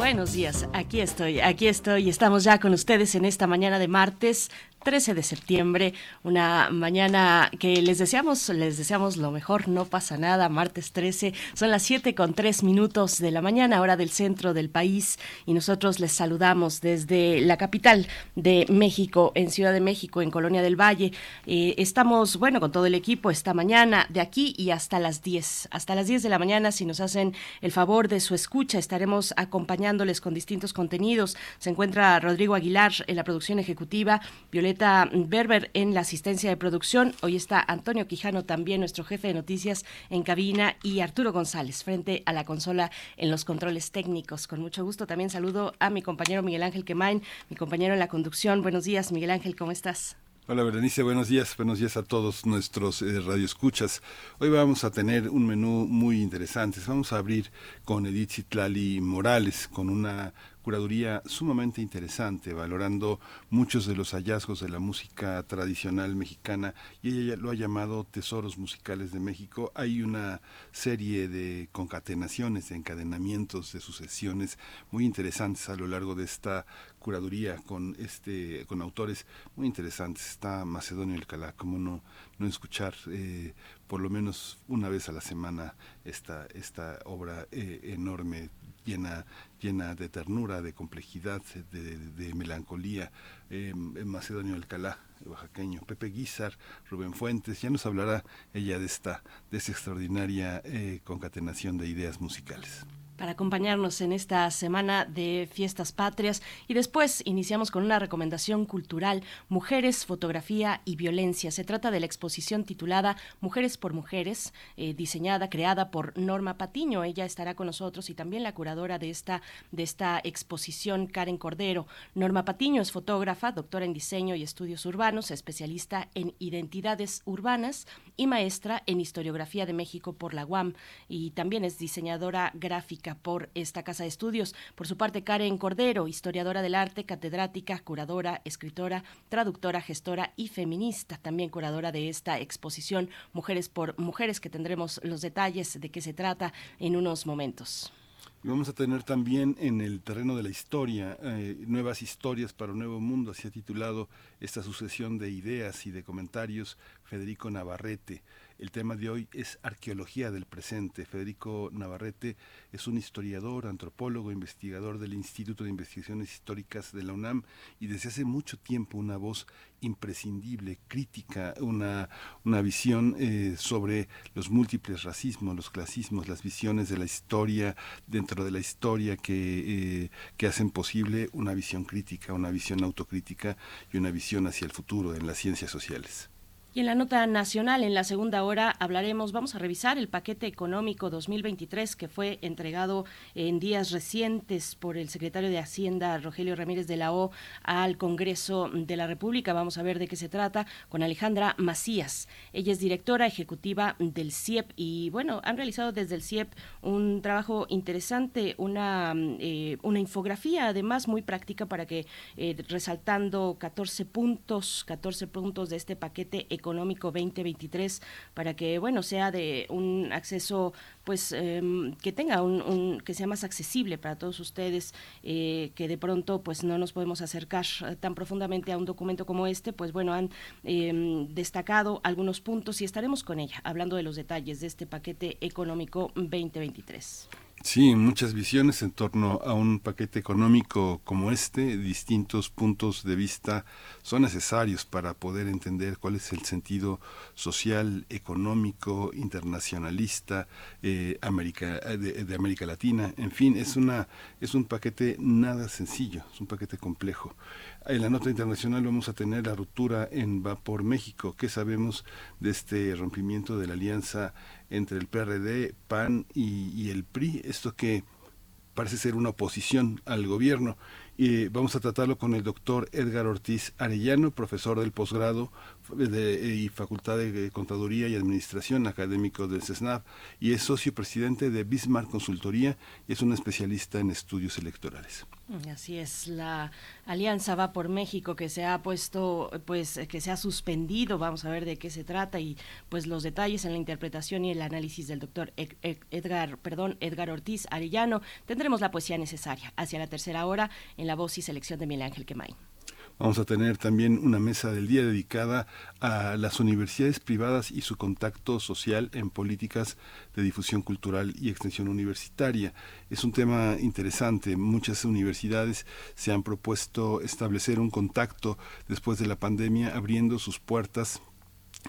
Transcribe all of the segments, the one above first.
Buenos días, aquí estoy, aquí estoy. Estamos ya con ustedes en esta mañana de martes 13 de septiembre, una mañana que les deseamos, les deseamos lo mejor, no pasa nada, martes 13, son las 7 con 3 minutos de la mañana, hora del centro del país, y nosotros les saludamos desde la capital de México, en Ciudad de México, en Colonia del Valle. Eh, estamos, bueno, con todo el equipo esta mañana, de aquí y hasta las 10, hasta las 10 de la mañana, si nos hacen el favor de su escucha, estaremos acompañándoles con distintos contenidos. Se encuentra Rodrigo Aguilar en la producción ejecutiva, Violeta Berber en la asistencia de producción. Hoy está Antonio Quijano también, nuestro jefe de noticias en cabina, y Arturo González frente a la consola en los controles técnicos. Con mucho gusto también saludo a mi compañero Miguel Ángel Quemain, mi compañero en la conducción. Buenos días, Miguel Ángel, ¿cómo estás? Hola Berenice, buenos días, buenos días a todos nuestros eh, radioescuchas. Hoy vamos a tener un menú muy interesante. Vamos a abrir con Edith Citlali Morales, con una curaduría sumamente interesante, valorando muchos de los hallazgos de la música tradicional mexicana y ella lo ha llamado Tesoros Musicales de México. Hay una serie de concatenaciones, de encadenamientos, de sucesiones muy interesantes a lo largo de esta curaduría con este con autores muy interesantes. Está Macedonio Alcalá, como no, no escuchar eh, por lo menos una vez a la semana esta, esta obra eh, enorme, llena, llena de ternura, de complejidad, de, melancolía. Eh, Macedonio Alcalá, oaxaqueño, Pepe Guizar, Rubén Fuentes, ya nos hablará ella de esta, de esta extraordinaria eh, concatenación de ideas musicales para acompañarnos en esta semana de fiestas patrias y después iniciamos con una recomendación cultural, Mujeres, Fotografía y Violencia. Se trata de la exposición titulada Mujeres por Mujeres, eh, diseñada, creada por Norma Patiño. Ella estará con nosotros y también la curadora de esta, de esta exposición, Karen Cordero. Norma Patiño es fotógrafa, doctora en diseño y estudios urbanos, especialista en identidades urbanas y maestra en historiografía de México por la UAM y también es diseñadora gráfica por esta casa de estudios. Por su parte, Karen Cordero, historiadora del arte, catedrática, curadora, escritora, traductora, gestora y feminista, también curadora de esta exposición Mujeres por Mujeres, que tendremos los detalles de qué se trata en unos momentos. Y vamos a tener también en el terreno de la historia eh, nuevas historias para un nuevo mundo, así ha titulado esta sucesión de ideas y de comentarios Federico Navarrete. El tema de hoy es arqueología del presente. Federico Navarrete es un historiador, antropólogo, investigador del Instituto de Investigaciones Históricas de la UNAM y desde hace mucho tiempo una voz imprescindible, crítica, una, una visión eh, sobre los múltiples racismos, los clasismos, las visiones de la historia dentro de la historia que, eh, que hacen posible una visión crítica, una visión autocrítica y una visión hacia el futuro en las ciencias sociales. Y en la nota nacional, en la segunda hora, hablaremos, vamos a revisar el paquete económico 2023 que fue entregado en días recientes por el secretario de Hacienda, Rogelio Ramírez de la O, al Congreso de la República. Vamos a ver de qué se trata con Alejandra Macías. Ella es directora ejecutiva del CIEP y, bueno, han realizado desde el CIEP un trabajo interesante, una, eh, una infografía además muy práctica para que, eh, resaltando 14 puntos, 14 puntos de este paquete económico, Económico 2023 para que, bueno, sea de un acceso, pues, em, que tenga un, que sea más accesible para todos ustedes, eh, que de pronto, pues, no nos podemos acercar tan profundamente a un documento como este, pues, bueno, han em, destacado algunos puntos y estaremos con ella hablando de los detalles de este paquete económico 2023. Sí, muchas visiones en torno a un paquete económico como este, distintos puntos de vista son necesarios para poder entender cuál es el sentido social, económico, internacionalista eh, América, de, de, América Latina. En fin, es, una, es un paquete nada sencillo, es un paquete complejo. En la nota internacional vamos a tener la ruptura en Vapor México. ¿Qué sabemos de este rompimiento de la alianza entre el PRD, PAN y, el PRI? Esto que parece ser una oposición al gobierno Y vamos a tratarlo con el doctor Edgar Ortiz Arellano, profesor del posgrado y Facultad de Contaduría y Administración académico del CESNAV y es socio presidente de Bismarck Consultoría y es un especialista en estudios electorales. Así es, la Alianza va por México que se ha puesto, pues que se ha suspendido, vamos a ver de qué se trata y pues los detalles en la interpretación y el análisis del doctor Edgar, perdón, Edgar Ortiz Arellano. Tendremos la poesía necesaria hacia la tercera hora en la voz y selección de Miguel Ángel Quemain. Vamos a tener también una mesa del día dedicada a las universidades privadas y su contacto social en políticas de difusión cultural y extensión universitaria. Es un tema interesante. Muchas universidades se han propuesto establecer un contacto después de la pandemia, abriendo sus puertas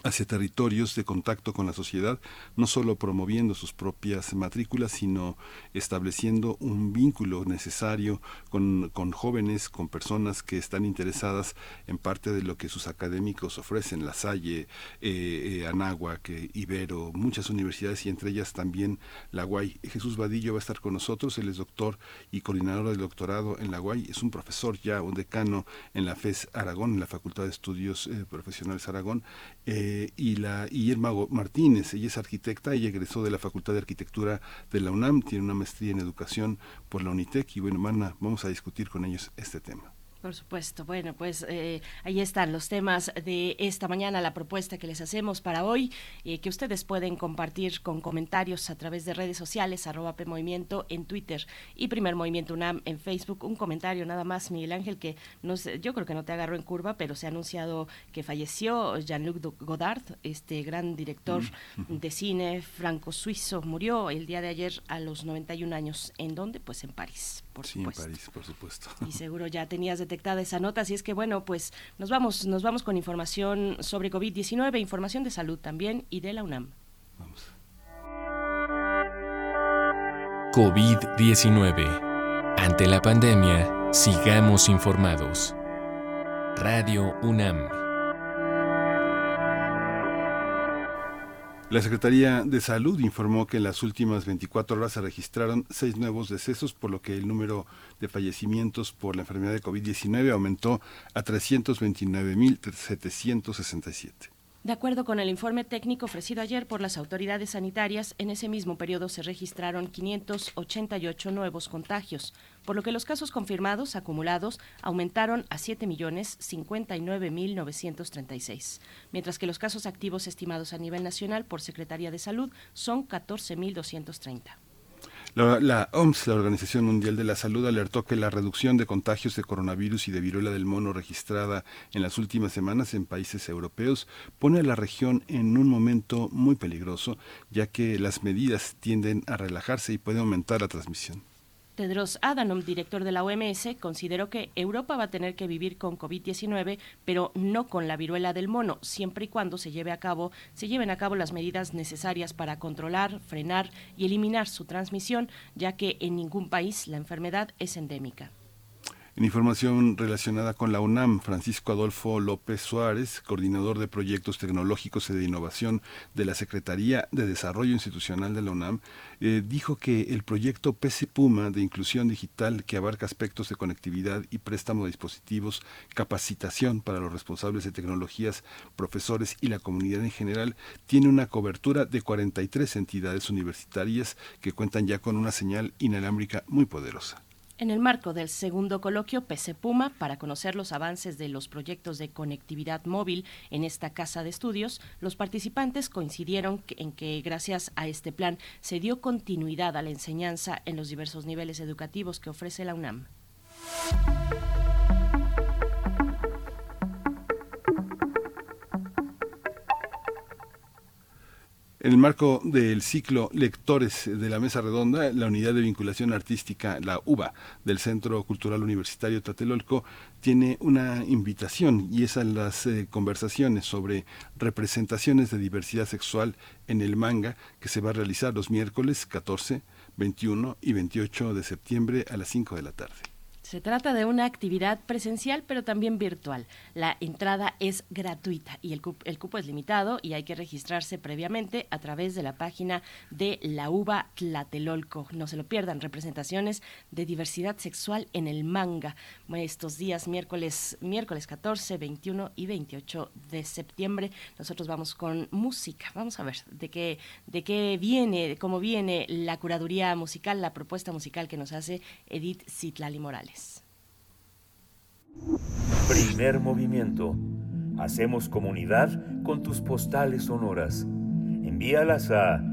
hacia territorios de contacto con la sociedad, no solo promoviendo sus propias matrículas, sino estableciendo un vínculo necesario con, con, jóvenes, con personas que están interesadas en parte de lo que sus académicos ofrecen, La Salle, eh, eh Anáhuac, Ibero, muchas universidades y entre ellas también la UAI. Jesús Vadillo va a estar con nosotros, él es doctor y coordinador del doctorado en la UAI, es un profesor ya, un decano en la FES Aragón, en la Facultad de Estudios eh, Profesionales Aragón. Eh, y la Irma Martínez, ella es arquitecta, ella egresó de la Facultad de Arquitectura de la UNAM, tiene una maestría en educación por la UNITEC y bueno, vamos a discutir con ellos este tema. Por supuesto. Bueno, pues eh, ahí están los temas de esta mañana, la propuesta que les hacemos para hoy, eh, que ustedes pueden compartir con comentarios a través de redes sociales, arroba Movimiento en Twitter y Primer Movimiento UNAM en Facebook. Un comentario nada más, Miguel Ángel, que no sé, yo creo que no te agarró en curva, pero se ha anunciado que falleció Jean-Luc Godard, este gran director mm, de cine franco-suizo, murió el día de ayer a los 91 años. ¿En dónde? Pues en París, por sí, supuesto. en París, por supuesto. Y seguro ya tenías de detectada esa nota, así es que bueno, pues nos vamos, nos vamos con información sobre COVID-19, información de salud también y de la UNAM. Vamos. COVID-19. Ante la pandemia, sigamos informados. Radio UNAM. La Secretaría de Salud informó que en las últimas 24 horas se registraron seis nuevos decesos, por lo que el número de fallecimientos por la enfermedad de COVID-19 aumentó a 329.767. De acuerdo con el informe técnico ofrecido ayer por las autoridades sanitarias, en ese mismo periodo se registraron 588 nuevos contagios, por lo que los casos confirmados acumulados aumentaron a 7.059.936, mientras que los casos activos estimados a nivel nacional por Secretaría de Salud son 14.230. La, OMS, la Organización Mundial de la Salud, alertó que la reducción de contagios de coronavirus y de viruela del mono registrada en las últimas semanas en países europeos pone a la región en un momento muy peligroso, ya que las medidas tienden a relajarse y puede aumentar la transmisión. Tedros Adhanom, director de la OMS, consideró que Europa va a tener que vivir con COVID-19, pero no con la viruela del mono, siempre y cuando se lleve a cabo, se lleven a cabo las medidas necesarias para controlar, frenar y eliminar su transmisión, ya que en ningún país la enfermedad es endémica. En información relacionada con la UNAM, Francisco Adolfo López Suárez, coordinador de proyectos tecnológicos y de innovación de la Secretaría de Desarrollo Institucional de la UNAM, eh, dijo que el proyecto PC Puma de inclusión digital, que abarca aspectos de conectividad y préstamo de dispositivos, capacitación para los responsables de tecnologías, profesores y la comunidad en general, tiene una cobertura de 43 entidades universitarias que cuentan ya con una señal inalámbrica muy poderosa. En el marco del segundo coloquio PC Puma, para conocer los avances de los proyectos de conectividad móvil en esta casa de estudios, los participantes coincidieron en que gracias a este plan se dio continuidad a la enseñanza en los diversos niveles educativos que ofrece la UNAM. En el marco del ciclo Lectores de la Mesa Redonda, la Unidad de Vinculación Artística, la UBA, del Centro Cultural Universitario Tlatelolco, tiene una invitación y es a las eh, conversaciones sobre representaciones de diversidad sexual en el manga que se va a realizar los miércoles 14, 21 y 28 de septiembre a las 5 de la tarde. Se trata de una actividad presencial, pero también virtual. La entrada es gratuita y el, cupo, es limitado y hay que registrarse previamente a través de la página de la UBA Tlatelolco. No se lo pierdan, representaciones de diversidad sexual en el manga. Estos días, miércoles, miércoles 14, 21 y 28 de septiembre, nosotros vamos con música. Vamos a ver de qué, de qué viene, cómo viene la curaduría musical, la propuesta musical que nos hace Edith Citlali Morales. Primer movimiento. Hacemos comunidad con tus postales sonoras. Envíalas a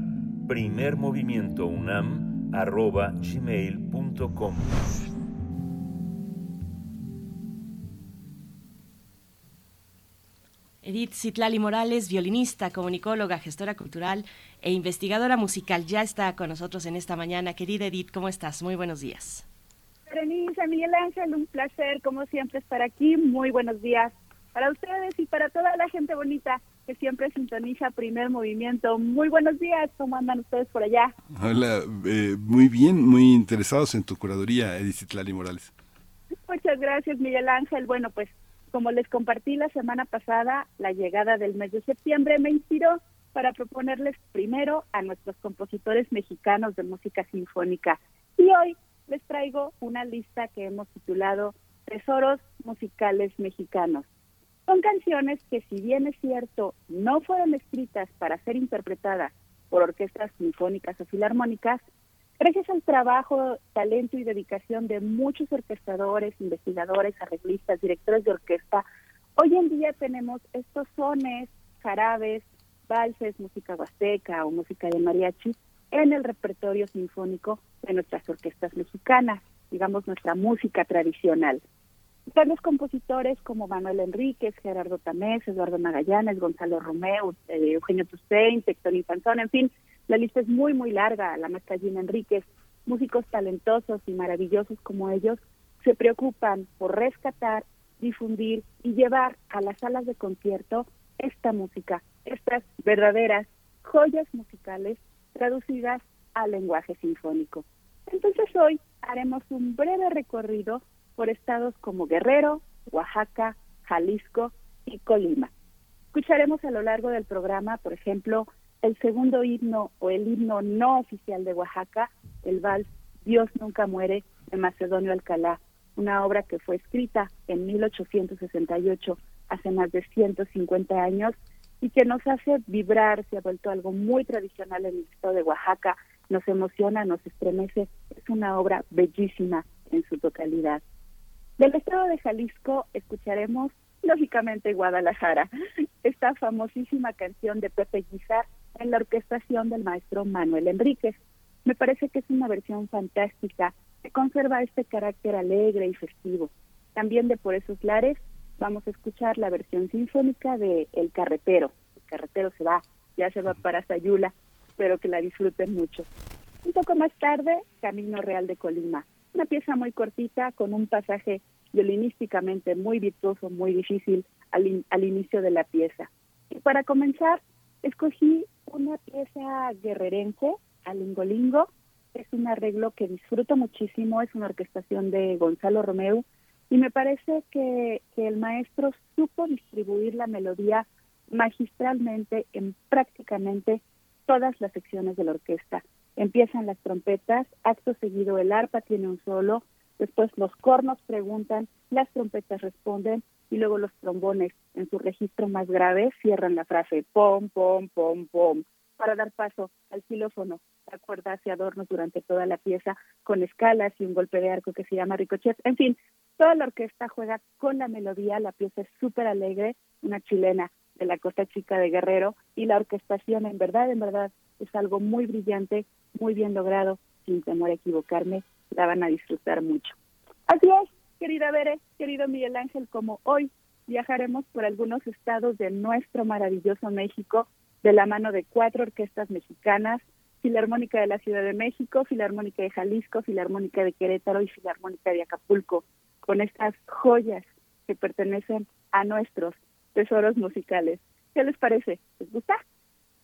primermovimientounam.gmail.com Edith Citlali Morales, violinista, comunicóloga, gestora cultural e investigadora musical, ya está con nosotros en esta mañana. Querida Edith, ¿cómo estás? Muy buenos días. Berenice, Miguel Ángel, un placer como siempre estar aquí. Muy buenos días para ustedes y para toda la gente bonita que siempre sintoniza Primer Movimiento. Muy buenos días, ¿cómo andan ustedes por allá? Hola, eh, muy bien, muy interesados en tu curaduría, Edith Lali Morales. Muchas gracias, Miguel Ángel. Bueno, pues como les compartí la semana pasada, la llegada del mes de septiembre me inspiró para proponerles primero a nuestros compositores mexicanos de música sinfónica. Y hoy les traigo una lista que hemos titulado Tesoros Musicales Mexicanos. Son canciones que si bien es cierto no fueron escritas para ser interpretadas por orquestas sinfónicas o filarmónicas, gracias al trabajo, talento y dedicación de muchos orquestadores, investigadores, arreglistas, directores de orquesta, hoy en día tenemos estos sones, jarabes, valses, música huasteca o música de mariachi en el repertorio sinfónico de nuestras orquestas mexicanas, digamos nuestra música tradicional. Grandes compositores como Manuel Enríquez, Gerardo Tamés, Eduardo Magallanes, Gonzalo Romeo, eh, Eugenio Toussaint, Héctor Infanzón, en fin, la lista es muy, muy larga. La maestra Gina Enríquez, músicos talentosos y maravillosos como ellos, se preocupan por rescatar, difundir y llevar a las salas de concierto esta música, estas verdaderas joyas musicales traducidas al lenguaje sinfónico. Entonces hoy haremos un breve recorrido por estados como Guerrero, Oaxaca, Jalisco y Colima. Escucharemos a lo largo del programa, por ejemplo, el segundo himno o el himno no oficial de Oaxaca, el vals Dios nunca muere de Macedonio Alcalá, una obra que fue escrita en 1868, hace más de 150 años, y que nos hace vibrar, se ha vuelto algo muy tradicional en el estado de Oaxaca, nos emociona, nos estremece, es una obra bellísima en su totalidad. Del estado de Jalisco escucharemos, lógicamente, Guadalajara, esta famosísima canción de Pepe Guizar en la orquestación del maestro Manuel Enríquez. Me parece que es una versión fantástica que conserva este carácter alegre y festivo. También de Por esos lares vamos a escuchar la versión sinfónica de El Carretero. El Carretero se va, ya se va para Sayula, espero que la disfruten mucho. Un poco más tarde, Camino Real de Colima, una pieza muy cortita con un pasaje violinísticamente muy virtuoso, muy difícil al, al inicio de la pieza. Y para comenzar, escogí una pieza guerrerense, Alingolingo, es un arreglo que disfruto muchísimo, es una orquestación de Gonzalo Romeu, y me parece que, el maestro supo distribuir la melodía magistralmente en prácticamente todas las secciones de la orquesta. Empiezan las trompetas, acto seguido el arpa tiene un solo, después los cornos preguntan, las trompetas responden y luego los trombones en su registro más grave cierran la frase pom, pom, pom, pom para dar paso al xilófono, la cuerda y adornos durante toda la pieza con escalas y un golpe de arco que se llama ricochet. En fin, toda la orquesta juega con la melodía, la pieza es súper alegre, una chilena de la Costa Chica de Guerrero y la orquestación en verdad, en verdad es algo muy brillante, muy bien logrado, sin temor a equivocarme, la van a disfrutar mucho. Así es, querida Bere, querido Miguel Ángel, como hoy viajaremos por algunos estados de nuestro maravilloso México de la mano de cuatro orquestas mexicanas, Filarmónica de la Ciudad de México, Filarmónica de Jalisco, Filarmónica de Querétaro y Filarmónica de Acapulco, con estas joyas que pertenecen a nuestros tesoros musicales. ¿Qué les parece? ¿Les gusta?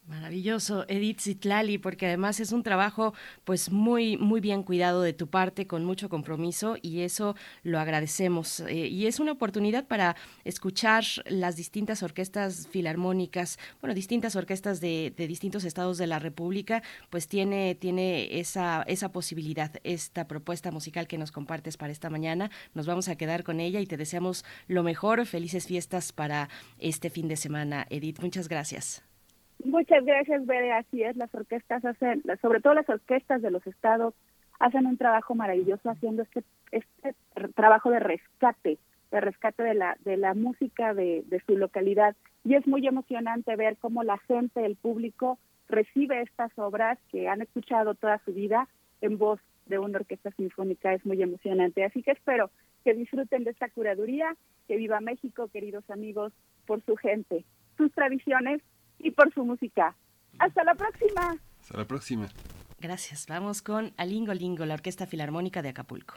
Maravilloso, Edith Zitlali, porque además es un trabajo pues muy muy bien cuidado de tu parte, con mucho compromiso y eso lo agradecemos. Eh, y es una oportunidad para escuchar las distintas orquestas filarmónicas, bueno, distintas orquestas de, de distintos estados de la República, pues tiene, tiene esa, esa posibilidad, esta propuesta musical que nos compartes para esta mañana. Nos vamos a quedar con ella y te deseamos lo mejor, felices fiestas para este fin de semana, Edith. Muchas gracias. Muchas gracias, Bere. Así es, las orquestas hacen, sobre todo las orquestas de los estados, hacen un trabajo maravilloso haciendo este, este trabajo de rescate, de rescate de la, de la música de, de su localidad. Y es muy emocionante ver cómo la gente, el público, recibe estas obras que han escuchado toda su vida en voz de una orquesta sinfónica. Es muy emocionante. Así que espero que disfruten de esta curaduría. Que viva México, queridos amigos, por su gente, sus tradiciones y por su música. Hasta la próxima. Hasta la próxima. Gracias. Vamos con Alingo Lingo, la Orquesta Filarmónica de Acapulco.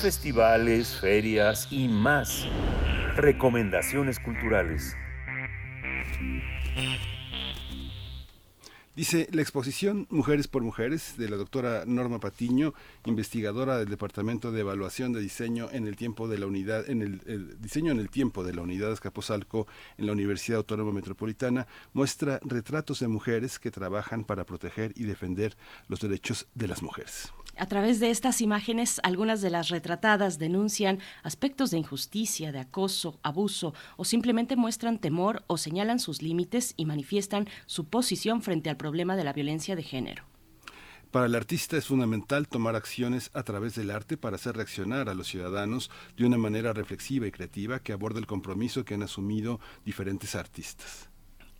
Festivales, ferias y más. Recomendaciones culturales. Dice la exposición Mujeres por Mujeres de la doctora Norma Patiño, investigadora del Departamento de Evaluación de Diseño en el tiempo de la unidad, en el, diseño en el tiempo de la unidad Escaposalco en la Universidad Autónoma Metropolitana, muestra retratos de mujeres que trabajan para proteger y defender los derechos de las mujeres. A través de estas imágenes, algunas de las retratadas denuncian aspectos de injusticia, de acoso, abuso o simplemente muestran temor o señalan sus límites y manifiestan su posición frente al problema de la violencia de género. Para el artista es fundamental tomar acciones a través del arte para hacer reaccionar a los ciudadanos de una manera reflexiva y creativa que aborde el compromiso que han asumido diferentes artistas.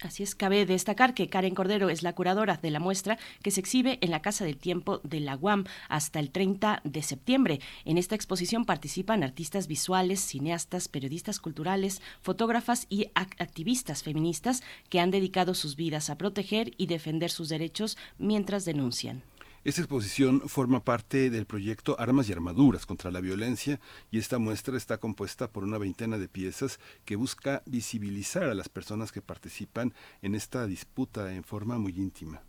Así es, cabe destacar que Karen Cordero es la curadora de la muestra que se exhibe en la Casa del Tiempo de la UAM hasta el 30 de septiembre. En esta exposición participan artistas visuales, cineastas, periodistas culturales, fotógrafas y activistas feministas que han dedicado sus vidas a proteger y defender sus derechos mientras denuncian. Esta exposición forma parte del proyecto Armas y Armaduras contra la Violencia y esta muestra está compuesta por una veintena de piezas que busca visibilizar a las personas que participan en esta disputa en forma muy íntima.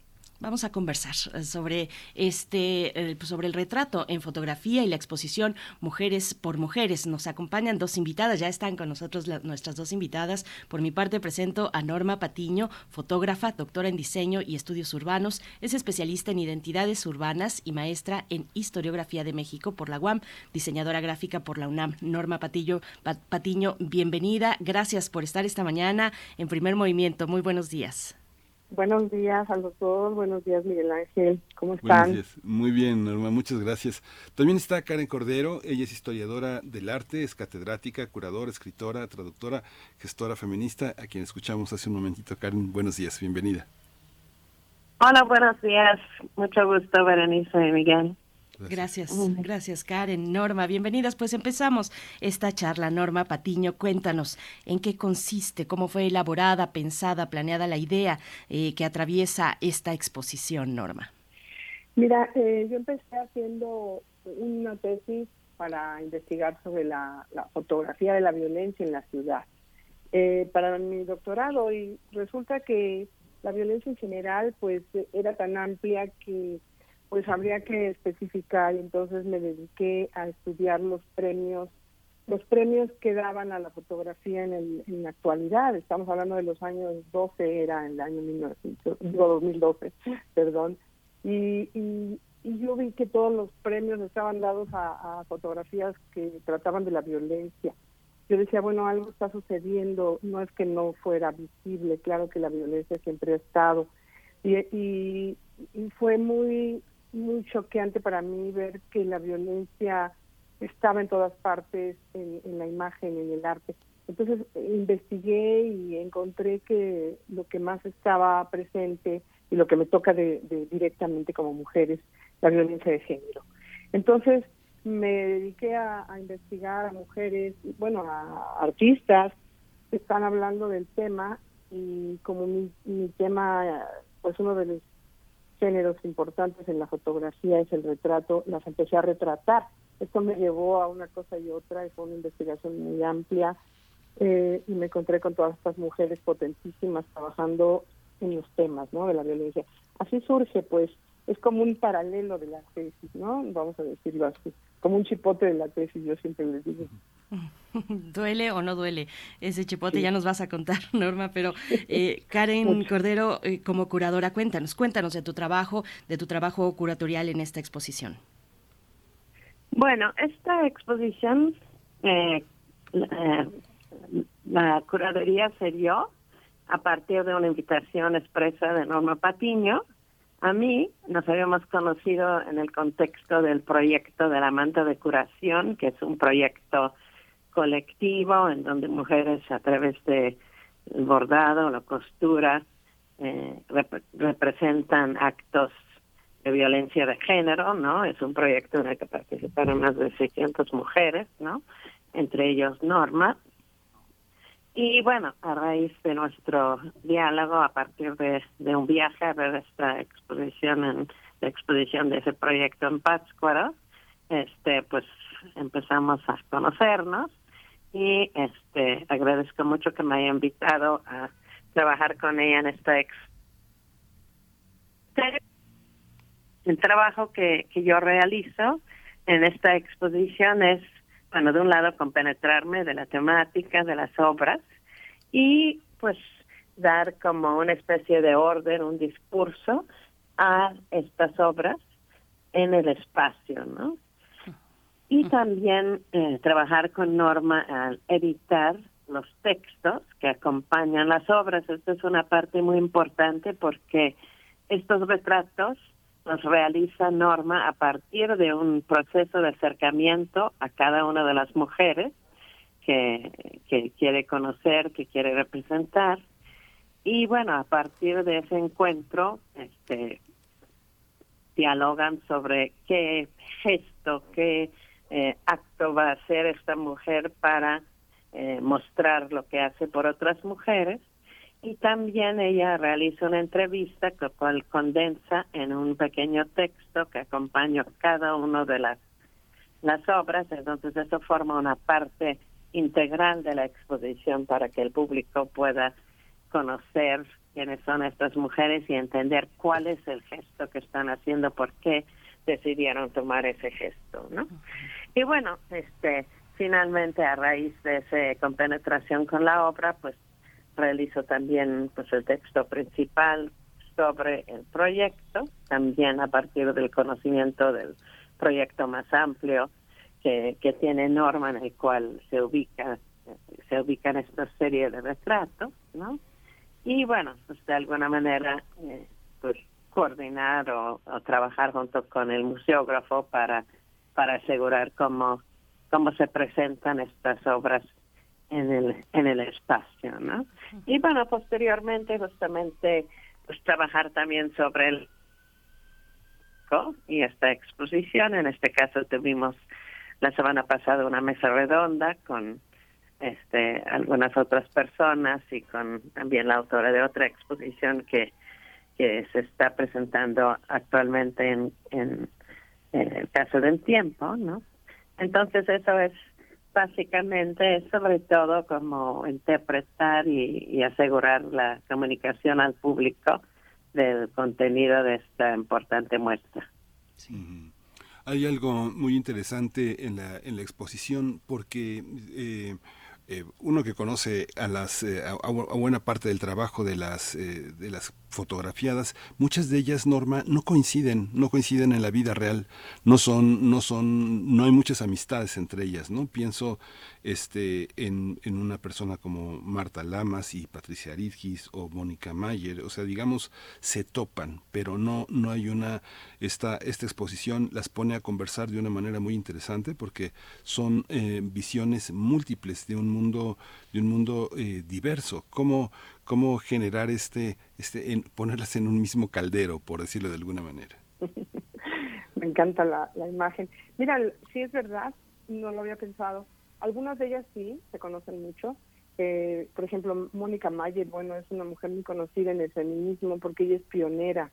Vamos a conversar eh, sobre este, pues, sobre el retrato en fotografía y la exposición Mujeres por Mujeres. Nos acompañan dos invitadas, ya están con nosotros nuestras dos invitadas. Por mi parte presento a Norma Patiño, fotógrafa, doctora en diseño y estudios urbanos, es especialista en identidades urbanas y maestra en historiografía de México por la UAM, diseñadora gráfica por la UNAM. Norma Patillo, Patiño, bienvenida. Gracias por estar esta mañana en primer movimiento. Muy buenos días. Buenos días a los dos, buenos días Miguel Ángel, ¿cómo están? Muy bien, Norma, muchas gracias. También está Karen Cordero, ella es historiadora del arte, es catedrática, curadora, escritora, traductora, gestora feminista, a quien escuchamos hace un momentito. Karen, buenos días, bienvenida. Hola, buenos días, mucho gusto Berenice y Miguel. Gracias, gracias Karen. Norma, bienvenidas. Pues empezamos esta charla. Norma Patiño, cuéntanos en qué consiste, cómo fue elaborada, pensada, planeada la idea eh, que atraviesa esta exposición, Norma. Mira, eh, yo empecé haciendo una tesis para investigar sobre la, fotografía de la violencia en la ciudad. Eh, para mi doctorado y resulta que la violencia en general pues era tan amplia que pues habría que especificar entonces me dediqué a estudiar los premios los premios que daban a la fotografía en, el, en la actualidad. Estamos hablando de los años 12 era en el año 1900, digo 2012 perdón. Y, y, yo vi que todos los premios estaban dados a, a fotografías que trataban de la violencia. Yo decía, bueno, algo está sucediendo, no es que no fuera visible, claro que la violencia siempre ha estado. Y, y, fue muy muy choqueante para mí ver que la violencia estaba en todas partes, en, la imagen, en el arte. Entonces investigué y encontré que lo que más estaba presente y lo que me toca de, directamente como mujer es la violencia de género. Entonces me dediqué a, investigar a mujeres, bueno, a artistas que están hablando del tema y como mi, mi tema, pues uno de los géneros importantes en la fotografía es el retrato, las empecé a retratar. Esto me llevó a una cosa y otra, y fue una investigación muy amplia, eh, y me encontré con todas estas mujeres potentísimas trabajando en los temas ¿no? de la violencia. Así surge, pues, es como un paralelo de la tesis, ¿no? Vamos a decirlo así, como un chipote de la tesis, yo siempre les digo. ¿Duele o no duele ese chipote? Ya nos vas a contar, Norma, pero eh, Karen Cordero, eh, como curadora, cuéntanos, cuéntanos de tu trabajo, de tu trabajo curatorial en esta exposición. Bueno, esta exposición, eh, la curaduría se dio a partir de una invitación expresa de Norma Patiño. A mí nos habíamos conocido en el contexto del proyecto de la manta de curación, que es un proyecto colectivo en donde mujeres a través de el bordado, la costura, eh, representan actos de violencia de género, ¿no? Es un proyecto en el que participaron más de 600 mujeres, ¿no? Entre ellos Norma. Y bueno, a raíz de nuestro diálogo, a partir de, un viaje a ver esta exposición en la exposición de ese proyecto en Pátzcuaro, este, pues empezamos a conocernos. Y este agradezco mucho que me haya invitado a trabajar con ella en esta ex el trabajo que, que yo realizo en esta exposición es, bueno, de un lado compenetrarme de la temática, de las obras y pues dar como una especie de orden, un discurso a estas obras en el espacio, ¿no? Y también eh, trabajar con Norma al editar los textos que acompañan las obras. Esto es una parte muy importante porque estos retratos los realiza Norma a partir de un proceso de acercamiento a cada una de las mujeres que, que quiere conocer, que quiere representar. Y bueno, a partir de ese encuentro, este, dialogan sobre qué gesto, qué eh, acto va a hacer esta mujer para eh, mostrar lo que hace por otras mujeres. Y también ella realiza una entrevista que cual condensa en un pequeño texto que acompaña cada una de las, las obras. Entonces eso forma una parte integral de la exposición para que el público pueda conocer quiénes son estas mujeres y entender cuál es el gesto que están haciendo, por qué decidieron tomar ese gesto, ¿no? Y bueno, este, finalmente a raíz de esa compenetración con la obra, pues realizo también pues el texto principal sobre el proyecto, también a partir del conocimiento del proyecto más amplio que, que tiene Norma en el cual se ubica se ubican esta serie de retratos, ¿no? y bueno, pues de alguna manera eh, pues coordinar o, trabajar junto con el museógrafo para para asegurar cómo cómo se presentan estas obras en el en el espacio, ¿no? Y bueno, posteriormente justamente pues trabajar también sobre el y esta exposición, en este caso tuvimos la semana pasada una mesa redonda con este algunas otras personas y con también la autora de otra exposición que que se está presentando actualmente en, en, el caso del tiempo, ¿no? Entonces eso es básicamente sobre todo como interpretar y, y, asegurar la comunicación al público del contenido de esta importante muestra. Hay algo muy interesante en la, en la exposición porque eh, eh, uno que conoce a las eh, a, buena parte del trabajo de las eh, de las fotografiadas, muchas de ellas, Norma, no coinciden, no coinciden en la vida real, no son, no son, no hay muchas amistades entre ellas, ¿no? Pienso este, en, una persona como Marta Lamas y Patricia Aridgis o Mónica Mayer, o sea, digamos, se topan, pero no, no hay una, esta, esta exposición. Las pone a conversar de una manera muy interesante porque son eh, visiones múltiples de un mundo, de un mundo eh, diverso. ¿Cómo, cómo generar este, este en, ponerlas en un mismo caldero, por decirlo de alguna manera. Me encanta la, la imagen. Mira, sí es verdad, no lo había pensado. Algunas de ellas sí, se conocen mucho. Eh, por ejemplo, Mónica Mayer, bueno, es una mujer muy conocida en el feminismo porque ella es pionera,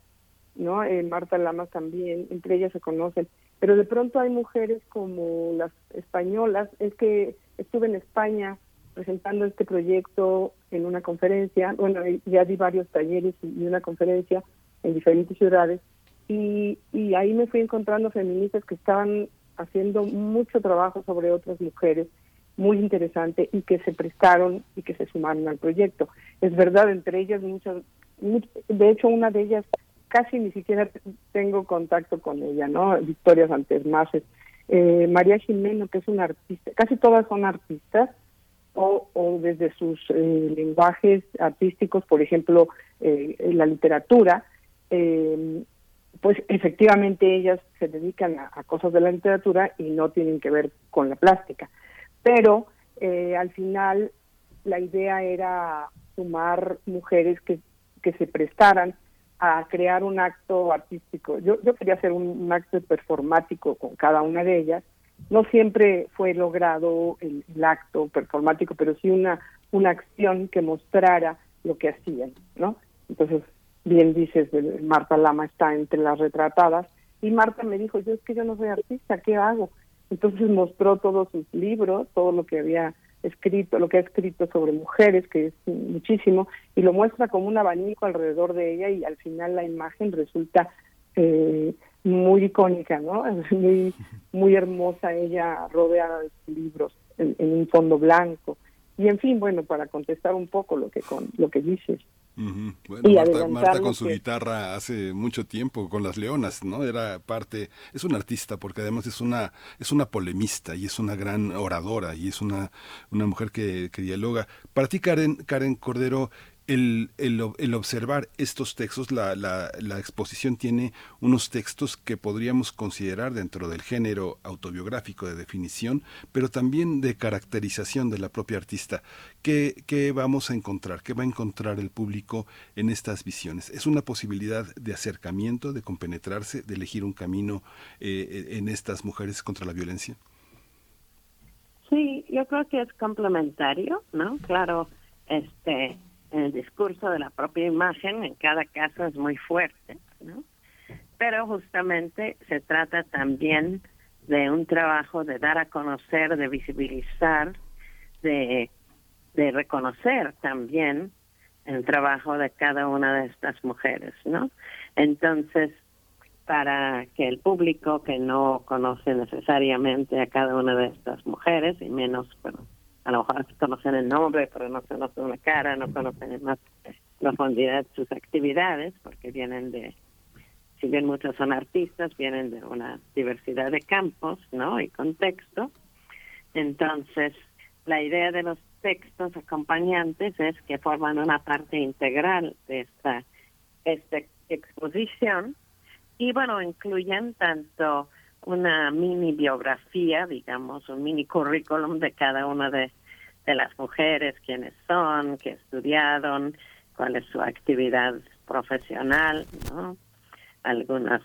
¿no? Eh, Marta Lamas también, entre ellas se conocen. Pero de pronto hay mujeres como las españolas, es que estuve en España presentando este proyecto en una conferencia, bueno, ya di varios talleres y una conferencia en diferentes ciudades, y, y ahí me fui encontrando feministas que estaban haciendo mucho trabajo sobre otras mujeres, muy interesante, y que se prestaron y que se sumaron al proyecto. Es verdad, entre ellas muchas, de hecho una de ellas casi ni siquiera tengo contacto con ella, ¿no? Victoria Santos Maces, eh, María Jimeno, que es una artista, casi todas son artistas, o, desde sus eh, lenguajes artísticos, por ejemplo, eh, la literatura, eh, pues efectivamente ellas se dedican a, cosas de la literatura y no tienen que ver con la plástica. Pero al final la idea era sumar mujeres que, que se prestaran a crear un acto artístico. Yo, yo quería hacer un acto performático con cada una de ellas no siempre fue logrado el, acto performático, pero sí una, una acción que mostrara lo que hacían, ¿no? Entonces, bien dices, Marta Lama está entre las retratadas, y Marta me dijo, yo es que yo no soy artista, ¿qué hago? Entonces mostró todos sus libros, todo lo que había escrito, lo que ha escrito sobre mujeres, que es muchísimo, y lo muestra como un abanico alrededor de ella y al final la imagen resulta eh, muy icónica, ¿no? Muy, muy hermosa ella rodeada de libros en, un fondo blanco. Y en fin, bueno, para contestar un poco lo que con lo que dices. Bueno, Marta, Marta, con su guitarra hace mucho tiempo con las leonas, ¿no? Era parte, es una artista porque además es una es una polemista y es una gran oradora y es una una mujer que, que dialoga. Para ti Karen Karen Cordero el, el, observar estos textos, la, la, la, exposición tiene unos textos que podríamos considerar dentro del género autobiográfico de definición, pero también de caracterización de la propia artista. ¿Qué, ¿Qué, vamos a encontrar? ¿Qué va a encontrar el público en estas visiones? ¿Es una posibilidad de acercamiento, de compenetrarse, de elegir un camino eh, en estas mujeres contra la violencia? Sí, yo creo que es complementario, ¿no? Claro, este el discurso de la propia imagen en cada caso es muy fuerte, ¿no? Pero justamente se trata también de un trabajo de dar a conocer, de visibilizar, de, de reconocer también el trabajo de cada una de estas mujeres, ¿no? Entonces, para que el público que no conoce necesariamente a cada una de estas mujeres, y menos, bueno, a lo mejor conocen el nombre, pero no conocen la cara, no conocen en más profundidad sus actividades, porque vienen de, si bien muchos son artistas, vienen de una diversidad de campos, ¿no? Y contexto. Entonces, la idea de los textos acompañantes es que forman una parte integral de esta, esta exposición y bueno, incluyen tanto una mini biografía, digamos, un mini currículum de cada una de, de las mujeres, quiénes son, qué estudiaron, cuál es su actividad profesional, ¿no? Algunas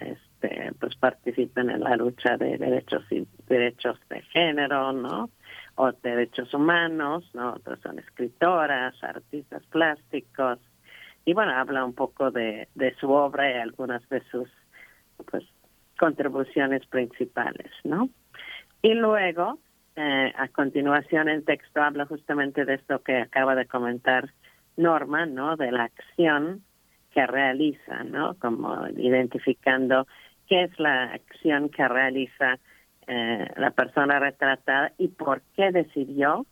este, pues participan en la lucha de derechos y derechos de género, ¿no? O derechos humanos, ¿no? Otras son escritoras, artistas plásticos, y bueno, habla un poco de, de su obra y algunas de sus pues contribuciones principales, ¿no? Y luego, eh, a continuación, el texto habla justamente de esto que acaba de comentar Norma, ¿no? De la acción que realiza, ¿no? Como identificando qué es la acción que realiza eh, la persona retratada y por qué decidió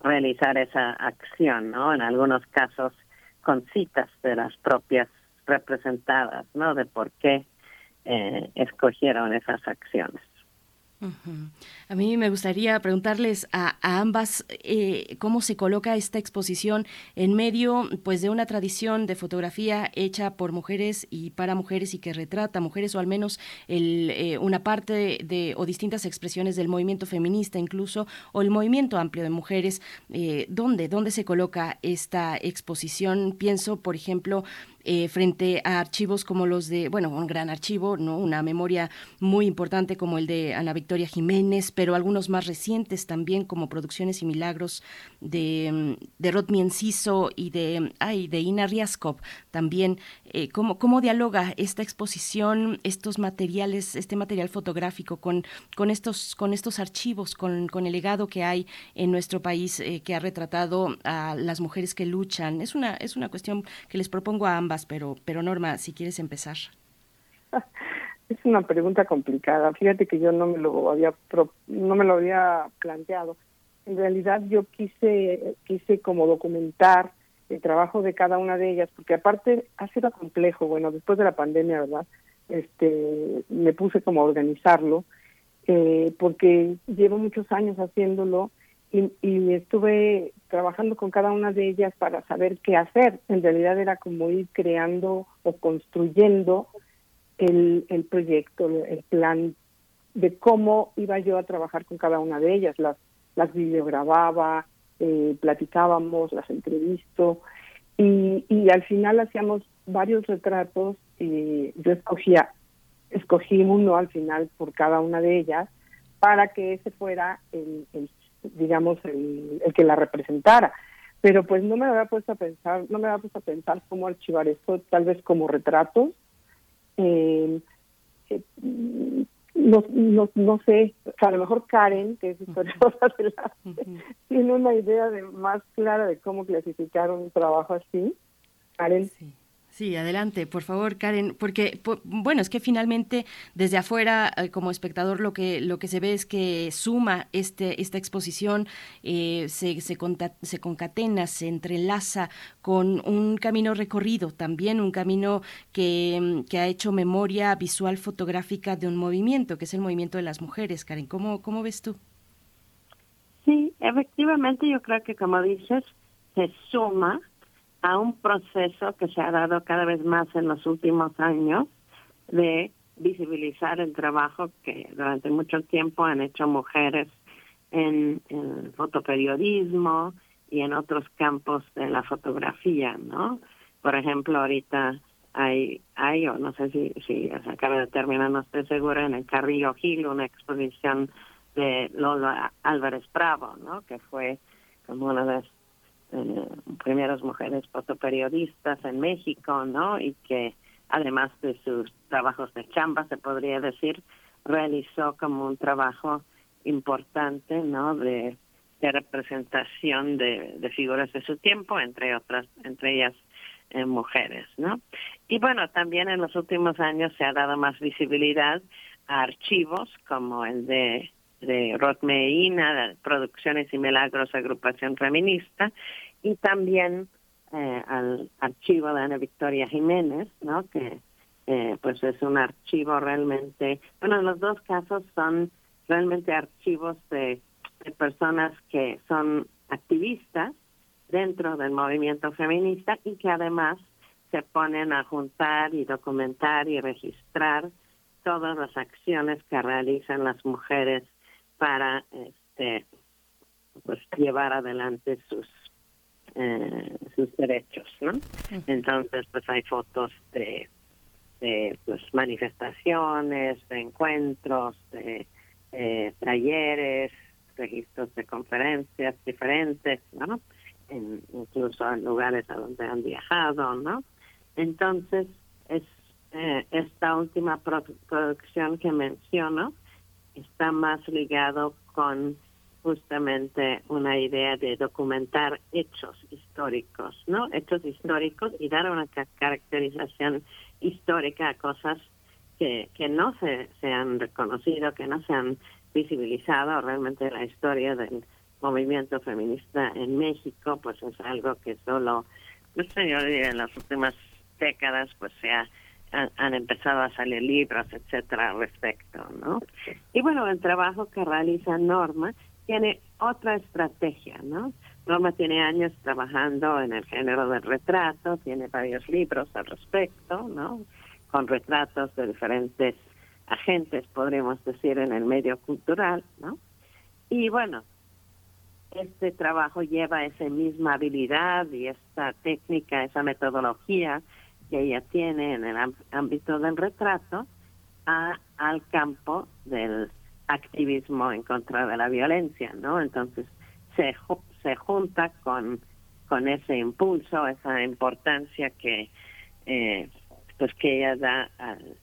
realizar esa acción, ¿no? En algunos casos con citas de las propias representadas, ¿no? De por qué eh, escogieron esas acciones. A mí me gustaría preguntarles a, ambas eh, cómo se coloca esta exposición en medio pues de una tradición de fotografía hecha por mujeres y para mujeres y que retrata mujeres o al menos el, eh, una parte de, o distintas expresiones del movimiento feminista incluso o el movimiento amplio de mujeres. ¿Dónde? ¿Dónde se coloca esta exposición? Pienso, por ejemplo, eh, frente a archivos como los de, bueno, un gran archivo, ¿no? Una memoria muy importante como el de Ana Victoria Jiménez, pero algunos más recientes también como Producciones y Milagros de, mm, de Rodmi Enciso y de, ay, de Ina Riaskov también. Eh, ¿cómo, ¿Cómo dialoga esta exposición, estos materiales, este material fotográfico con, con, estos, con estos archivos, con, con el legado que hay en nuestro país eh, que ha retratado a las mujeres que luchan? Es una, es una cuestión que les propongo a ambas pero, pero Norma, si quieres empezar. Es una pregunta complicada. Fíjate que yo no me lo había no me lo había planteado. En realidad yo quise quise como documentar el trabajo de cada una de ellas, porque aparte ha sido complejo. Bueno, después de la pandemia, ¿verdad? Este, me puse como a organizarlo, eh, porque llevo muchos años haciéndolo y, estuve trabajando con cada una de ellas para saber qué hacer. En realidad era como ir creando o construyendo el, el proyecto, el plan de cómo iba yo a trabajar con cada una de ellas. Las, las videogrababa, eh, platicábamos, las entrevisto y, y al final hacíamos varios retratos y yo escogía, escogí uno al final por cada una de ellas para que ese fuera el, el digamos, el, el que la representara. Pero pues no me había puesto a pensar, no me había puesto a pensar cómo archivar esto, tal vez como retratos. Eh, eh, no, no, no sé, a lo mejor Karen, que es historiadora del arte, tiene una idea de más clara de cómo clasificar un trabajo así. Karen. Sí. Sí, adelante, por favor, Karen, porque bueno, es que finalmente desde afuera eh, como espectador lo que lo que se ve es que suma este esta exposición eh, se, se, se concatena, se entrelaza con un camino recorrido, también un camino que, que, ha hecho memoria visual fotográfica de un movimiento, que es el movimiento de las mujeres. Karen, ¿cómo, cómo ves tú? Sí, efectivamente yo creo que como dices, se suma a un proceso que se ha dado cada vez más en los últimos años de visibilizar el trabajo que durante mucho tiempo han hecho mujeres en, fotoperiodismo y en otros campos de la fotografía, ¿no? Por ejemplo, ahorita hay, hay o no sé si, si acaba de terminar, no estoy segura, en el Carrillo Gil una exposición de Lola Álvarez Bravo, ¿no? Que fue como una de eh, primeras mujeres fotoperiodistas en México, ¿no? Y que además de sus trabajos de chamba, se podría decir, realizó como un trabajo importante, ¿no? De, representación de, figuras de su tiempo, entre otras, entre ellas eh, mujeres, ¿no? Y bueno, también en los últimos años se ha dado más visibilidad a archivos como el de de Rod Medina, Producciones y Milagros, agrupación feminista, y también eh, al archivo de Ana Victoria Jiménez, ¿no? Que eh, pues es un archivo realmente, bueno, en los dos casos son realmente archivos de personas que son activistas dentro del movimiento feminista y que además se ponen a juntar y documentar y registrar todas las acciones que realizan las mujeres para este pues llevar adelante sus eh, sus derechos no entonces pues hay fotos de de pues manifestaciones de encuentros de eh, talleres registros de conferencias diferentes no en, incluso en lugares a donde han viajado no entonces es eh, esta última producción que menciono está más ligado con justamente una idea de documentar hechos históricos, ¿no? Hechos históricos y dar una caracterización histórica a cosas que, que no se, se han reconocido, que no se han visibilizado. Realmente la historia del movimiento feminista en México, pues es algo que solo, no sé, yo en las últimas décadas, pues se ha han, empezado a salir libros, etcétera, al respecto, ¿no? Y bueno, el trabajo que realiza Norma tiene otra estrategia, ¿no? Norma tiene años trabajando en el género del retrato, tiene varios libros al respecto, ¿no? Con retratos de diferentes agentes, podríamos decir, en el medio cultural, ¿no? Y bueno, este trabajo lleva esa misma habilidad y esta técnica, esa metodología que ella tiene en el ámbito del retrato a, al campo del activismo en contra de la violencia, ¿no? Entonces se, se junta con, con ese impulso, esa importancia que eh, pues que ella da al,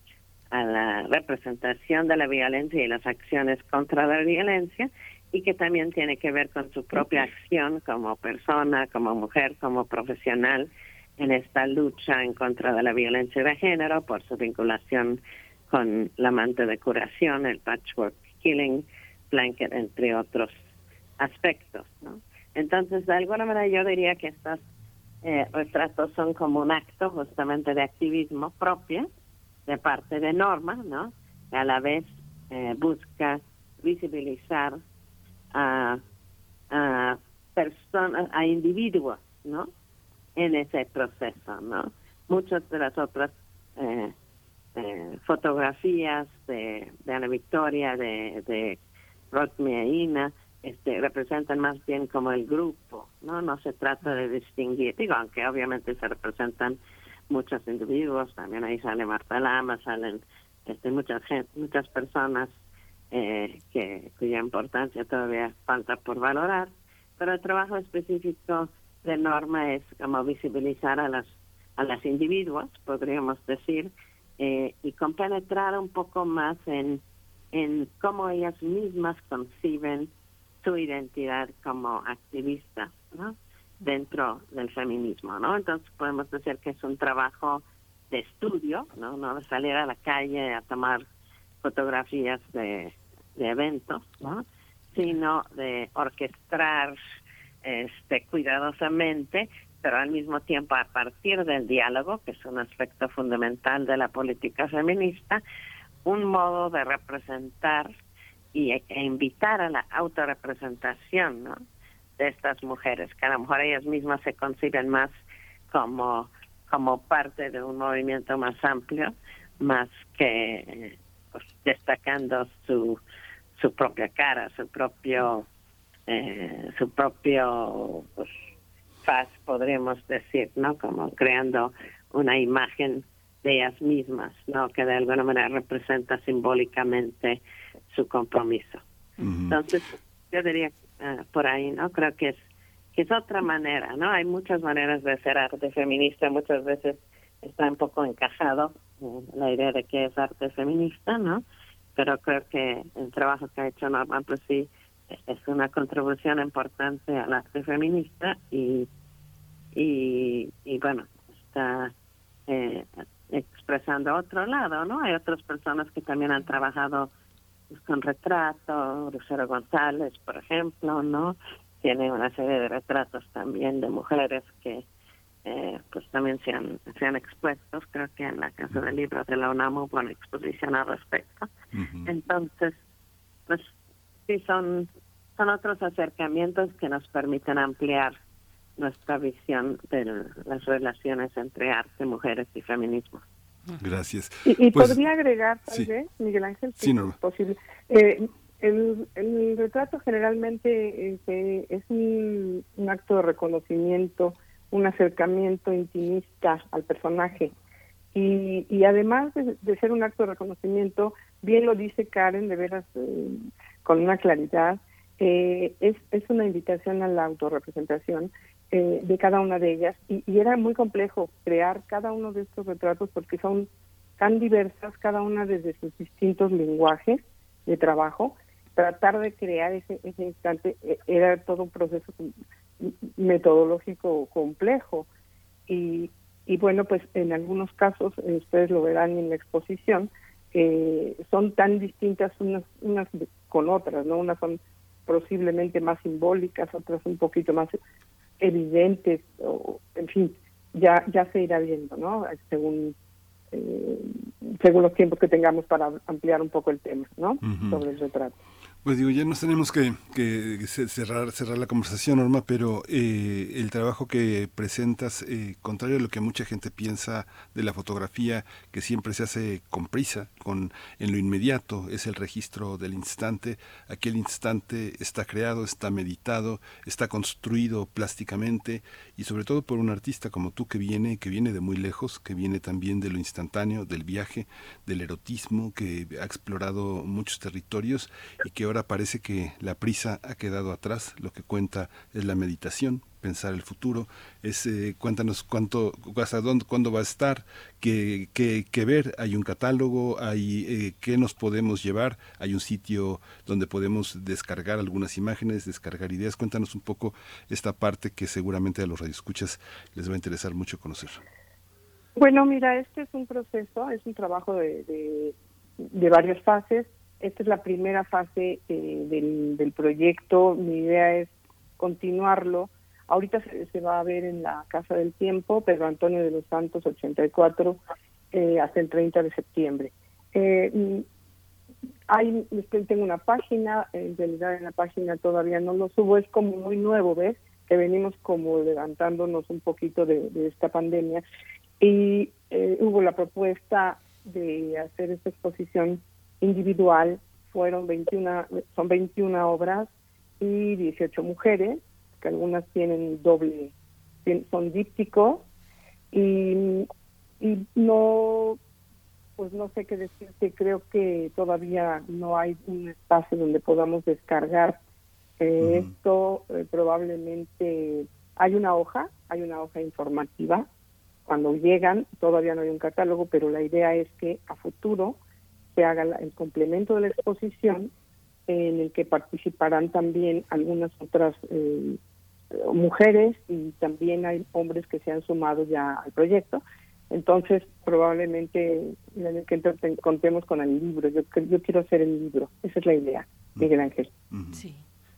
a la representación de la violencia y las acciones contra la violencia y que también tiene que ver con su propia acción como persona, como mujer, como profesional en esta lucha en contra de la violencia de género por su vinculación con la amante de curación, el patchwork killing blanket, entre otros aspectos. ¿no? Entonces, de alguna manera yo diría que estos eh, retratos son como un acto justamente de activismo propio de parte de Norma, ¿no? Que a la vez eh, busca visibilizar a, a personas, a individuos, ¿no? En ese proceso, ¿no? Muchas de las otras eh, eh, fotografías de, de, Ana Victoria, de, de Rodney este, representan más bien como el grupo, ¿no? No se trata de distinguir, digo, aunque obviamente se representan muchos individuos, también ahí sale Marta Lama, salen este, muchas muchas personas eh, que cuya importancia todavía falta por valorar, pero el trabajo específico de norma es como visibilizar a las a las individuos, podríamos decir, eh, y compenetrar un poco más en en cómo ellas mismas conciben su identidad como activista, ¿no? Dentro del feminismo, ¿no? Entonces podemos decir que es un trabajo de estudio, ¿no? No de salir a la calle a tomar fotografías de, de eventos, ¿no? Sino de orquestar este cuidadosamente, pero al mismo tiempo a partir del diálogo, que es un aspecto fundamental de la política feminista, un modo de representar y, e invitar a la autorrepresentación ¿no? de estas mujeres, que a lo mejor ellas mismas se conciben más como, como parte de un movimiento más amplio, más que pues, destacando su, su propia cara, su propio, eh, su propio pues, faz, podríamos decir, ¿no? Como creando una imagen de ellas mismas, ¿no? Que de alguna manera representa simbólicamente su compromiso. Entonces, yo diría uh, por ahí, ¿no? Creo que es que es otra manera, ¿no? Hay muchas maneras de ser arte feminista, muchas veces está un poco encajado la idea de que es arte feminista, ¿no? Pero creo que el trabajo que ha hecho Norma, pues sí, es una contribución importante al arte feminista y, y, y bueno, está eh, expresando otro lado, ¿no? Hay otras personas que también han trabajado pues, con retrato, Lucero González, por ejemplo, ¿no? Tiene una serie de retratos también de mujeres que eh, pues también se han, se han expuesto, creo que en la Casa del Libro de la UNAM hubo una exposición al respecto. Entonces, pues sí son, son otros acercamientos que nos permiten ampliar nuestra visión de las relaciones entre arte, mujeres y feminismo. Gracias. Y, pues, podría agregar, tal Miguel Ángel, si es posible. Eh, el, el, retrato generalmente eh, es un, acto de reconocimiento, un acercamiento intimista al personaje. Y, y además de, ser un acto de reconocimiento, bien lo dice Karen, de veras, eh, con una claridad, es, es una invitación a la autorrepresentación eh, de cada una de ellas. Y, era muy complejo crear cada uno de estos retratos porque son tan diversas, cada una desde sus distintos lenguajes de trabajo. Tratar de crear ese, ese instante eh, era todo un proceso metodológico complejo. Y, y bueno, pues en algunos casos, eh, ustedes lo verán en la exposición, son tan distintas unas, unas con otras, ¿no? Unas son posiblemente más simbólicas, otras un poquito más evidentes, o, en fin, ya, ya se irá viendo, ¿no? Según, eh, según los tiempos que tengamos para ampliar un poco el tema, ¿no? Sobre el retrato. Pues digo, ya nos tenemos que, cerrar, cerrar la conversación, Norma, pero eh, el trabajo que presentas, eh, contrario a lo que mucha gente piensa de la fotografía, que siempre se hace con prisa, con en lo inmediato, es el registro del instante. Aquel instante está creado, está meditado, está construido plásticamente y sobre todo por un artista como tú que viene, que viene de muy lejos, que viene también de lo instantáneo, del viaje, del erotismo, que ha explorado muchos territorios y que ahora parece que la prisa ha quedado atrás, lo que cuenta es la meditación, pensar el futuro, es eh, cuéntanos cuánto, hasta dónde, cuándo va a estar, qué, qué, ver, hay un catálogo, hay eh, qué nos podemos llevar, hay un sitio donde podemos descargar algunas imágenes, descargar ideas, cuéntanos un poco esta parte que seguramente a los radioescuchas les va a interesar mucho conocer. Bueno, mira, este es un proceso, es un trabajo de, de varias fases esta es la primera fase eh, del, proyecto. Mi idea es continuarlo. Ahorita se, va a ver en la Casa del Tiempo, Pedro Antonio de los Santos, 84, eh, hasta el 30 de septiembre. Eh, hay, tengo una página, en realidad en la página todavía no lo subo, es como muy nuevo, ¿ves? Que venimos como levantándonos un poquito de, de esta pandemia. Y eh, hubo la propuesta de hacer esta exposición individual fueron 21, son 21 obras y 18 mujeres, que algunas tienen doble, son dípticos y, y no, pues no sé qué decirte, creo que todavía no hay un espacio donde podamos descargar eh, esto, eh, probablemente hay una hoja, hay una hoja informativa, cuando llegan todavía no hay un catálogo, pero la idea es que a futuro se haga el complemento de la exposición en el que participarán también algunas otras eh, mujeres y también hay hombres que se han sumado ya al proyecto. Entonces, probablemente en el que contemos con el libro. Yo, yo quiero hacer el libro. Esa es la idea, Miguel Ángel. Sí.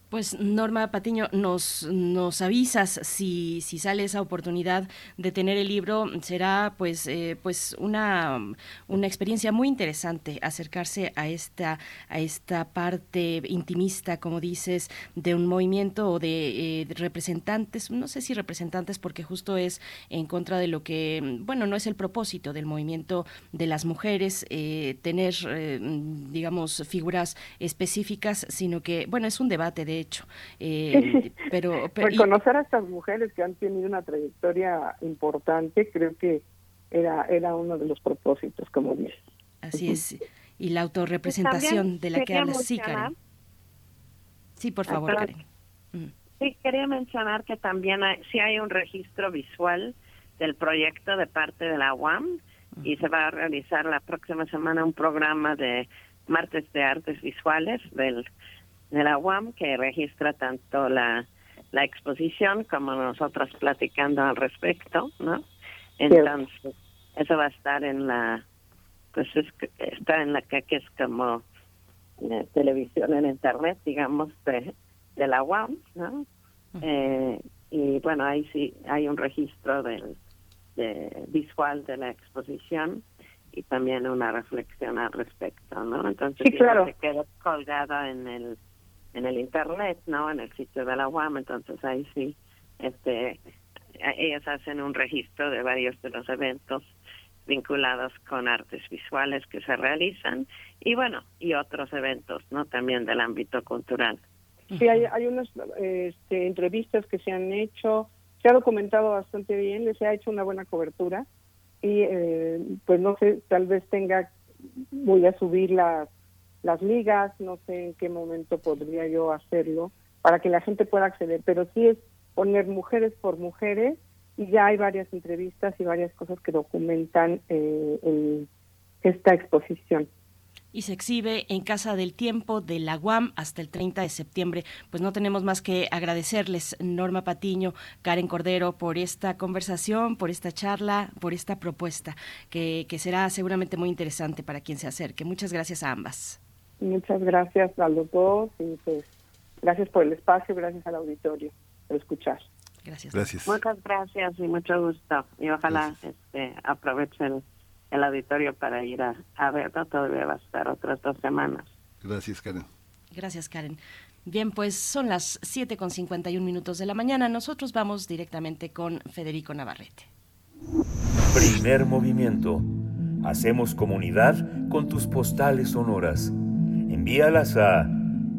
Pues Norma Patiño, nos, nos avisas si, si sale esa oportunidad de tener el libro, será pues, eh, pues una, una experiencia muy interesante acercarse a esta, a esta parte intimista, como dices, de un movimiento o de, eh, representantes, no sé si representantes porque justo es en contra de lo que, bueno, no es el propósito del movimiento de las mujeres, eh, tener, digamos, figuras específicas, sino que, bueno, es un debate de hecho. Eh, pero, Reconocer a estas mujeres que han tenido una trayectoria importante, creo que era, era uno de los propósitos, como dice. Así es. Y la autorrepresentación de la que habla Sí, Karen. Sí, por favor, Karen. Sí, quería mencionar que también hay, sí hay un registro visual del proyecto de parte de la UAM y se va a realizar la próxima semana un programa de martes de artes visuales del de la UAM que registra tanto la, la exposición como nosotras platicando al respecto, ¿no? Entonces, eso va a estar en la, pues es, está en la que, que es como eh, televisión en internet, digamos, de, de la UAM, ¿no? Eh, y bueno, ahí sí hay un registro del, de, visual de la exposición y también una reflexión al respecto, ¿no? Entonces, sí, claro. se queda colgada en el en el internet, ¿no? En el sitio de la UAM, entonces ahí sí, este, ellas hacen un registro de varios de los eventos vinculados con artes visuales que se realizan y bueno, y otros eventos, ¿no? También del ámbito cultural. Sí, hay, hay unas este, entrevistas que se han hecho, se ha documentado bastante bien, les ha hecho una buena cobertura y eh, pues no sé, tal vez tenga, voy a subir las las ligas, no sé en qué momento podría yo hacerlo para que la gente pueda acceder, pero sí es poner mujeres por mujeres y ya hay varias entrevistas y varias cosas que documentan eh, esta exposición y se exhibe en Casa del Tiempo de la UAM hasta el 30 de septiembre. Pues no tenemos más que agradecerles, Norma Patiño, Karen Cordero, por esta conversación, por esta charla, por esta propuesta, que, que será seguramente muy interesante para quien se acerque. Muchas gracias a ambas. Muchas gracias a los dos y pues gracias por el espacio, gracias al auditorio por escuchar. Gracias. Gracias. Muchas gracias y mucho gusto. Y ojalá este, aprovechen el auditorio para ir a, a verlo. Todavía va a estar otras dos semanas. Gracias, Karen. Gracias, Karen. Bien, pues son las 7 con 51 minutos de la mañana. Nosotros vamos directamente con Federico Navarrete. Primer movimiento. Hacemos comunidad con tus postales sonoras envíalas a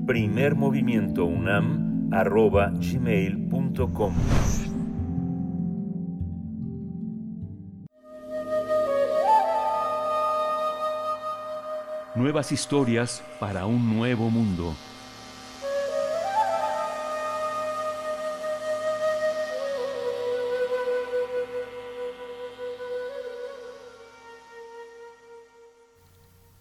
primermovimientounam.gmail.com Nuevas historias para un nuevo mundo.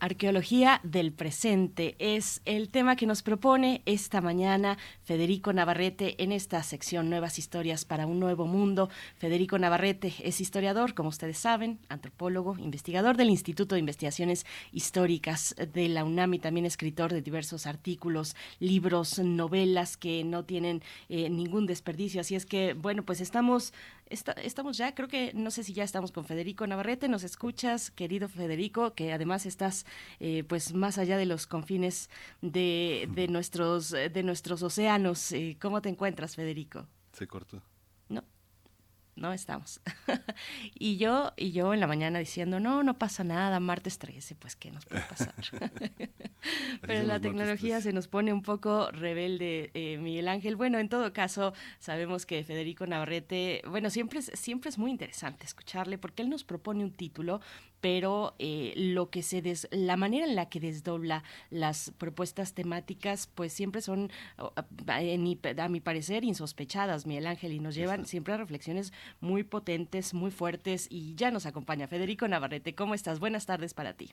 Arqueología del presente es el tema que nos propone esta mañana Federico Navarrete en esta sección Nuevas historias para un nuevo mundo. Federico Navarrete es historiador, como ustedes saben, antropólogo, investigador del Instituto de Investigaciones Históricas de la UNAM y también escritor de diversos artículos, libros, novelas que no tienen eh, ningún desperdicio. Así es que, bueno, pues estamos estamos ya, creo que, no sé si ya estamos con Federico Navarrete, nos escuchas, querido Federico, que además estás eh, pues más allá de los confines de, de nuestros, de nuestros océanos. Eh, ¿Cómo te encuentras, Federico? Se cortó no estamos. y yo y yo en la mañana diciendo, no, no pasa nada, martes 13, pues qué nos puede pasar. Pero la tecnología se nos pone un poco rebelde, eh, Miguel Ángel. Bueno, en todo caso, sabemos que Federico Navarrete, bueno, siempre es, siempre es muy interesante escucharle porque él nos propone un título pero eh, lo que se des, la manera en la que desdobla las propuestas temáticas, pues siempre son, a mi parecer, insospechadas, Miguel Ángel, y nos llevan siempre a reflexiones muy potentes, muy fuertes, y ya nos acompaña Federico Navarrete. ¿Cómo estás? Buenas tardes para ti.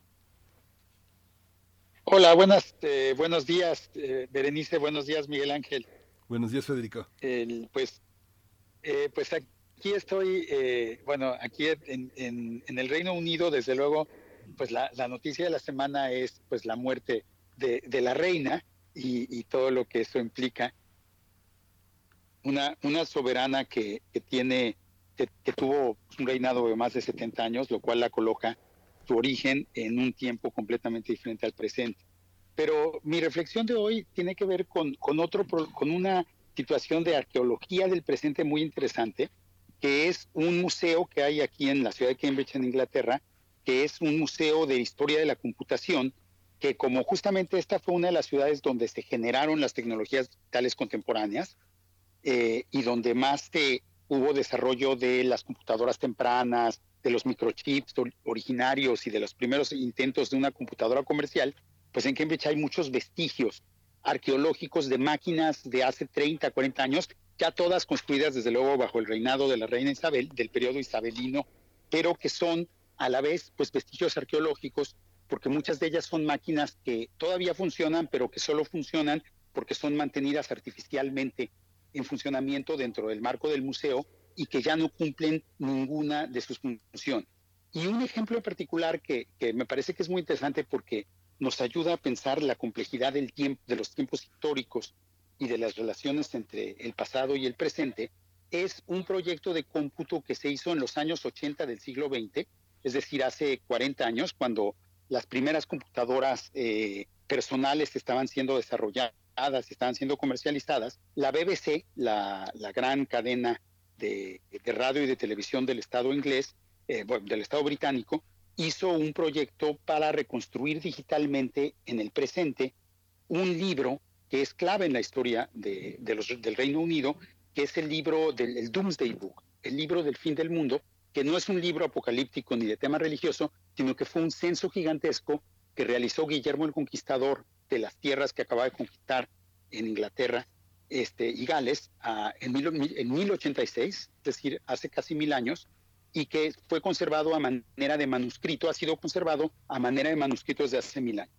Hola, buenas, eh, buenos días, eh, Berenice, buenos días, Miguel Ángel. Buenos días, Federico. pues, eh, pues aquí estoy, bueno, aquí en, en, el Reino Unido, desde luego, pues la, la, noticia de la semana es pues la muerte de, de la reina y, y, todo lo que eso implica. Una, una soberana que, que tiene, que, que tuvo un reinado de más de 70 años, lo cual la coloca su origen en un tiempo completamente diferente al presente. Pero mi reflexión de hoy tiene que ver con, con, otro, con una situación de arqueología del presente muy interesante, que es un museo que hay aquí en la ciudad de Cambridge, en Inglaterra, que es un museo de historia de la computación, que como justamente esta fue una de las ciudades donde se generaron las tecnologías digitales contemporáneas eh, y donde más se hubo desarrollo de las computadoras tempranas, de los microchips originarios y de los primeros intentos de una computadora comercial, pues en Cambridge hay muchos vestigios arqueológicos de máquinas de hace 30, 40 años, ya todas construidas desde luego bajo el reinado de la reina Isabel, del periodo isabelino, pero que son a la vez pues vestigios arqueológicos, porque muchas de ellas son máquinas que todavía funcionan, pero que solo funcionan porque son mantenidas artificialmente en funcionamiento dentro del marco del museo y que ya no cumplen ninguna de sus funciones. Y un ejemplo en particular que, me parece que es muy interesante porque nos ayuda a pensar la complejidad de los tiempos históricos y de las relaciones entre el pasado y el presente, es un proyecto de cómputo que se hizo en los años 80 del siglo XX, es decir, hace 40 años, cuando las primeras computadoras eh, personales estaban siendo desarrolladas, estaban siendo comercializadas, la BBC, la, la gran cadena de, radio y de televisión del Estado inglés, eh, del Estado británico, hizo un proyecto para reconstruir digitalmente en el presente un libro que es clave en la historia del Reino Unido, que es el libro del Doomsday Book, el libro del fin del mundo, que no es un libro apocalíptico ni de tema religioso, sino que fue un censo gigantesco que realizó Guillermo el Conquistador de las tierras que acaba de conquistar en Inglaterra este, y Gales en, en 1086, es decir, hace casi mil años, y que fue conservado a manera de manuscrito, ha sido conservado a manera de manuscrito desde hace mil años.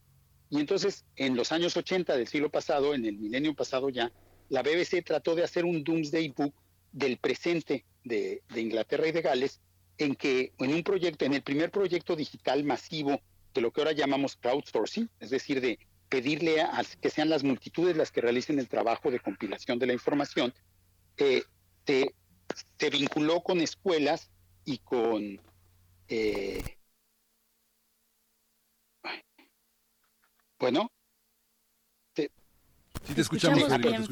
Y entonces, en los años 80 del siglo pasado, en el milenio pasado ya, la BBC trató de hacer un Doomsday Book del presente de, de Inglaterra y de Gales, en que en un proyecto, en el primer proyecto digital masivo de lo que ahora llamamos crowdsourcing, es decir, de pedirle a, que sean las multitudes las que realicen el trabajo de compilación de la información, eh, se, vinculó con escuelas y con... Eh, bueno, sí te escuchamos,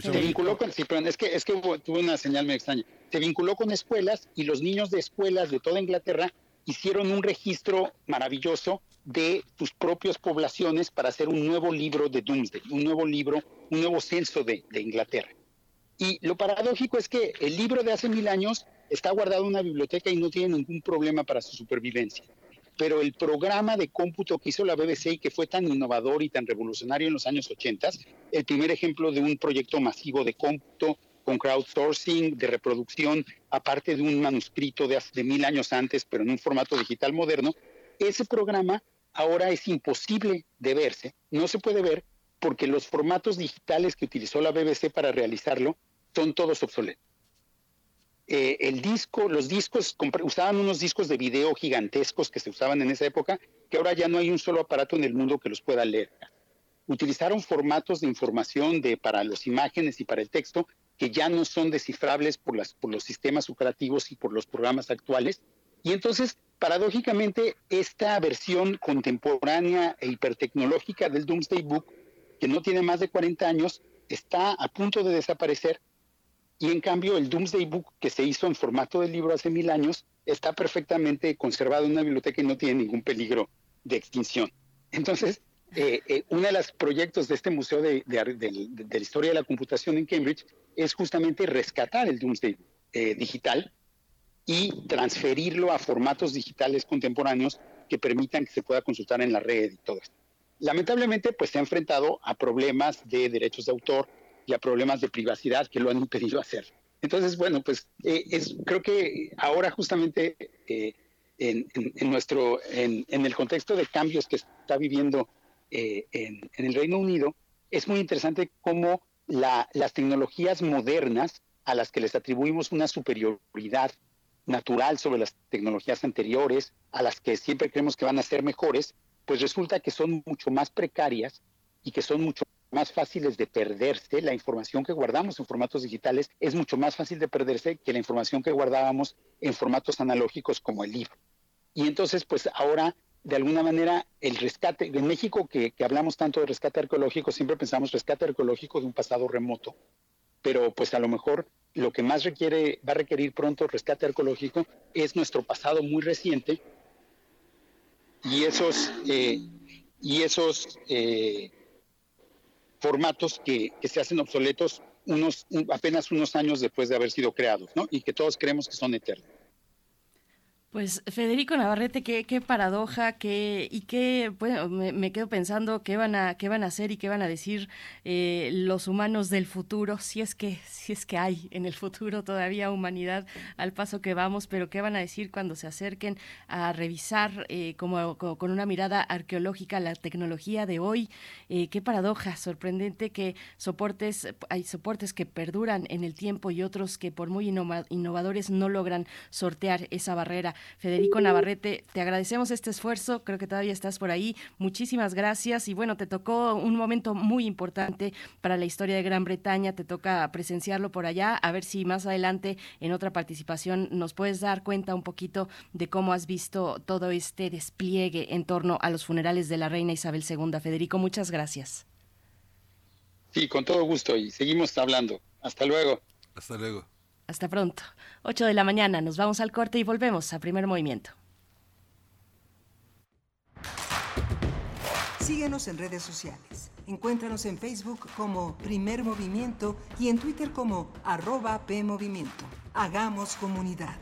Se vinculó con, sí, pero es que, es que tuve una señal muy extraña. Se vinculó con escuelas y los niños de escuelas de toda Inglaterra hicieron un registro maravilloso de sus propias poblaciones para hacer un nuevo libro de Doomsday, un nuevo libro, un nuevo censo de, Inglaterra. Y lo paradójico es que el libro de hace mil años está guardado en una biblioteca y no tiene ningún problema para su supervivencia. Pero el programa de cómputo que hizo la BBC y que fue tan innovador y tan revolucionario en los años 80, el primer ejemplo de un proyecto masivo de cómputo con crowdsourcing, de reproducción, aparte de un manuscrito de, hace, de mil años antes, pero en un formato digital moderno, ese programa ahora es imposible de verse, no se puede ver porque los formatos digitales que utilizó la BBC para realizarlo son todos obsoletos. Eh, el disco, los discos, usaban unos discos de video gigantescos que se usaban en esa época, que ahora ya no hay un solo aparato en el mundo que los pueda leer. Utilizaron formatos de información de, para las imágenes y para el texto que ya no son descifrables por, las, por los sistemas operativos y por los programas actuales. Y entonces, paradójicamente, esta versión contemporánea e hipertecnológica del Doomsday Book, que no tiene más de 40 años, está a punto de desaparecer. Y en cambio, el Doomsday Book, que se hizo en formato de libro hace mil años, está perfectamente conservado en una biblioteca y no tiene ningún peligro de extinción. Entonces, eh, eh, uno de los proyectos de este Museo de, la Historia de la Computación en Cambridge es justamente rescatar el Doomsday eh, digital y transferirlo a formatos digitales contemporáneos que permitan que se pueda consultar en la red y todo esto. Lamentablemente, pues se ha enfrentado a problemas de derechos de autor y a problemas de privacidad que lo han impedido hacer. Entonces, bueno, pues es, creo que ahora justamente en, nuestro, en, en el contexto de cambios que está viviendo eh, en, el Reino Unido, es muy interesante cómo las tecnologías modernas a las que les atribuimos una superioridad natural sobre las tecnologías anteriores, a las que siempre creemos que van a ser mejores, pues resulta que son mucho más precarias y que son mucho más fáciles de perderse. La información que guardamos en formatos digitales es mucho más fácil de perderse que la información que guardábamos en formatos analógicos como el libro. Y entonces, pues ahora de alguna manera el rescate, en México que, hablamos tanto de rescate arqueológico, siempre pensamos rescate arqueológico de un pasado remoto, pero pues a lo mejor lo que más requiere, va a requerir pronto rescate arqueológico es nuestro pasado muy reciente y esos, eh, y esos eh, formatos que, que, se hacen obsoletos unos, apenas unos años después de haber sido creados, ¿no? Y que todos creemos que son eternos. Pues Federico Navarrete, qué, paradoja, qué, y qué, bueno, me, quedo pensando qué van a, qué van a hacer y qué van a decir eh, los humanos del futuro, si es que, si es que hay en el futuro todavía humanidad al paso que vamos, pero qué van a decir cuando se acerquen a revisar eh, como, con una mirada arqueológica la tecnología de hoy, eh, qué paradoja, sorprendente que soportes, hay soportes que perduran en el tiempo y otros que por muy innovadores no logran sortear esa barrera. Federico Navarrete, te agradecemos este esfuerzo, creo que todavía estás por ahí. Muchísimas gracias y bueno, te tocó un momento muy importante para la historia de Gran Bretaña, te toca presenciarlo por allá, a ver si más adelante en otra participación nos puedes dar cuenta un poquito de cómo has visto todo este despliegue en torno a los funerales de la reina Isabel II. Federico, muchas gracias. Sí, con todo gusto y seguimos hablando. Hasta luego. Hasta luego. Hasta pronto. 8 de la mañana, nos vamos al corte y volvemos a primer movimiento. Síguenos en redes sociales. Encuéntranos en Facebook como Primer Movimiento y en Twitter como arroba PMovimiento. Hagamos comunidad.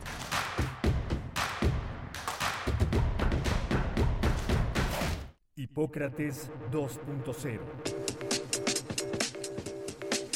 Hipócrates 2.0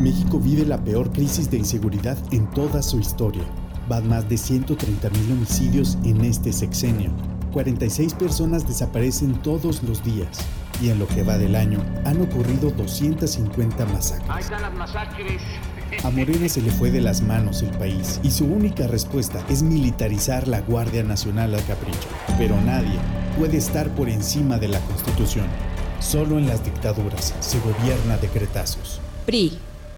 México vive la peor crisis de inseguridad en toda su historia. Van más de 130 mil homicidios en este sexenio. 46 personas desaparecen todos los días. Y en lo que va del año han ocurrido 250 masacres. A Morena se le fue de las manos el país y su única respuesta es militarizar la Guardia Nacional al capricho. Pero nadie puede estar por encima de la Constitución. Solo en las dictaduras se gobierna decretazos. PRI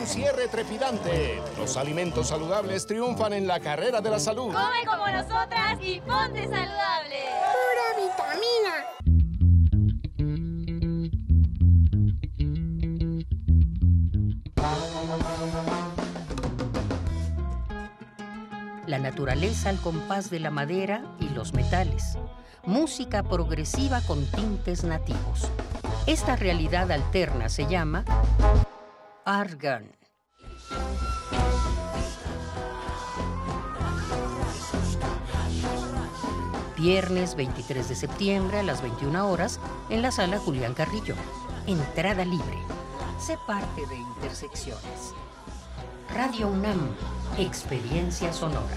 Un cierre trepidante. Los alimentos saludables triunfan en la carrera de la salud. Come como nosotras y ponte saludable. Pura vitamina. La naturaleza al compás de la madera y los metales. Música progresiva con tintes nativos. Esta realidad alterna se llama Argan. Viernes 23 de septiembre a las 21 horas en la sala Julián Carrillo. Entrada libre. Sé parte de Intersecciones. Radio UNAM, Experiencia Sonora.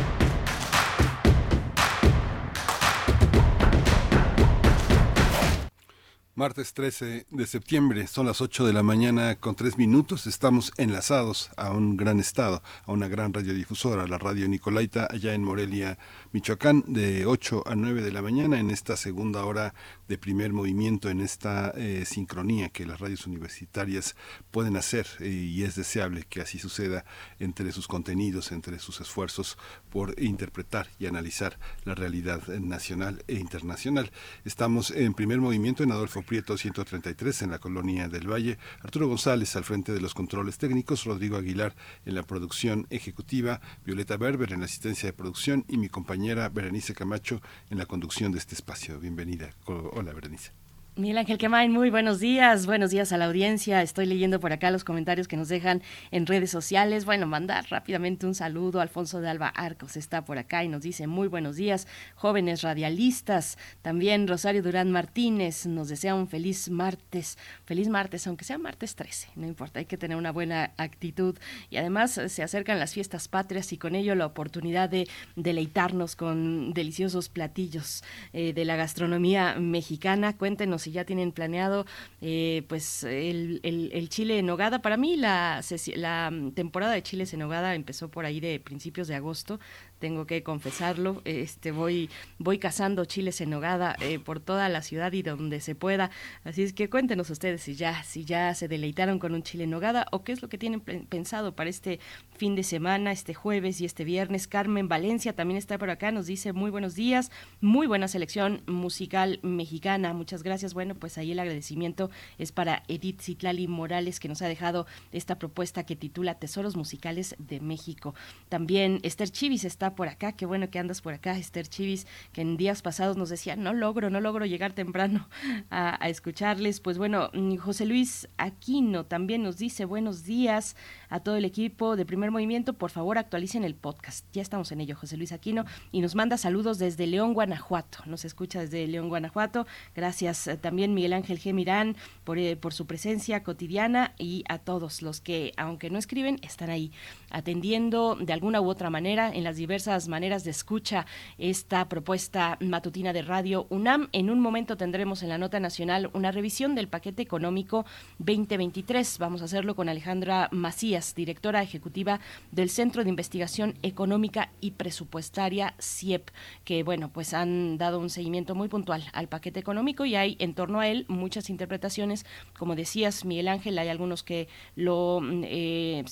Martes 13 de septiembre, son las 8 de la mañana con 3 minutos. Estamos enlazados a un gran estado, a una gran radiodifusora, la radio Nicolaita, allá en Morelia, Michoacán, de 8 a 9 de la mañana, en esta segunda hora de primer movimiento, en esta eh, sincronía que las radios universitarias pueden hacer y es deseable que así suceda entre sus contenidos, entre sus esfuerzos por interpretar y analizar la realidad nacional e internacional. Estamos en primer movimiento en Adolfo Prieto 133 en la colonia del Valle, Arturo González al frente de los controles técnicos, Rodrigo Aguilar en la producción ejecutiva, Violeta Berber en la asistencia de producción y mi compañera Berenice Camacho en la conducción de este espacio. Bienvenida. Hola Berenice. Miguel Ángel Quemain, muy buenos días, buenos días a la audiencia. Estoy leyendo por acá los comentarios que nos dejan en redes sociales. Bueno, mandar rápidamente un saludo. Alfonso de Alba Arcos está por acá y nos dice muy buenos días, jóvenes radialistas. También Rosario Durán Martínez nos desea un feliz martes, feliz martes, aunque sea martes 13, no importa, hay que tener una buena actitud. Y además eh, se acercan las fiestas patrias y con ello la oportunidad de deleitarnos con deliciosos platillos eh, de la gastronomía mexicana. Cuéntenos si ya tienen planeado eh, pues el, el, chile en nogada. Para mí la, la temporada de chiles en nogada empezó por ahí de principios de agosto tengo que confesarlo. Este voy voy cazando chiles en nogada eh, por toda la ciudad y donde se pueda. Así es que cuéntenos ustedes si ya si ya se deleitaron con un chile en nogada o qué es lo que tienen pensado para este fin de semana, este jueves y este viernes. Carmen Valencia también está por acá, nos dice muy buenos días, muy buena selección musical mexicana. Muchas gracias. Bueno, pues ahí el agradecimiento es para Edith Citlali Morales que nos ha dejado esta propuesta que titula Tesoros musicales de México. También Esther Chivis está por acá, qué bueno que andas por acá, Esther Chivis, que en días pasados nos decía, no logro, no logro llegar temprano a, escucharles. Pues bueno, mm, José Luis Aquino también nos dice buenos días a todo el equipo de Primer Movimiento, por favor actualicen el podcast. Ya estamos en ello, José Luis Aquino, y nos manda saludos desde León, Guanajuato. Nos escucha desde León, Guanajuato. Gracias eh, también Miguel Ángel G. Mirán por, eh, por su presencia cotidiana y a todos los que, aunque no escriben, están ahí atendiendo de alguna u otra manera en las diversas maneras de escucha esta propuesta matutina de Radio UNAM. En un momento tendremos en la nota nacional una revisión del paquete económico 2023. Vamos a hacerlo con Alejandra Macías, directora ejecutiva del Centro de Investigación Económica y Presupuestaria CIEP, que bueno, pues han dado un seguimiento muy puntual al paquete económico y hay en torno a él muchas interpretaciones. Como decías, Miguel Ángel, hay algunos que lo eh,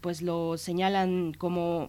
pues lo señalan como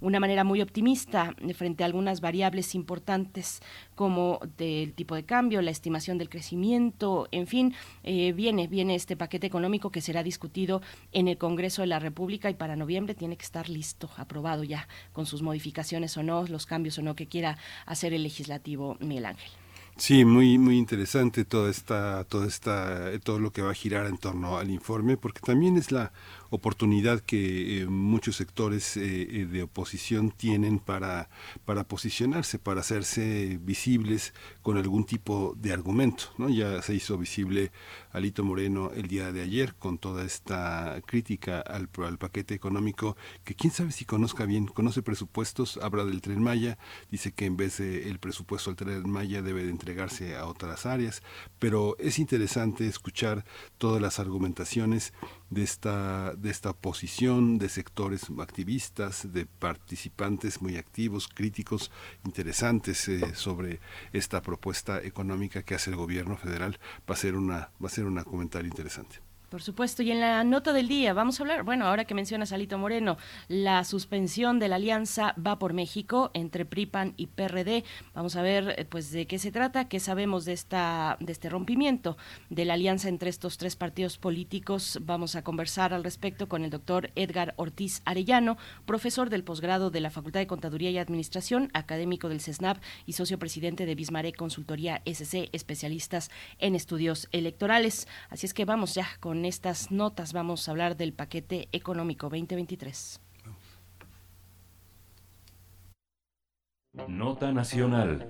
una manera muy optimista frente a algunas variables importantes como del tipo de cambio, la estimación del crecimiento, en fin, eh, viene, viene este paquete económico que será discutido en el Congreso de la República y para noviembre tiene que estar listo, aprobado ya, con sus modificaciones o no, los cambios o no que quiera hacer el legislativo Miguel Ángel. Sí, muy muy interesante toda esta toda esta todo lo que va a girar en torno al informe porque también es la oportunidad que eh, muchos sectores eh, eh, de oposición tienen para, para posicionarse, para hacerse visibles con algún tipo de argumento. ¿no? Ya se hizo visible Alito Moreno el día de ayer con toda esta crítica al, al paquete económico que quién sabe si conozca bien, conoce presupuestos, habla del tren Maya, dice que en vez del el presupuesto al tren Maya debe de entregarse a otras áreas, pero es interesante escuchar todas las argumentaciones de esta, de esta posición de sectores activistas, de participantes muy activos, críticos, interesantes eh, sobre esta propuesta económica que hace el gobierno federal. Va a ser una, va a ser un comentario interesante. Por supuesto, y en la nota del día vamos a hablar, bueno, ahora que mencionas a Alito Moreno, la suspensión de la alianza va por México entre PRIPAN y PRD. Vamos a ver eh, pues de qué se trata, qué sabemos de esta de este rompimiento de la alianza entre estos tres partidos políticos. Vamos a conversar al respecto con el doctor Edgar Ortiz Arellano, profesor del posgrado de la Facultad de Contaduría y Administración, académico del CESNAP y socio presidente de Bismarck Consultoría SC, especialistas en estudios electorales. Así es que vamos ya con estas notas vamos a hablar del paquete económico 2023. Nota Nacional.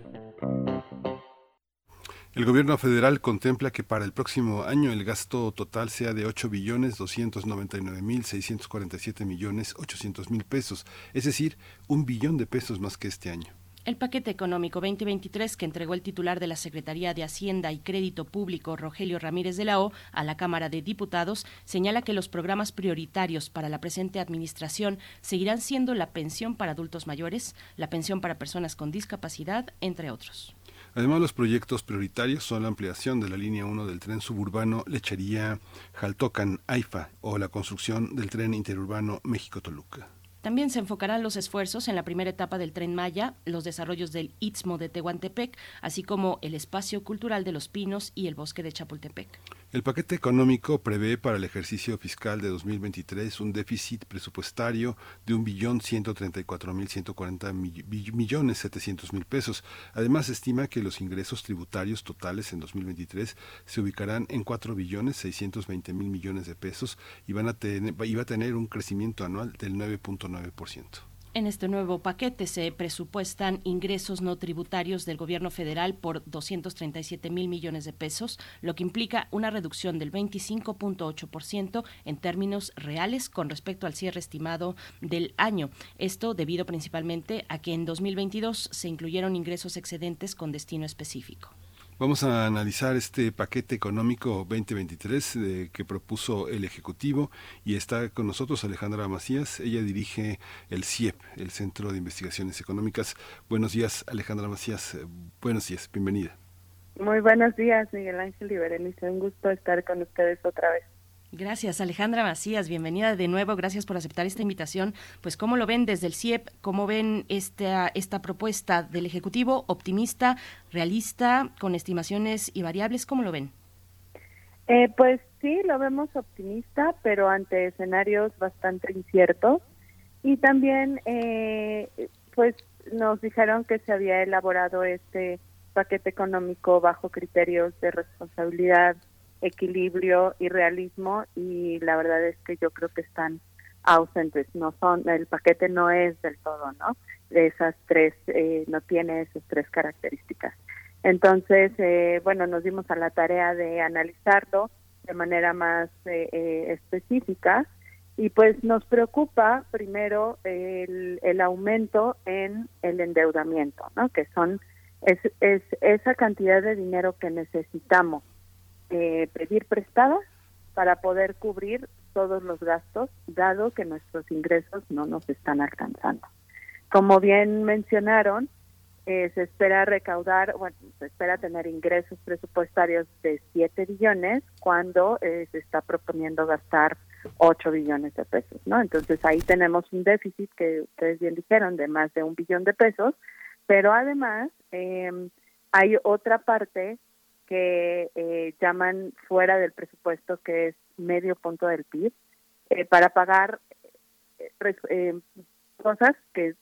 El gobierno federal contempla que para el próximo año el gasto total sea de 8 billones 299 mil 647 millones 800 mil pesos, es decir, un billón de pesos más que este año. El paquete económico 2023 que entregó el titular de la Secretaría de Hacienda y Crédito Público, Rogelio Ramírez de la O, a la Cámara de Diputados, señala que los programas prioritarios para la presente administración seguirán siendo la pensión para adultos mayores, la pensión para personas con discapacidad, entre otros. Además, los proyectos prioritarios son la ampliación de la línea 1 del tren suburbano Lechería Jaltocan-Aifa o la construcción del tren interurbano México-Toluca. También se enfocarán los esfuerzos en la primera etapa del Tren Maya, los desarrollos del Istmo de Tehuantepec, así como el espacio cultural de Los Pinos y el bosque de Chapultepec. El paquete económico prevé para el ejercicio fiscal de 2023 un déficit presupuestario de 1.134.140 millones 700 mil pesos. Además, estima que los ingresos tributarios totales en 2023 se ubicarán en 4 billones 620 mil millones de pesos y van a tener, y va a tener un crecimiento anual del 9.9%. En este nuevo paquete se presupuestan ingresos no tributarios del gobierno federal por 237 mil millones de pesos, lo que implica una reducción del 25.8% en términos reales con respecto al cierre estimado del año. Esto debido principalmente a que en 2022 se incluyeron ingresos excedentes con destino específico. Vamos a analizar este paquete económico 2023 eh, que propuso el Ejecutivo y está con nosotros Alejandra Macías. Ella dirige el CIEP, el Centro de Investigaciones Económicas. Buenos días, Alejandra Macías. Eh, buenos días, bienvenida. Muy buenos días, Miguel Ángel y Berenice. Un gusto estar con ustedes otra vez. Gracias, Alejandra Macías. Bienvenida de nuevo. Gracias por aceptar esta invitación. Pues, ¿cómo lo ven desde el CIEP? ¿Cómo ven esta, esta propuesta del Ejecutivo? ¿Optimista, realista, con estimaciones y variables? ¿Cómo lo ven? Eh, pues sí, lo vemos optimista, pero ante escenarios bastante inciertos. Y también, eh, pues, nos dijeron que se había elaborado este paquete económico bajo criterios de responsabilidad equilibrio y realismo y la verdad es que yo creo que están ausentes, no son, el paquete no es del todo, ¿no? De esas tres, eh, no tiene esas tres características. Entonces, eh, bueno, nos dimos a la tarea de analizarlo de manera más eh, específica y pues nos preocupa primero el, el aumento en el endeudamiento, ¿no? Que son, es, es esa cantidad de dinero que necesitamos eh, pedir prestada para poder cubrir todos los gastos, dado que nuestros ingresos no nos están alcanzando. Como bien mencionaron, eh, se espera recaudar, bueno, se espera tener ingresos presupuestarios de 7 billones cuando eh, se está proponiendo gastar 8 billones de pesos, ¿no? Entonces ahí tenemos un déficit que ustedes bien dijeron de más de un billón de pesos, pero además hay otra parte que eh, llaman fuera del presupuesto, que es medio punto del PIB, eh, para pagar eh, cosas que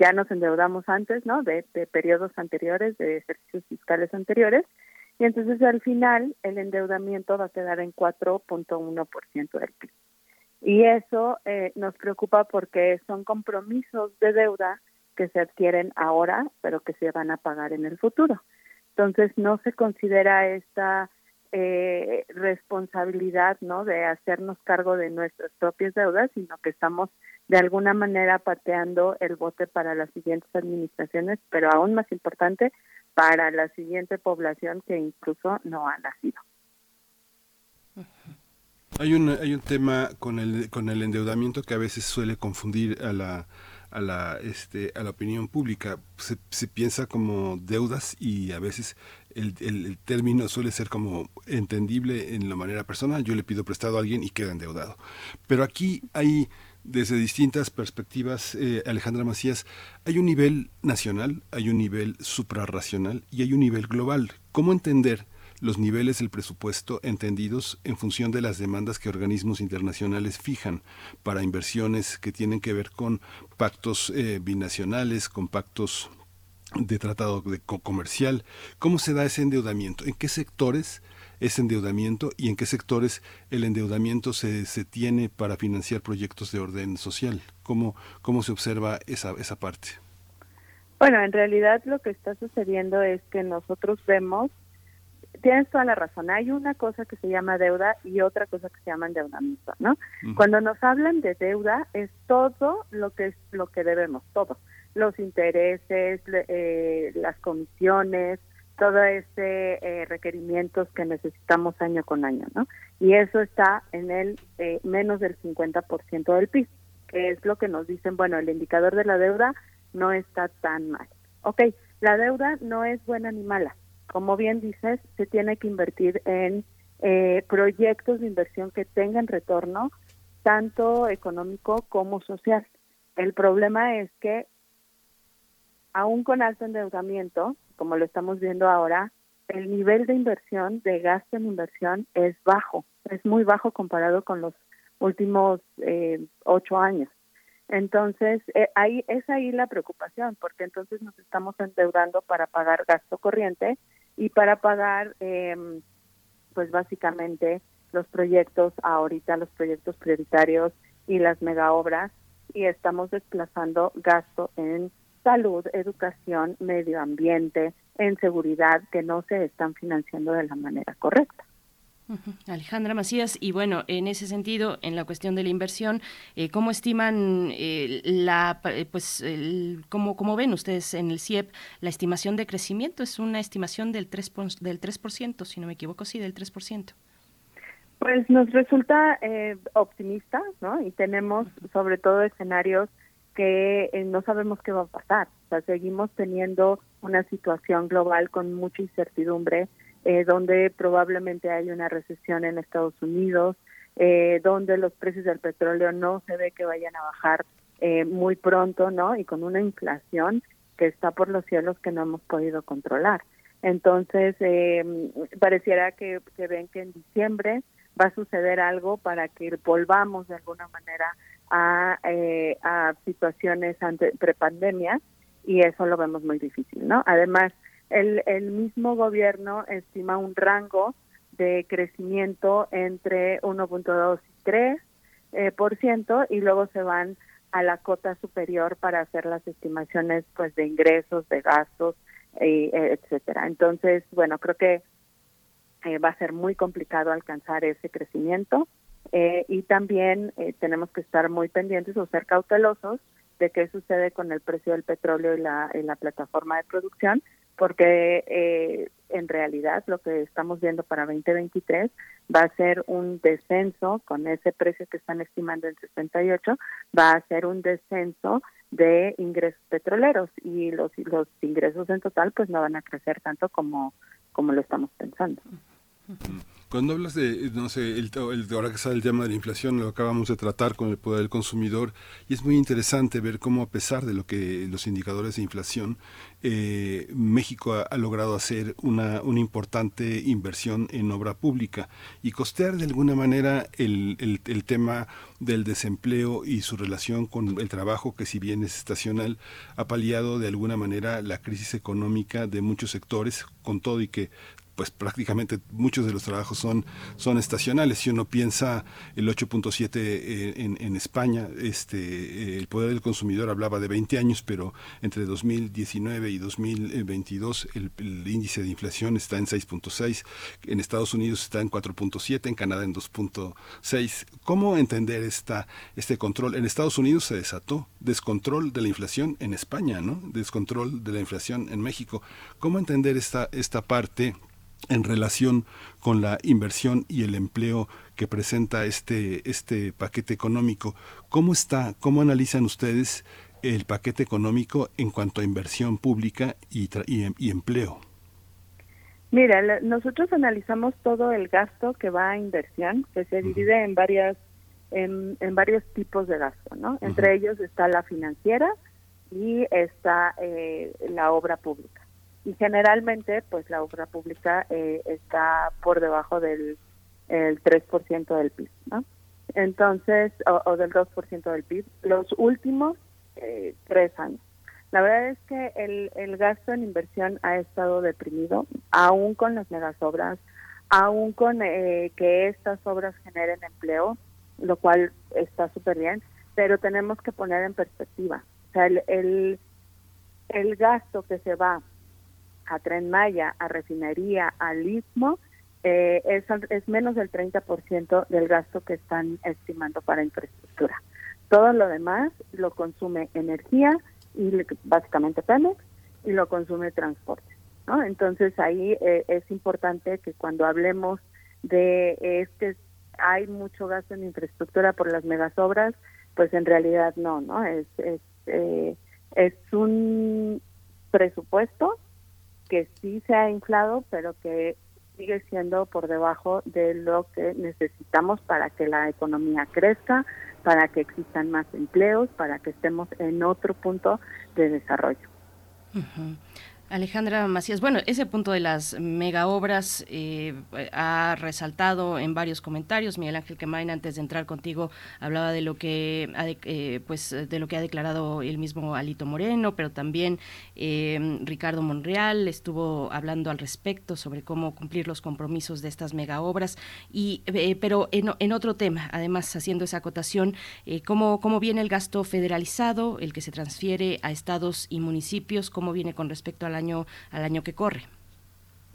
ya nos endeudamos antes, ¿no? De, periodos anteriores, de ejercicios fiscales anteriores, y entonces al final el endeudamiento va a quedar en 4.1% del PIB. Y eso nos preocupa porque son compromisos de deuda que se adquieren ahora, pero que se van a pagar en el futuro. Entonces no se considera esta eh, responsabilidad, ¿no? De hacernos cargo de nuestras propias deudas, sino que estamos de alguna manera pateando el bote para las siguientes administraciones, pero aún más importante para la siguiente población que incluso no ha nacido. Hay un, hay un tema con el, con el endeudamiento que a veces suele confundir a la, a la, este, a la opinión pública. Se, piensa como deudas y a veces el, el, término suele ser como entendible en la manera personal. Yo le pido prestado a alguien y queda endeudado. Pero aquí hay, desde distintas perspectivas, eh, Alejandra Macías, hay un nivel nacional, hay un nivel suprarracional y hay un nivel global. ¿Cómo entender? Los niveles del presupuesto entendidos en función de las demandas que organismos internacionales fijan para inversiones que tienen que ver con pactos eh, binacionales, con pactos de tratado de comercial. ¿Cómo se da ese endeudamiento? ¿En qué sectores ese endeudamiento y en qué sectores el endeudamiento se, se tiene para financiar proyectos de orden social? ¿Cómo, cómo se observa esa, esa parte? Bueno, en realidad lo que está sucediendo es que nosotros vemos tienes toda la razón. Hay una cosa que se llama deuda y otra cosa que se llama endeudamiento, ¿no? Cuando nos hablan de deuda es todo lo que es lo que debemos, todo. los intereses, eh, las comisiones, todos este eh, requerimientos que necesitamos año con año, ¿no? Y eso está en el eh, menos del 50% del PIB, que es lo que nos dicen, bueno, el indicador de la deuda no está tan mal. Ok, la deuda no es buena ni mala. Como bien dices, se tiene que invertir en eh, proyectos de inversión que tengan retorno tanto económico como social. El problema es que aún con alto endeudamiento, como lo estamos viendo ahora, el nivel de inversión, de gasto en inversión, es bajo, es muy bajo comparado con los últimos eh, ocho años. Entonces, eh, ahí es ahí la preocupación, porque entonces nos estamos endeudando para pagar gasto corriente y para pagar, em, pues básicamente, los proyectos ahorita, los proyectos prioritarios y las mega obras, y estamos desplazando gasto en salud, educación, medio ambiente, en seguridad, que no se están financiando de la manera correcta. Alejandra Macías, y bueno, en ese sentido, en la cuestión de la inversión, eh, ¿cómo estiman eh, la, eh, pues, el, cómo, cómo, ven ustedes en el CIEP la estimación de crecimiento? Es una estimación del 3%, del 3% si no me equivoco, sí, del 3%. Pues nos resulta optimista, ¿no? Y tenemos sobre todo escenarios que no sabemos qué va a pasar. O sea, seguimos teniendo una situación global con mucha incertidumbre eh, donde probablemente hay una recesión en Estados Unidos, eh, donde los precios del petróleo no se ve que vayan a bajar eh, muy pronto, ¿no? Y con una inflación que está por los cielos que no hemos podido controlar. Entonces, pareciera que, ven que en diciembre va a suceder algo para que volvamos de alguna manera a, a situaciones ante, prepandemia y eso lo vemos muy difícil, ¿no? Además, el, el mismo gobierno estima un rango de crecimiento entre 1.2 y 3 eh, por ciento y luego se van a la cota superior para hacer las estimaciones pues de ingresos, de gastos, eh, etcétera. Entonces, bueno, creo que eh, va a ser muy complicado alcanzar ese crecimiento eh, y también eh, tenemos que estar muy pendientes o ser cautelosos de qué sucede con el precio del petróleo y la, y la plataforma de producción, porque eh, en realidad lo que estamos viendo para 2023 va a ser un descenso con ese precio que están estimando en 68, va a ser un descenso de ingresos petroleros y los los ingresos en total pues no van a crecer tanto como como lo estamos pensando. Cuando hablas de, no sé, el, ahora que sale el tema de la inflación, lo acabamos de tratar con el poder del consumidor, y es muy interesante ver cómo a pesar de lo que los indicadores de inflación, eh, México ha, logrado hacer una, una importante inversión en obra pública y costear de alguna manera el, el, el tema del desempleo y su relación con el trabajo, que si bien es estacional, ha paliado de alguna manera la crisis económica de muchos sectores, con todo y que pues prácticamente muchos de los trabajos son, son estacionales. Si uno piensa el 8.7 eh, en, en, España, este, eh, el poder del consumidor hablaba de 20 años, pero entre 2019 y 2022 el, el índice de inflación está en 6.6, en Estados Unidos está en 4.7, en Canadá en 2.6. ¿Cómo entender esta, este control? En Estados Unidos se desató descontrol de la inflación en España, ¿no? Descontrol de la inflación en México. ¿Cómo entender esta, esta parte? En relación con la inversión y el empleo que presenta este, este paquete económico. ¿Cómo está, cómo analizan ustedes el paquete económico en cuanto a inversión pública y, y, empleo? Mira, nosotros analizamos todo el gasto que va a inversión, que se divide en varias en, en, varios tipos de gasto, ¿no? Entre ellos está la financiera y está eh, la obra pública y generalmente pues la obra pública eh, está por debajo del el 3% del PIB, ¿no? Entonces, o, del 2% del PIB, los últimos eh, tres años. La verdad es que el, el gasto en inversión ha estado deprimido, aún con las megasobras, aún con eh, que estas obras generen empleo, lo cual está súper bien, pero tenemos que poner en perspectiva. O sea, el, el, el gasto que se va a Tren Maya, a refinería, al Istmo, eh, es, es menos del 30% del gasto que están estimando para infraestructura. Todo lo demás lo consume energía y básicamente Pemex, y lo consume transporte. ¿no? Entonces ahí eh, es importante que cuando hablemos de este hay mucho gasto en infraestructura por las megasobras, pues en realidad no, ¿no? Es, es, eh, es un presupuesto que sí se ha inflado, pero que sigue siendo por debajo de lo que necesitamos para que la economía crezca, para que existan más empleos, para que estemos en otro punto de desarrollo. Alejandra Macías, bueno, ese punto de las mega obras eh, ha resaltado en varios comentarios. Miguel Ángel Quemain, antes de entrar contigo, hablaba de lo que ha eh, pues de lo que ha declarado el mismo Alito Moreno, pero también eh, Ricardo Monreal estuvo hablando al respecto sobre cómo cumplir los compromisos de estas mega obras. Y pero en, en, otro tema, además haciendo esa acotación, cómo cómo viene el gasto federalizado, el que se transfiere a estados y municipios, cómo viene con respecto a la año al año que corre?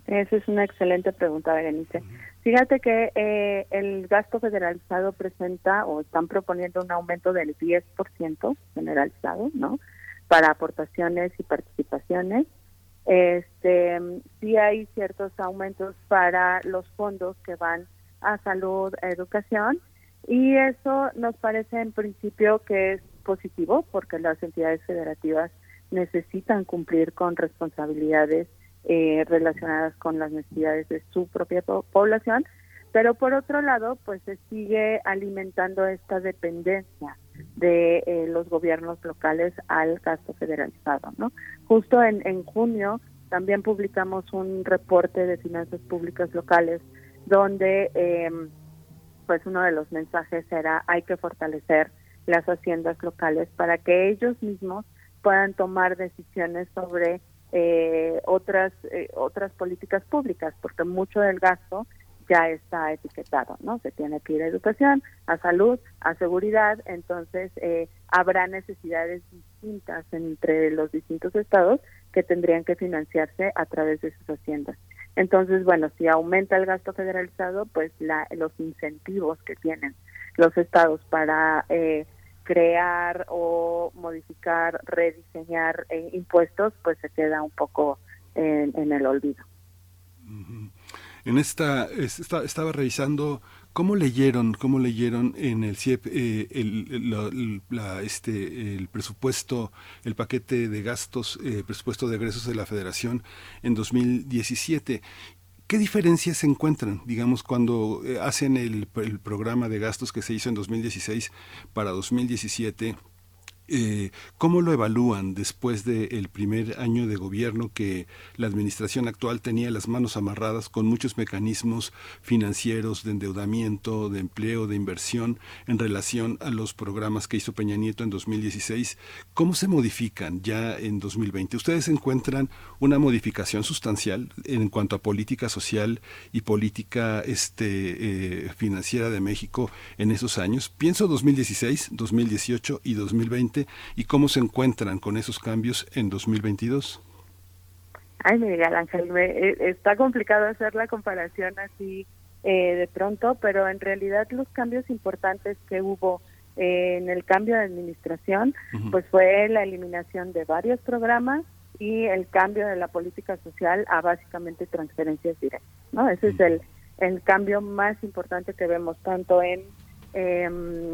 Esa es una excelente pregunta, Berenice. Fíjate que eh, el gasto federalizado presenta o están proponiendo un aumento del 10% generalizado, ¿no? Para aportaciones y participaciones. Este, sí hay ciertos aumentos para los fondos que van a salud, a educación, y eso nos parece en principio que es positivo porque las entidades federativas necesitan cumplir con responsabilidades eh, relacionadas con las necesidades de su propia población, pero por otro lado, pues se sigue alimentando esta dependencia de eh, los gobiernos locales al gasto federalizado, ¿no? Justo en, en junio también publicamos un reporte de finanzas públicas locales donde em, pues uno de los mensajes era hay que fortalecer las haciendas locales para que ellos mismos puedan tomar decisiones sobre eh, otras eh, otras políticas públicas, porque mucho del gasto ya está etiquetado, ¿no? Se tiene que ir a educación, a salud, a seguridad, entonces eh, habrá necesidades distintas entre los distintos estados que tendrían que financiarse a través de sus haciendas. Entonces, bueno, si aumenta el gasto federalizado, pues la, los incentivos que tienen los estados para eh, crear o modificar, rediseñar eh, impuestos, pues se queda un poco en, el olvido. En esta, estaba revisando cómo leyeron, cómo leyeron en el CIEP eh, el, este, el presupuesto, el paquete de gastos, eh, presupuesto de egresos de la Federación en 2017 ¿Qué diferencias se encuentran, digamos, cuando eh, hacen el, el, programa de gastos que se hizo en 2016 para 2017? Eh, ¿Cómo lo evalúan después del primer año de gobierno que la administración actual tenía las manos amarradas con muchos mecanismos financieros de endeudamiento, de empleo, de inversión en relación a los programas que hizo Peña Nieto en 2016? ¿Cómo se modifican ya en 2020? ¿Ustedes encuentran una modificación sustancial en cuanto a política social y política este, eh, financiera de México en esos años? Pienso 2016, 2018 y 2020 y cómo se encuentran con esos cambios en 2022. Ay, Miguel Ángel, eh, está complicado hacer la comparación así eh, de pronto, pero en realidad los cambios importantes que hubo eh, en el cambio de administración, pues fue la eliminación de varios programas y el cambio de la política social a básicamente transferencias directas, ¿no? Ese es el, el cambio más importante que vemos tanto en eh,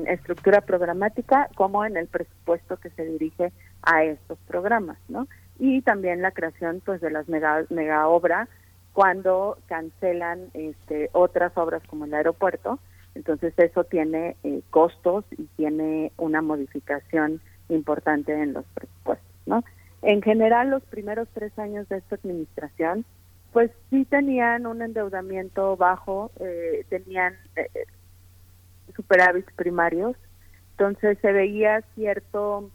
estructura programática como en el presupuesto que se dirige a estos programas, ¿no? Y también la creación pues de las mega, mega obras cuando cancelan este, otras obras como el aeropuerto, entonces eso tiene eh, costos y tiene una modificación importante en los presupuestos, ¿no? En general, los primeros tres años de esta administración, pues sí tenían un endeudamiento bajo, eh, tenían eh, superávit primarios, entonces se veía cierto,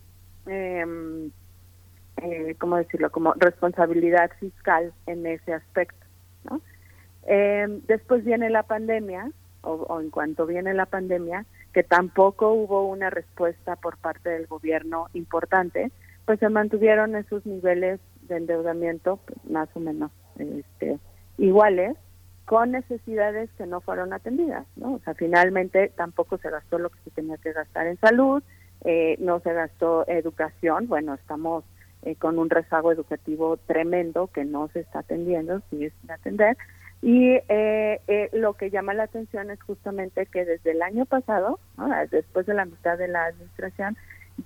eh, eh, ¿cómo decirlo?, como responsabilidad fiscal en ese aspecto. ¿no? Em, después viene la pandemia, o, en cuanto viene la pandemia, que tampoco hubo una respuesta por parte del gobierno importante, pues se mantuvieron esos niveles de endeudamiento pues, más o menos este, iguales con necesidades que no fueron atendidas, ¿no? O sea, finalmente tampoco se gastó lo que se tenía que gastar en salud, eh, no se gastó educación, bueno, estamos eh, con un rezago educativo tremendo que no se está atendiendo, sigue sin atender. Y eh, lo que llama la atención es justamente que desde el año pasado, después de la mitad de la administración,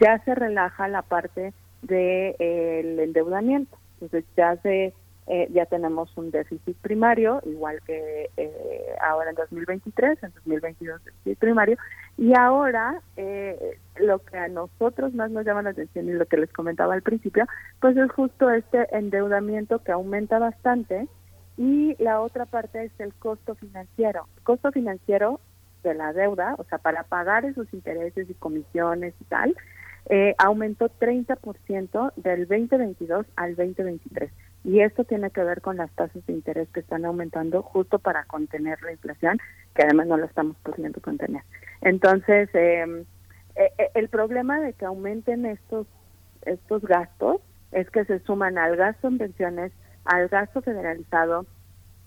ya se relaja la parte del endeudamiento. Entonces ya se eh, ya tenemos un déficit primario, igual que eh, ahora en 2023, en 2022 déficit primario, y ahora eh, lo que a nosotros más nos llama la atención y lo que les comentaba al principio, pues es justo este endeudamiento que aumenta bastante y la otra parte es el costo financiero. El costo financiero de la deuda, o sea, para pagar esos intereses y comisiones y tal, eh, aumentó 30% del 2022 al 2023 y esto tiene que ver con las tasas de interés que están aumentando justo para contener la inflación, que además no la estamos pudiendo contener. Entonces, eh, el problema de que aumenten estos, estos gastos es que se suman al gasto en pensiones, al gasto federalizado,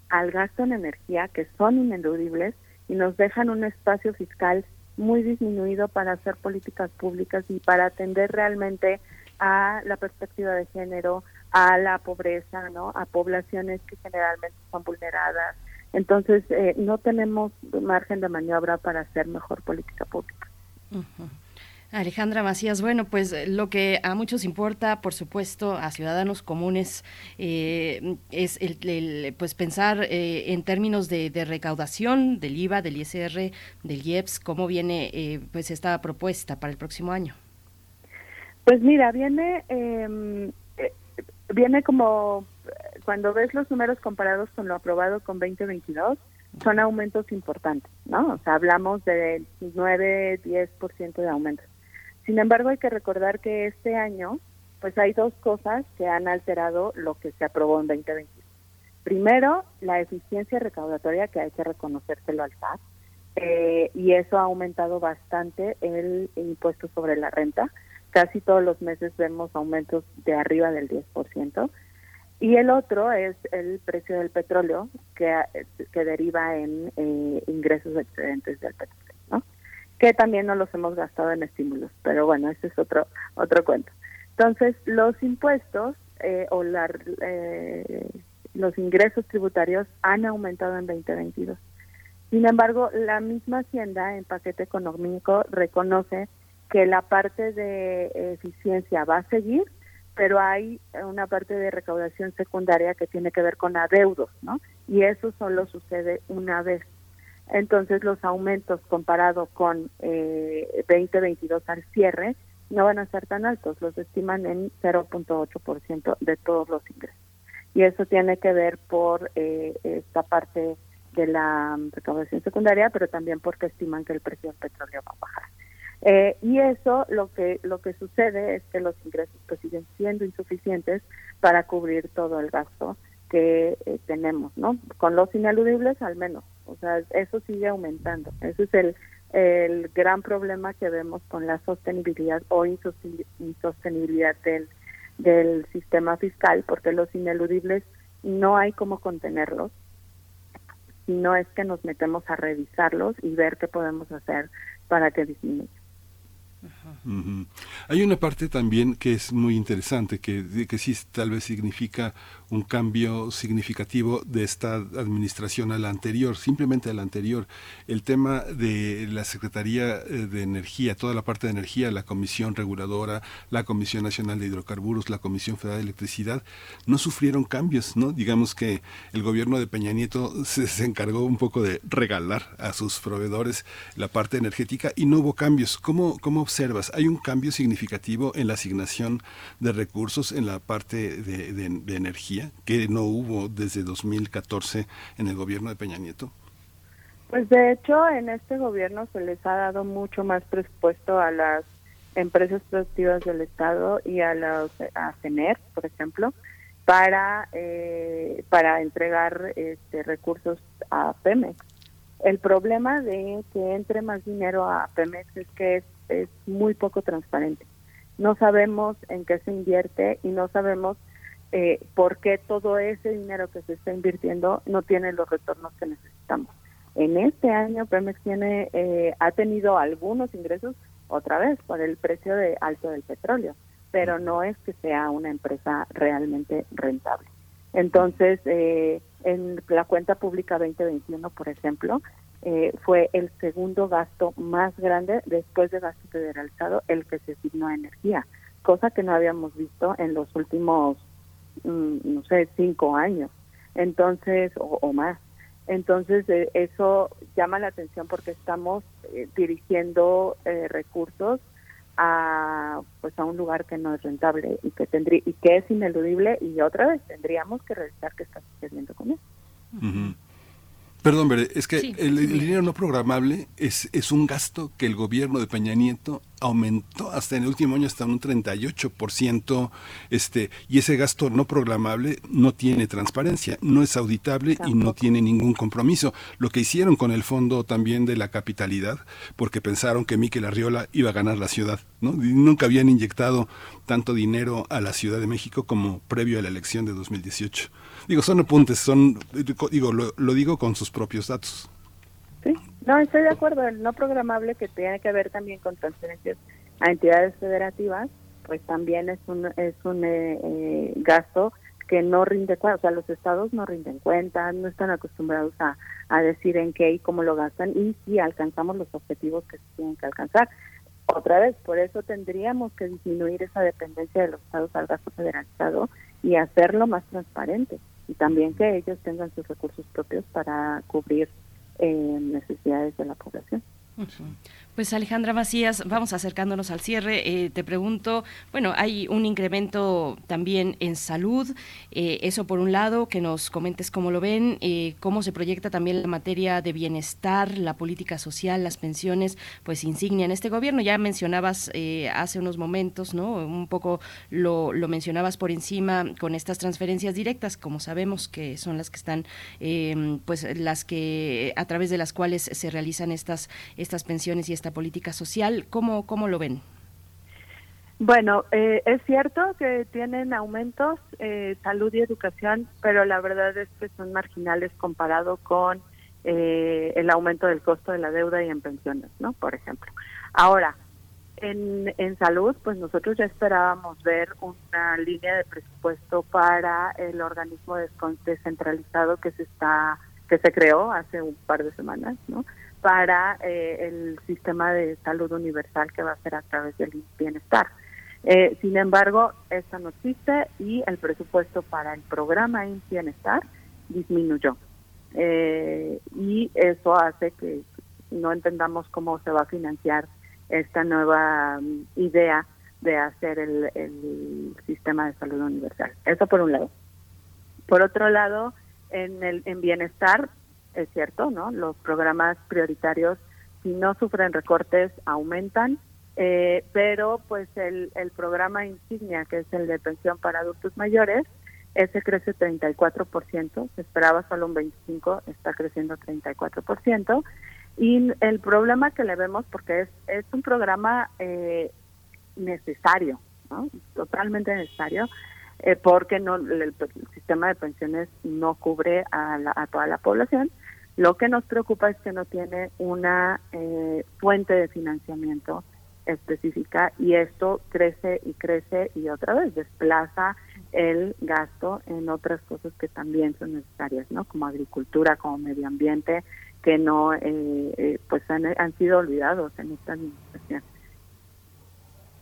al gasto en energía, que son ineludibles y nos dejan un espacio fiscal muy disminuido para hacer políticas públicas y para atender realmente a la perspectiva de género, a la pobreza, ¿no? A poblaciones que generalmente son vulneradas. Entonces, eh, no tenemos margen de maniobra para hacer mejor política pública. Alejandra Macías, bueno, pues lo que a muchos importa, por supuesto, a ciudadanos comunes, eh, es el, pues pensar eh, en términos de, recaudación del IVA, del ISR, del IEPS, cómo viene pues esta propuesta para el próximo año. Pues mira, viene em, viene como cuando ves los números comparados con lo aprobado con 2022, son aumentos importantes, ¿no? O sea, hablamos de 9, 10% de aumentos. Sin embargo, hay que recordar que este año, pues hay dos cosas que han alterado lo que se aprobó en 2022. Primero, la eficiencia recaudatoria, que hay que reconocérselo al SAT, eh, y eso ha aumentado bastante el impuesto sobre la renta casi todos los meses vemos aumentos de arriba del 10%. Y el otro es el precio del petróleo que, que deriva en eh, ingresos excedentes del petróleo, ¿no? que también no los hemos gastado en estímulos, pero bueno, ese es otro otro cuento. Entonces, los impuestos eh, o la, eh, los ingresos tributarios han aumentado en 2022. Sin embargo, la misma Hacienda en paquete económico reconoce que la parte de eficiencia va a seguir, pero hay una parte de recaudación secundaria que tiene que ver con adeudos, ¿no? Y eso solo sucede una vez. Entonces los aumentos comparados con eh, 2022 al cierre no van a ser tan altos, los estiman en 0.8% de todos los ingresos. Y eso tiene que ver por eh, esta parte de la recaudación secundaria, pero también porque estiman que el precio del petróleo va a bajar. Eh, y eso lo que lo que sucede es que los ingresos pues siguen siendo insuficientes para cubrir todo el gasto que eh, tenemos, ¿no? Con los ineludibles al menos, o sea, eso sigue aumentando. Ese es el, el gran problema que vemos con la sostenibilidad o insostenibilidad del, del sistema fiscal, porque los ineludibles no hay cómo contenerlos, sino es que nos metemos a revisarlos y ver qué podemos hacer para que Hay una parte también que es muy interesante, que, que sí tal vez significa un cambio significativo de esta administración a la anterior, simplemente a la anterior. El tema de la Secretaría eh, de Energía, toda la parte de energía, la Comisión Reguladora, la Comisión Nacional de Hidrocarburos, la Comisión Federal de Electricidad, no sufrieron cambios, ¿no? Digamos que el gobierno de Peña Nieto se, se encargó un poco de regalar a sus proveedores la parte energética y no hubo cambios. ¿Cómo, cómo observas? ¿Hay un cambio significativo en la asignación de recursos en la parte de energía? Que no hubo desde 2014 en el gobierno de Peña Nieto? Pues de hecho en este gobierno se les ha dado mucho más presupuesto a las empresas productivas del Estado y a los a CENER, por ejemplo, para eh, para entregar este, recursos a Pemex. El problema de que entre más dinero a Pemex es que es, es muy poco transparente. No sabemos en qué se invierte y no sabemos eh, por qué todo ese dinero que se está invirtiendo no tiene los retornos que necesitamos. En este año Pemex tiene, eh, ha tenido algunos ingresos, otra vez por el precio de alto del petróleo, pero no es que sea una empresa realmente rentable. Entonces, eh, en la cuenta pública 2021, por ejemplo, eh, fue el segundo gasto más grande después de gasto federalizado el que se asignó a energía, cosa que no habíamos visto en los últimos, no sé, cinco años, entonces, o, más. Entonces, eh, eso llama la atención porque estamos eh, dirigiendo recursos a pues a un lugar que no es rentable y que tendría y que es ineludible y otra vez tendríamos que revisar qué está sucediendo con eso. Perdón, es que el, dinero no programable es, es un gasto que el gobierno de Peña Nieto aumentó hasta en el último año hasta un 38%, este, y ese gasto no programable no tiene transparencia, no es auditable y no tiene ningún compromiso. Lo que hicieron con el fondo también de la capitalidad, porque pensaron que Miquel Arriola iba a ganar la ciudad, ¿no? nunca habían inyectado tanto dinero a la Ciudad de México como previo a la elección de 2018. Digo, son apuntes, son, digo, lo, digo con sus propios datos. Sí, no, estoy de acuerdo. El no programable que tiene que ver también con transferencias a entidades federativas, pues también es un, es un eh, eh, gasto que no rinde cuenta, o sea, los estados no rinden cuenta, no están acostumbrados a, a decir en qué y cómo lo gastan y si alcanzamos los objetivos que se tienen que alcanzar. Otra vez, por eso tendríamos que disminuir esa dependencia de los estados al gasto federalizado y hacerlo más transparente y también que ellos tengan sus recursos propios para cubrir eh, necesidades de la población. Pues Alejandra Macías, vamos acercándonos al cierre. Eh, te pregunto, bueno, hay un incremento también en salud, eh, eso por un lado, que nos comentes cómo lo ven, eh, cómo se proyecta también la materia de bienestar, la política social, las pensiones, pues insignia en este gobierno. Ya mencionabas hace unos momentos, ¿no? Un poco lo, lo, mencionabas por encima con estas transferencias directas, como sabemos que son las que están, pues las que a través de las cuales se realizan estas, estas pensiones y política social. ¿Cómo, cómo lo ven? Bueno, eh, es cierto que tienen aumentos eh, salud y educación, pero la verdad es que son marginales comparado con eh, el aumento del costo de la deuda y en pensiones, ¿no? Por ejemplo. Ahora, en, en salud, pues nosotros ya esperábamos ver una línea de presupuesto para el organismo descentralizado que se está que se creó hace un par de semanas, ¿no? Para eh, el sistema de salud universal que va a ser a través del bienestar. Eh, sin embargo, esta no existe y el presupuesto para el programa en bienestar disminuyó. Eh, y eso hace que no entendamos cómo se va a financiar esta nueva mm, idea de hacer el, el sistema de salud universal. Eso por un lado. Por otro lado, en el en bienestar es cierto, ¿no? Los programas prioritarios, si no sufren recortes, aumentan, eh, pero pues el, el programa insignia, que es el de pensión para adultos mayores, ese crece 34%, se esperaba solo un 25%, está creciendo 34%. Y el problema que le vemos, porque es, es un programa eh, necesario, ¿no? totalmente necesario, eh, porque no el, sistema de pensiones no cubre a, a toda la población, lo que nos preocupa es que no tiene una eh, fuente de financiamiento específica y esto crece y crece y otra vez desplaza el gasto en otras cosas que también son necesarias, ¿no? Como agricultura, como medio ambiente, que no, eh, eh, pues han, han sido olvidados en esta administración.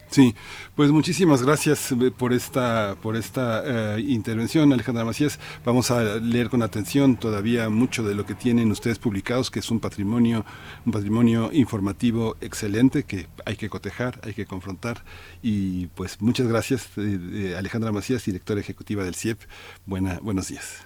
Sí, pues muchísimas gracias eh, por esta por esta eh, intervención, Alejandra Macías. Vamos a leer con atención todavía mucho de lo que tienen ustedes publicados, que es un patrimonio un patrimonio informativo excelente que hay que cotejar, hay que confrontar y pues muchas gracias eh, Alejandra Macías, directora ejecutiva del CIEP. Buena, buenos días.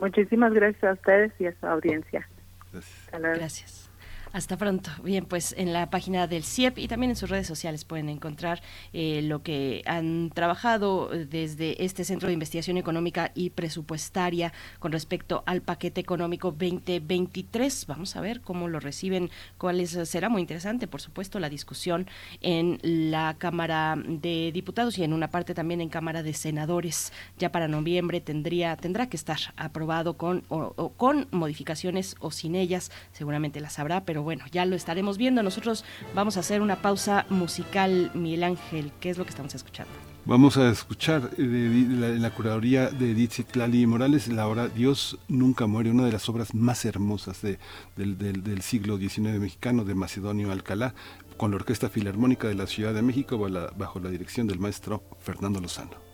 Muchísimas gracias a ustedes y a su audiencia. Gracias. Gracias. Hasta pronto. Bien, pues en la página del CIEP y también en sus redes sociales pueden encontrar eh, lo que han trabajado desde este Centro de Investigación Económica y Presupuestaria con respecto al paquete económico 2023. Vamos a ver cómo lo reciben, cuál es, será muy interesante, por supuesto, la discusión en la Cámara de Diputados y en una parte también en Cámara de Senadores. Ya para noviembre tendría tendrá que estar aprobado con o con modificaciones o sin ellas, seguramente las habrá, pero pero bueno, ya lo estaremos viendo. Nosotros vamos a hacer una pausa musical, Miguel Ángel. ¿Qué es lo que estamos escuchando? Vamos a escuchar en la, curaduría de Edith Lali Morales la obra Dios nunca muere, una de las obras más hermosas del, siglo XIX mexicano de Macedonio Alcalá, con la Orquesta Filarmónica de la Ciudad de México bajo la dirección del maestro Fernando Lozano.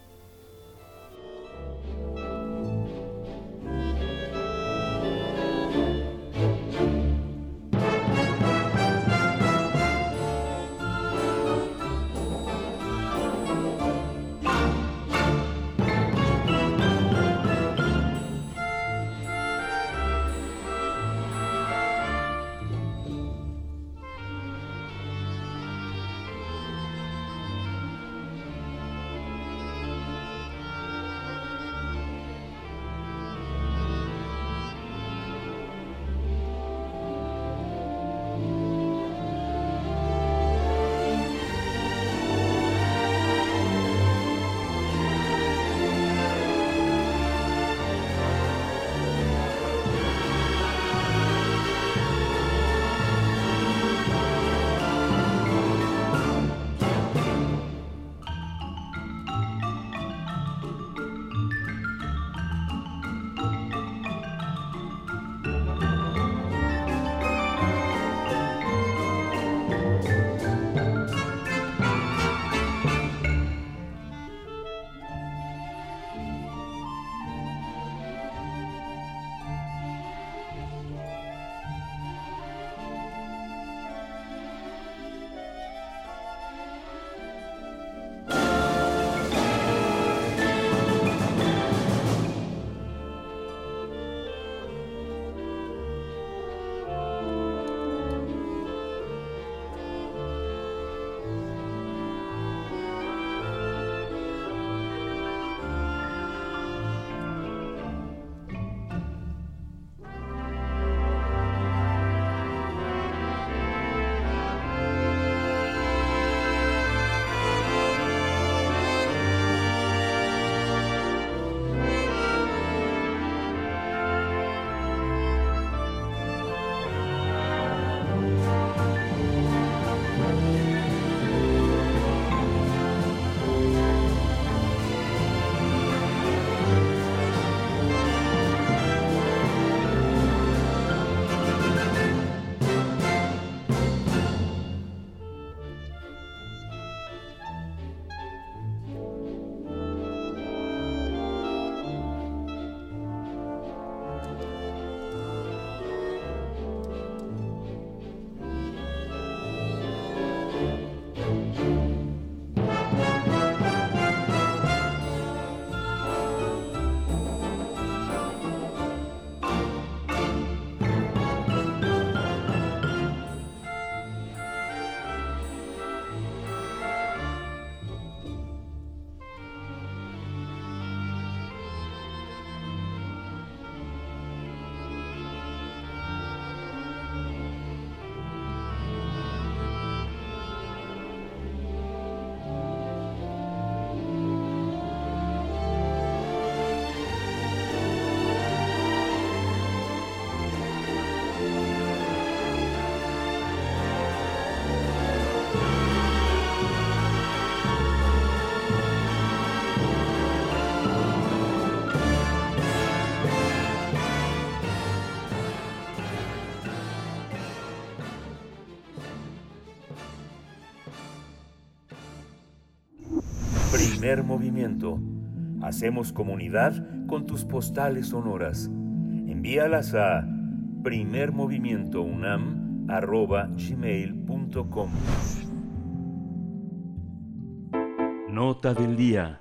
Hacemos comunidad con tus postales sonoras. Envíalas a primermovimientounam.gmail.com Nota del día.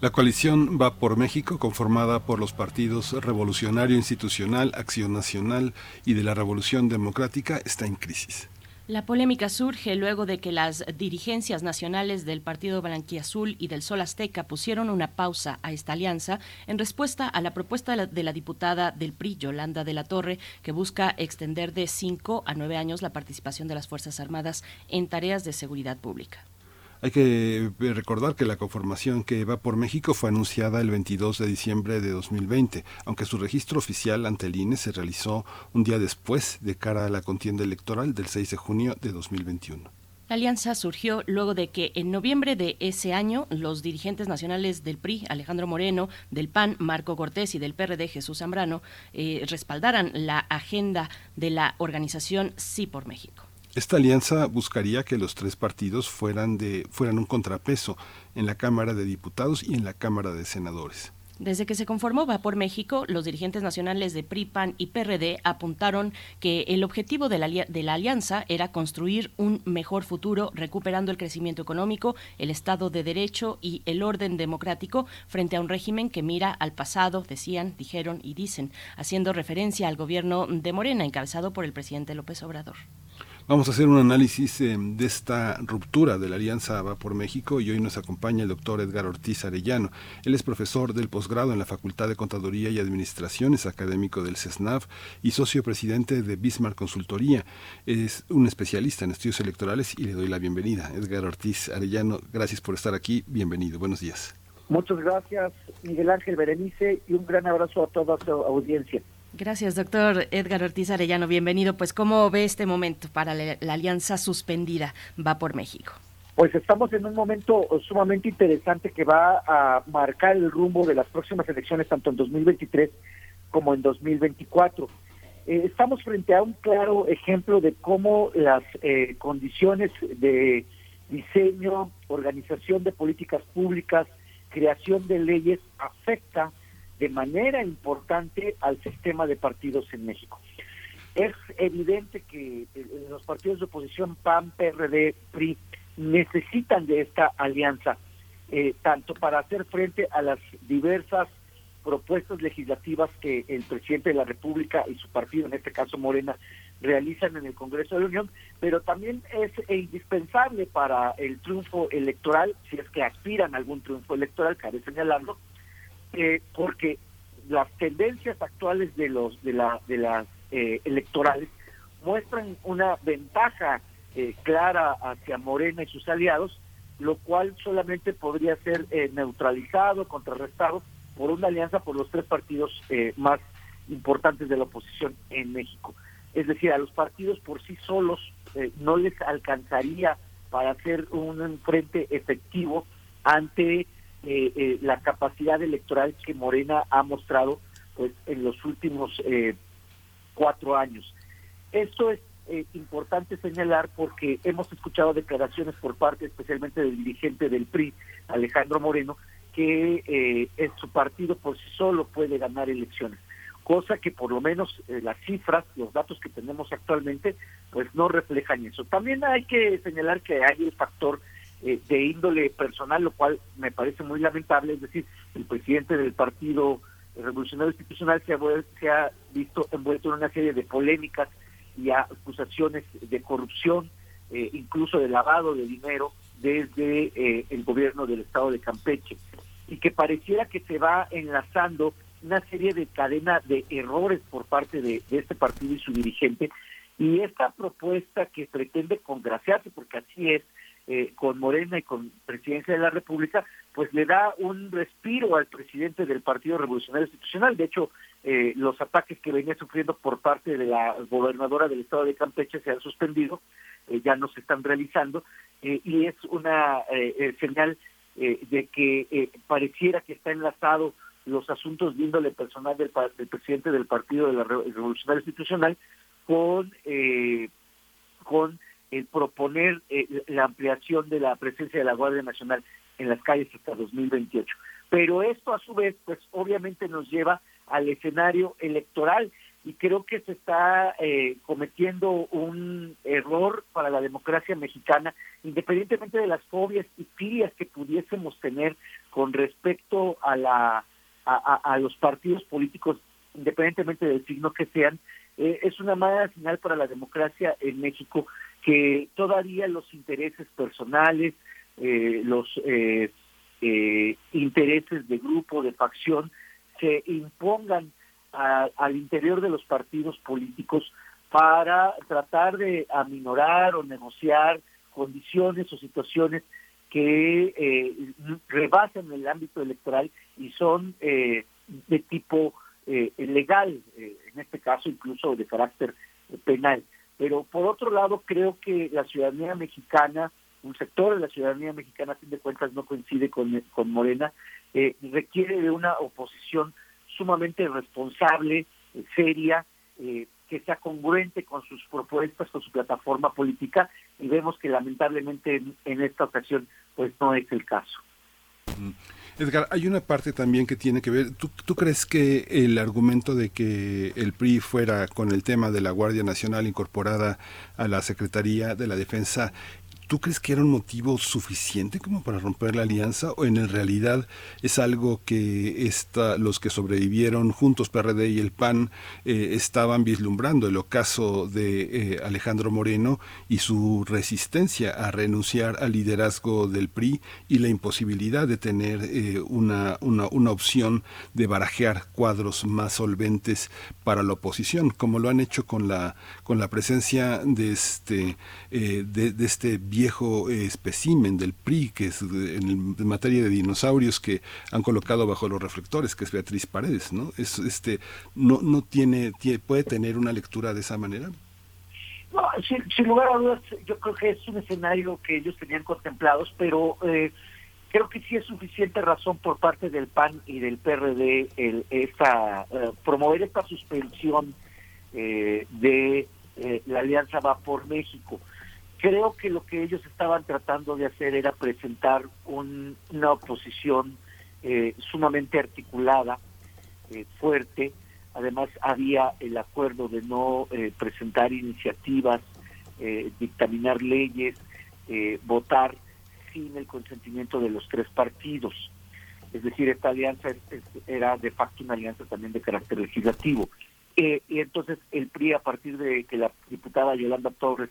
La coalición Va por México, conformada por los partidos Revolucionario Institucional, Acción Nacional y de la Revolución Democrática, está en crisis. La polémica surge luego de que las dirigencias nacionales del Partido Blanquiazul y del Sol Azteca pusieron una pausa a esta alianza en respuesta a la propuesta de la, diputada del PRI, Yolanda de la Torre, que busca extender de cinco a nueve años la participación de las Fuerzas Armadas en tareas de seguridad pública. Hay que eh, recordar que la conformación que va por México fue anunciada el 22 de diciembre de 2020, aunque su registro oficial ante el INE se realizó un día después de cara a la contienda electoral del 6 de junio de 2021. La alianza surgió luego de que en noviembre de ese año los dirigentes nacionales del PRI, Alejandro Moreno, del PAN, Marco Cortés y del PRD, Jesús Zambrano, eh, respaldaran la agenda de la organización Sí por México. Esta alianza buscaría que los tres partidos fueran, de, fueran un contrapeso en la Cámara de Diputados y en la Cámara de Senadores. Desde que se conformó Va por México, los dirigentes nacionales de PRI, PAN y PRD apuntaron que el objetivo de la, de la, alianza era construir un mejor futuro, recuperando el crecimiento económico, el Estado de Derecho y el orden democrático frente a un régimen que mira al pasado, decían, dijeron y dicen, haciendo referencia al gobierno de Morena, encabezado por el presidente López Obrador. Vamos a hacer un análisis eh, de esta ruptura de la Alianza Va por México y hoy nos acompaña el doctor Edgar Ortiz Arellano. Él es profesor del posgrado en la Facultad de Contaduría y Administración, es académico del CESNAV y socio presidente de Bismarck Consultoría. Es un especialista en estudios electorales y le doy la bienvenida. Edgar Ortiz Arellano, gracias por estar aquí. Bienvenido. Buenos días. Muchas gracias, Miguel Ángel Berenice, y un gran abrazo a toda su audiencia. Gracias, doctor Edgar Ortiz Arellano. Bienvenido. Pues, ¿cómo ve este momento para la, alianza suspendida Va por México? Pues estamos en un momento sumamente interesante que va a marcar el rumbo de las próximas elecciones, tanto en 2023 como en 2024. Eh, estamos frente a un claro ejemplo de cómo las eh, condiciones de diseño, organización de políticas públicas, creación de leyes afecta de manera importante al sistema de partidos en México. Es evidente que eh, los partidos de oposición PAN, PRD, PRI necesitan de esta alianza, eh, tanto para hacer frente a las diversas propuestas legislativas que el presidente de la República y su partido, en este caso Morena, realizan en el Congreso de la Unión, pero también es indispensable para el triunfo electoral, si es que aspiran a algún triunfo electoral, cabe señalarlo, eh, porque las tendencias actuales de los de la de las eh, electorales muestran una ventaja eh, clara hacia Morena y sus aliados, lo cual solamente podría ser eh, neutralizado, contrarrestado por una alianza por los tres partidos eh, más importantes de la oposición en México. Es decir, a los partidos por sí solos eh, no les alcanzaría para hacer un frente efectivo ante eh, eh, la capacidad electoral que Morena ha mostrado pues en los últimos eh, cuatro años. Esto es eh, importante señalar porque hemos escuchado declaraciones por parte especialmente del dirigente del PRI, Alejandro Moreno, que eh, en su partido por sí solo puede ganar elecciones, cosa que por lo menos eh, las cifras, los datos que tenemos actualmente, pues no reflejan eso. También hay que señalar que hay el factor eh, de índole personal, lo cual me parece muy lamentable, es decir, el presidente del Partido Revolucionario Institucional se ha, se ha visto envuelto en una serie de polémicas y acusaciones de corrupción, eh, incluso de lavado de dinero desde eh, el gobierno del estado de Campeche, y que pareciera que se va enlazando una serie de cadena de errores por parte de, de este partido y su dirigente, y esta propuesta que pretende congraciarse, porque así es, eh, con Morena y con Presidencia de la República, pues le da un respiro al presidente del Partido Revolucionario Institucional. De hecho, eh, los ataques que venía sufriendo por parte de la gobernadora del estado de Campeche se han suspendido, eh, ya no se están realizando, eh, y es una eh, eh, señal de que pareciera que está enlazado los asuntos de índole personal del, del presidente del Partido de la Re- Revolucionario Institucional con, con el proponer eh, la ampliación de la presencia de la Guardia Nacional en las calles hasta 2028. Pero esto a su vez, pues obviamente nos lleva al escenario electoral y creo que se está eh, cometiendo un error para la democracia mexicana, independientemente de las fobias y filias que pudiésemos tener con respecto a la a, los partidos políticos, independientemente del signo que sean, eh, es una mala señal para la democracia en México que todavía los intereses personales, eh, los eh, eh, intereses de grupo, de facción, se impongan a- al interior de los partidos políticos para tratar de aminorar o negociar condiciones o situaciones que eh, rebasan el ámbito electoral y son eh, de tipo eh, legal, en este caso incluso de carácter penal. Pero por otro lado, creo que la ciudadanía mexicana, un sector de la ciudadanía mexicana, a fin de cuentas, no coincide con, con Morena, requiere de una oposición sumamente responsable, seria, eh, que sea congruente con sus propuestas, con su plataforma política, y vemos que lamentablemente en, esta ocasión pues no es el caso. Edgar, hay una parte también que tiene que ver, ¿tú, ¿tú, crees que el argumento de que el PRI fuera con el tema de la Guardia Nacional incorporada a la Secretaría de la Defensa ¿Tú crees que era un motivo suficiente como para romper la alianza o en realidad es algo que esta, los que sobrevivieron juntos PRD y el PAN eh, estaban vislumbrando el ocaso de eh, Alejandro Moreno y su resistencia a renunciar al liderazgo del PRI y la imposibilidad de tener eh, una, una, una opción de barajear cuadros más solventes para la oposición, como lo han hecho con la, con la presencia de este, de, de este viejo eh, del PRI, que es en, materia de dinosaurios que han colocado bajo los reflectores, que es Beatriz Paredes, ¿no? Es, este, no, no tiene, puede tener una lectura de esa manera. No, sin, lugar a dudas, yo creo que es un escenario que ellos tenían contemplados, pero eh, creo que sí es suficiente razón por parte del PAN y del PRD el, esta, eh, promover esta suspensión de la Alianza Va por México. Creo que lo que ellos estaban tratando de hacer era presentar una oposición eh, sumamente articulada, eh, fuerte. Además, había el acuerdo de no eh, presentar iniciativas, dictaminar leyes, votar sin el consentimiento de los tres partidos. Es decir, esta alianza era de facto una alianza también de carácter legislativo. y entonces el PRI, a partir de que la diputada Yolanda Torres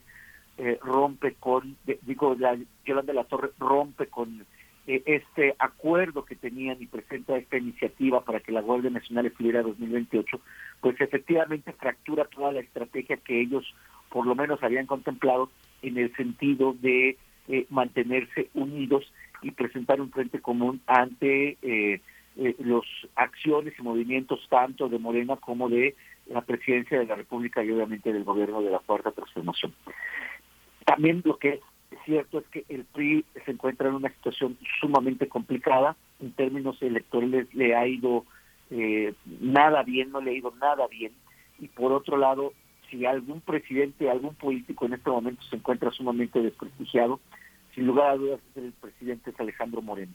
eh, rompe con, digo, la, Yolanda de la Torre rompe con eh, este acuerdo que tenían y presenta esta iniciativa para que la Guardia Nacional estuviera 2028, pues efectivamente fractura toda la estrategia que ellos por lo menos habían contemplado en el sentido de eh, mantenerse unidos y presentar un frente común ante eh, los acciones y movimientos tanto de Morena como de la presidencia de la República y obviamente del gobierno de la Cuarta Transformación. También lo que es cierto es que el PRI se encuentra en una situación sumamente complicada. En términos electorales le ha ido eh, nada bien, no le ha ido nada bien. Y por otro lado, si algún presidente, algún político en este momento se encuentra sumamente desprestigiado, sin lugar a dudas el presidente es Alejandro Moreno.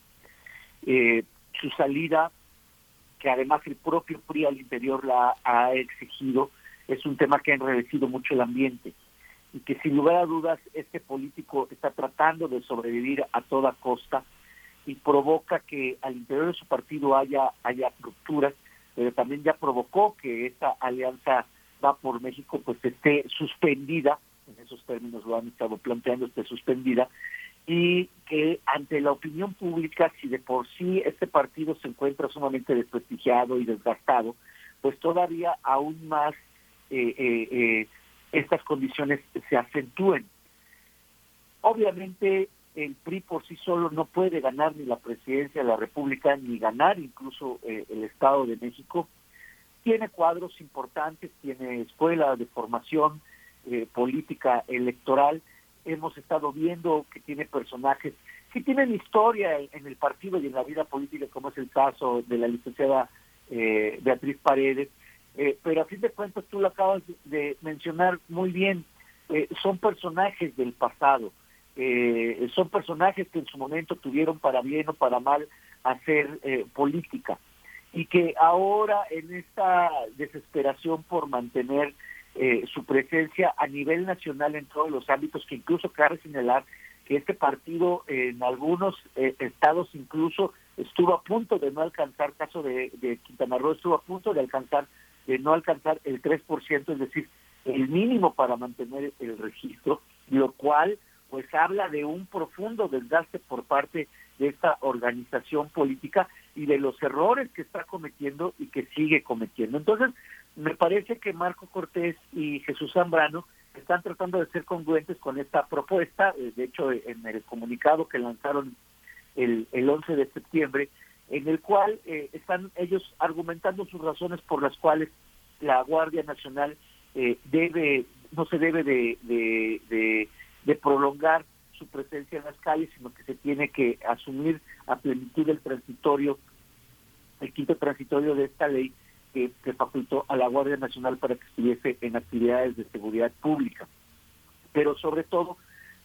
Eh, su salida, que además el propio PRI al interior la ha exigido, es un tema que ha enredecido mucho el ambiente y que sin lugar a dudas este político está tratando de sobrevivir a toda costa y provoca que al interior de su partido haya, haya rupturas, pero también ya provocó que esta alianza va por México pues esté suspendida, en esos términos lo han estado planteando, esté suspendida, y que ante la opinión pública, si de por sí este partido se encuentra sumamente desprestigiado y desgastado, pues todavía aún más eh, eh, eh estas condiciones se acentúen. Obviamente el PRI por sí solo no puede ganar ni la presidencia de la República ni ganar incluso eh, el Estado de México. Tiene cuadros importantes, tiene escuela de formación eh, política electoral. Hemos estado viendo que tiene personajes que tienen historia en, el partido y en la vida política, como es el caso de la licenciada eh, Beatriz Paredes, eh, pero a fin de cuentas tú lo acabas de mencionar muy bien, eh, son personajes del pasado, eh, son personajes que en su momento tuvieron para bien o para mal hacer política y que ahora en esta desesperación por mantener su presencia a nivel nacional en todos los ámbitos, que incluso cabe señalar que este partido en algunos estados incluso estuvo a punto de no alcanzar, caso de Quintana Roo, estuvo a punto de alcanzar de no alcanzar el 3%, es decir, el mínimo para mantener el registro, lo cual pues habla de un profundo desgaste por parte de esta organización política y de los errores que está cometiendo y que sigue cometiendo. Entonces, me parece que Marco Cortés y Jesús Zambrano están tratando de ser congruentes con esta propuesta. Eh, de hecho, en el comunicado que lanzaron el, el 11 de septiembre, en el cual eh, están ellos argumentando sus razones por las cuales la Guardia Nacional eh, debe no se debe de, de, de, prolongar su presencia en las calles, sino que se tiene que asumir a plenitud el transitorio, el quinto transitorio de esta ley que, que facultó a la Guardia Nacional para que estuviese en actividades de seguridad pública. Pero sobre todo,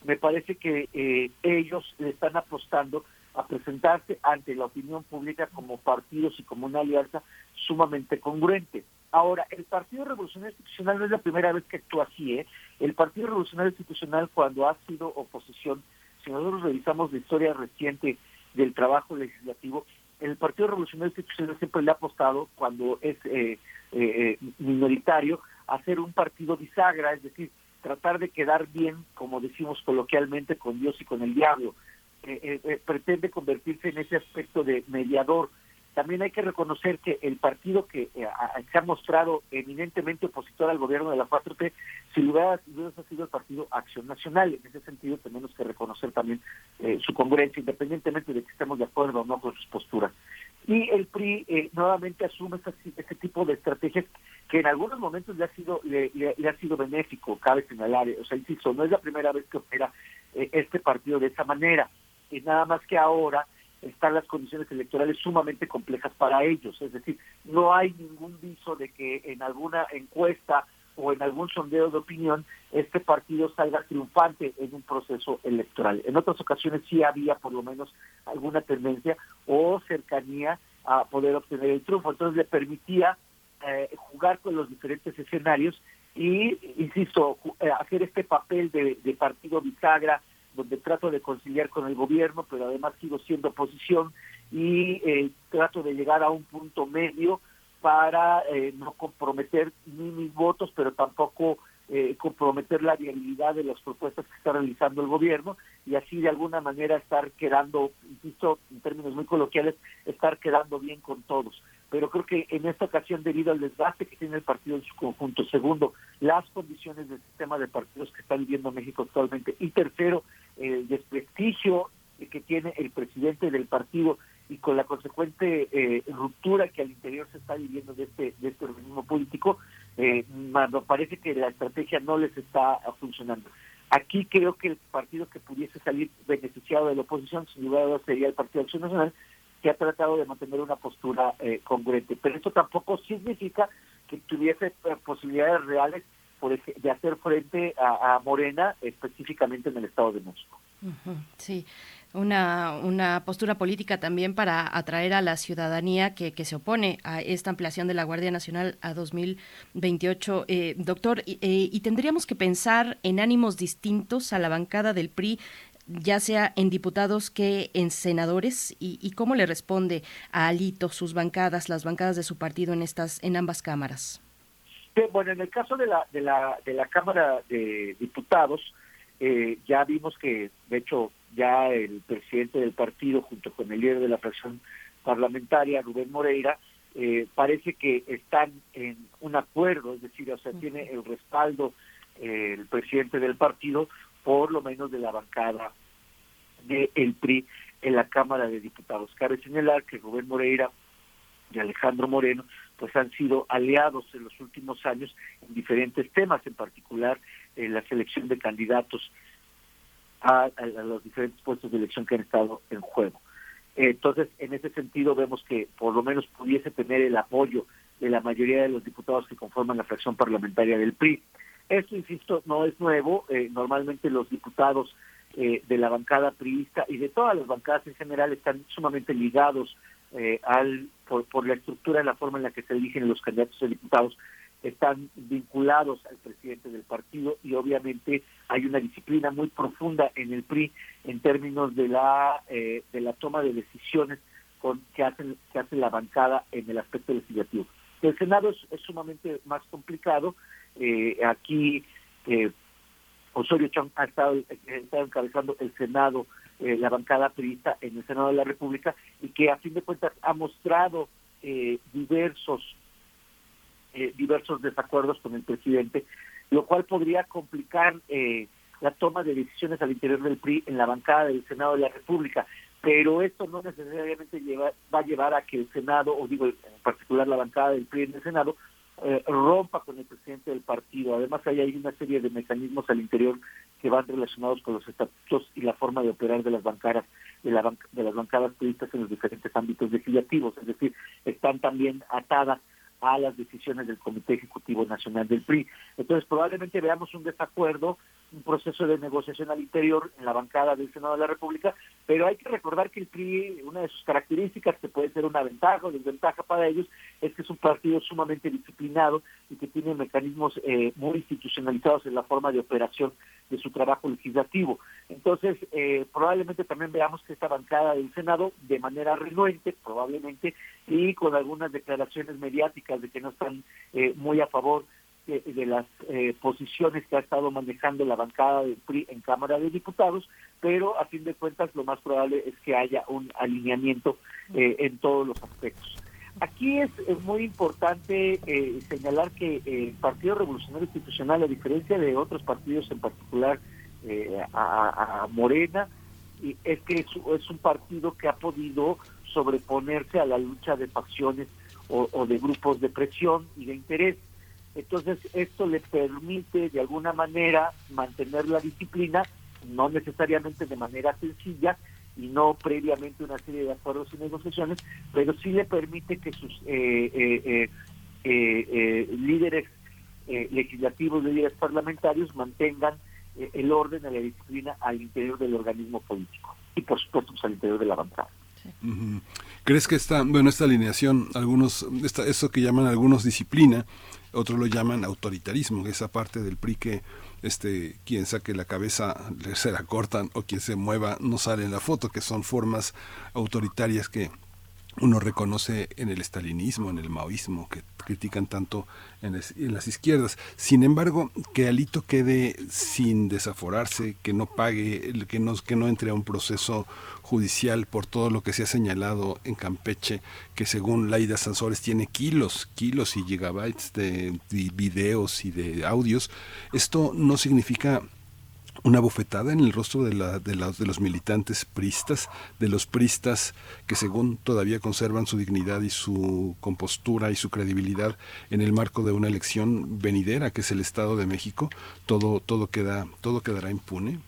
me parece que eh, ellos le están apostando a presentarse ante la opinión pública como partidos y como una alianza sumamente congruente. Ahora, el Partido Revolucionario Institucional no es la primera vez que actúa así, ¿eh? El Partido Revolucionario Institucional, cuando ha sido oposición, si nosotros revisamos la historia reciente del trabajo legislativo, el Partido Revolucionario Institucional siempre le ha apostado, cuando es eh, eh, minoritario, a ser un partido bisagra, es decir, tratar de quedar bien, como decimos coloquialmente, con Dios y con el diablo. Eh, pretende convertirse en ese aspecto de mediador también hay que reconocer que el partido que eh, se ha mostrado eminentemente opositor al gobierno de la 4T, si hubiera, ha sido el partido Acción Nacional. En ese sentido tenemos que reconocer también eh, su congruencia, independientemente de que estemos de acuerdo o no con sus posturas. Y el PRI eh, nuevamente asume este, tipo de estrategias que en algunos momentos le ha sido le, ha sido benéfico, cabe señalar. O sea, insisto, no es la primera vez que opera este partido de esa manera. Y nada más que ahora están las condiciones electorales sumamente complejas para ellos. Es decir, no hay ningún viso de que en alguna encuesta o en algún sondeo de opinión este partido salga triunfante en un proceso electoral. En otras ocasiones sí había por lo menos alguna tendencia o cercanía a poder obtener el triunfo. Entonces le permitía eh, jugar con los diferentes escenarios y, insisto, eh, hacer este papel de, de partido bisagra, donde trato de conciliar con el gobierno, pero además sigo siendo oposición y eh, trato de llegar a un punto medio para eh, no comprometer ni mis votos, pero tampoco eh, comprometer la viabilidad de las propuestas que está realizando el gobierno y así de alguna manera estar quedando, insisto, en términos muy coloquiales, estar quedando bien con todos pero creo que en esta ocasión, debido al desgaste que tiene el partido en su conjunto, segundo, las condiciones del sistema de partidos que está viviendo México actualmente, y tercero, el desprestigio que tiene el presidente del partido y con la consecuente eh, ruptura que al interior se está viviendo de este, de este organismo político, eh, parece que la estrategia no les está funcionando. Aquí creo que el partido que pudiese salir beneficiado de la oposición, sin duda sería el Partido Acción Nacional, que ha tratado de mantener una postura eh, congruente. Pero eso tampoco significa que tuviese eh, posibilidades reales de hacer frente a, Morena, específicamente en el Estado de México. Sí, una, una postura política también para atraer a la ciudadanía que, que se opone a esta ampliación de la Guardia Nacional a 2028. Eh, doctor, eh, y tendríamos que pensar en ánimos distintos a la bancada del PRI ya sea en diputados que en senadores y, cómo le responde a Alito sus bancadas, las bancadas de su partido en estas en ambas cámaras. bueno, en el caso de la de la de la Cámara de Diputados eh, ya vimos que de hecho ya el presidente del partido junto con el líder de la fracción parlamentaria Rubén Moreira eh, parece que están en un acuerdo, es decir, o sea, tiene el respaldo eh, el presidente del partido por lo menos de la bancada del el PRI en la Cámara de Diputados. Cabe señalar que Rubén Moreira y Alejandro Moreno pues han sido aliados en los últimos años en diferentes temas, en particular en la selección de candidatos a, los diferentes puestos de elección que han estado en juego. Entonces, en ese sentido, vemos que por lo menos pudiese tener el apoyo de la mayoría de los diputados que conforman la fracción parlamentaria del PRI. Esto, insisto, no es nuevo. Eh, normalmente los diputados eh, de la bancada priista y de todas las bancadas en general están sumamente ligados eh, al por, la estructura y la forma en la que se eligen los candidatos a diputados están vinculados al presidente del partido y obviamente hay una disciplina muy profunda en el PRI en términos de la de la toma de decisiones con que hacen que hace la bancada en el aspecto legislativo. El Senado es sumamente más complicado eh, aquí eh, Osorio Chong ha estado, encabezando el Senado, eh, la bancada priista en el Senado de la República y que a fin de cuentas ha mostrado diversos diversos desacuerdos con el presidente lo cual podría complicar eh, la toma de decisiones al interior del PRI en la bancada del Senado de la República. Pero esto no necesariamente lleva, va a llevar a que el Senado, o digo en particular la bancada del PRI en el Senado, eh, rompa con el presidente del partido. Además, hay, hay una serie de mecanismos al interior que van relacionados con los estatutos y la forma de operar de las bancadas, de, la de las bancadas periodistas en los diferentes ámbitos legislativos. Es decir, están también atadas a las decisiones del Comité Ejecutivo Nacional del PRI. Entonces, probablemente veamos un desacuerdo un proceso de negociación al interior en la bancada del Senado de la República, pero hay que recordar que el PRI, una de sus características, que puede ser una ventaja o desventaja para ellos, es que es un partido sumamente disciplinado y que tiene mecanismos eh, muy institucionalizados en la forma de operación de su trabajo legislativo. Entonces, eh, probablemente también veamos que esta bancada del Senado, de manera renuente, probablemente, y con algunas declaraciones mediáticas de que no están eh, muy a favor de, las eh, posiciones que ha estado manejando la bancada del PRI en Cámara de Diputados, pero a fin de cuentas lo más probable es que haya un alineamiento eh, en todos los aspectos. Aquí es, muy importante eh, señalar que el Partido Revolucionario Institucional, a diferencia de otros partidos, en particular a, Morena, es que es, un partido que ha podido sobreponerse a la lucha de facciones o de grupos de presión y de interés. Entonces, esto le permite de alguna manera mantener la disciplina, no necesariamente de manera sencilla y no previamente una serie de acuerdos y negociaciones, pero sí le permite que sus eh, eh, eh, líderes legislativos, líderes parlamentarios mantengan el orden y la disciplina al interior del organismo político y por supuesto pues, al interior de la bancada. ¿Crees que esta, bueno, esta alineación, algunos, esta, eso que llaman algunos disciplina, otros lo llaman autoritarismo, esa parte del PRI que este, quien saque la cabeza se la cortan o quien se mueva no sale en la foto, que son formas autoritarias que uno reconoce en el estalinismo, en el maoísmo, que critican tanto en, las izquierdas. Sin embargo, que Alito quede sin desaforarse, que no pague, que no, entre a un proceso judicial por todo lo que se ha señalado en Campeche, que según Laida Sansores tiene kilos, kilos y gigabytes de videos y de audios, esto no significa una bofetada en el rostro de, la, de, de, los militantes pristas, de los pristas que según todavía conservan su dignidad y su compostura y su credibilidad en el marco de una elección venidera que es el Estado de México, todo, todo, queda, todo quedará impune.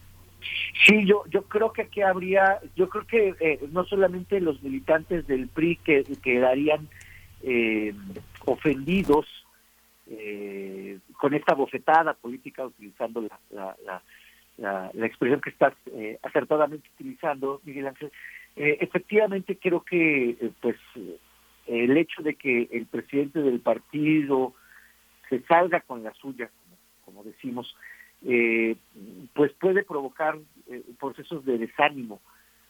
Sí, yo, yo creo que aquí habría, yo creo que eh, no solamente los militantes del PRI que quedarían eh, ofendidos eh, con esta bofetada política utilizando la, la, expresión que estás eh, acertadamente utilizando, Miguel Ángel, eh, efectivamente creo que eh, pues el hecho de que el presidente del partido se salga con la suya, como, decimos, pues puede provocar procesos de desánimo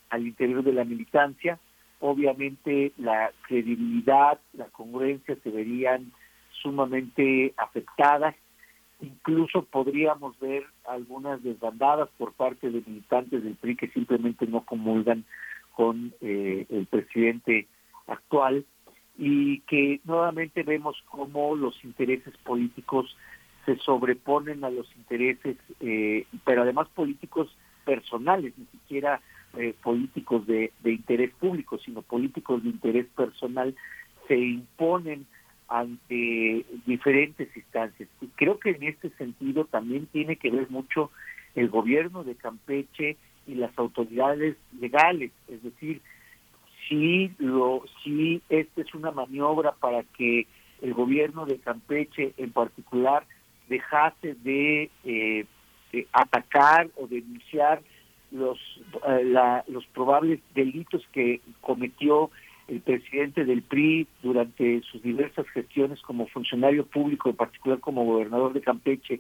al interior de la militancia. Obviamente la credibilidad, la congruencia se verían sumamente afectadas Incluso podríamos ver algunas desbandadas por parte de militantes del PRI que simplemente no comulgan con eh, el presidente actual y que nuevamente vemos cómo los intereses políticos se sobreponen a los intereses, eh, pero además políticos personales, ni siquiera eh, políticos de, de interés público, sino políticos de interés personal, se imponen ante diferentes instancias. Y creo que en este sentido también tiene que ver mucho el gobierno de Campeche y las autoridades legales, es decir, si lo si esta es una maniobra para que el gobierno de Campeche en particular dejase de, eh, atacar o denunciar los eh, los probables delitos que cometió el presidente del PRI durante sus diversas gestiones como funcionario público, en particular como gobernador de Campeche,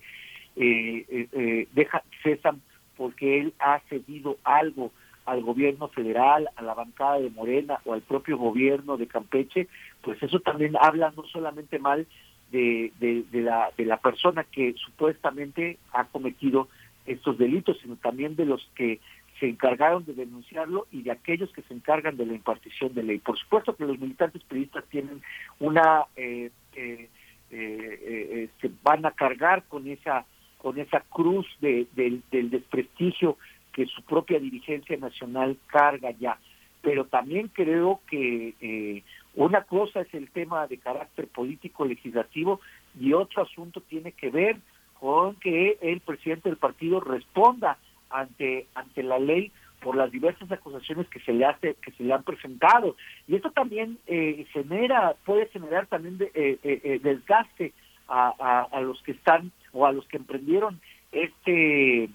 eh, eh, eh, deja cesan porque él ha cedido algo al gobierno federal, a la bancada de Morena o al propio gobierno de Campeche, pues eso también habla no solamente mal de, de, la, de la persona que supuestamente ha cometido estos delitos, sino también de los que se encargaron de denunciarlo y de aquellos que se encargan de la impartición de ley. Por supuesto que los militantes periodistas tienen una eh, eh, eh, se van a cargar con esa con esa cruz de, del desprestigio que su propia dirigencia nacional carga ya. Pero también creo que una cosa es el tema de carácter político legislativo y otro asunto tiene que ver con que el presidente del partido responda ante ante la ley por las diversas acusaciones que se le hace que se le han presentado. Y esto también eh, genera puede generar también de, eh, eh, desgaste a, a, los que están o a los que emprendieron este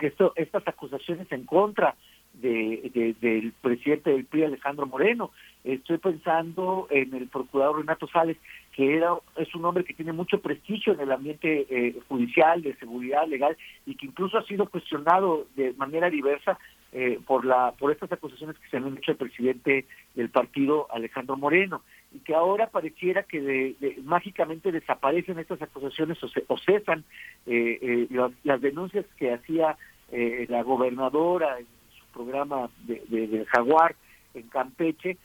esto estas acusaciones en contra de, del presidente del PRI Alejandro Moreno. Estoy pensando en el procurador Renato Sales que era es un hombre que tiene mucho prestigio en el ambiente eh, judicial, de seguridad legal y que incluso ha sido cuestionado de manera diversa eh, por la por estas acusaciones que se han hecho al presidente del partido Alejandro Moreno y que ahora pareciera que de, mágicamente desaparecen estas acusaciones o, cesan eh, las, denuncias que hacía la gobernadora en su programa de, de, Jaguar en Campeche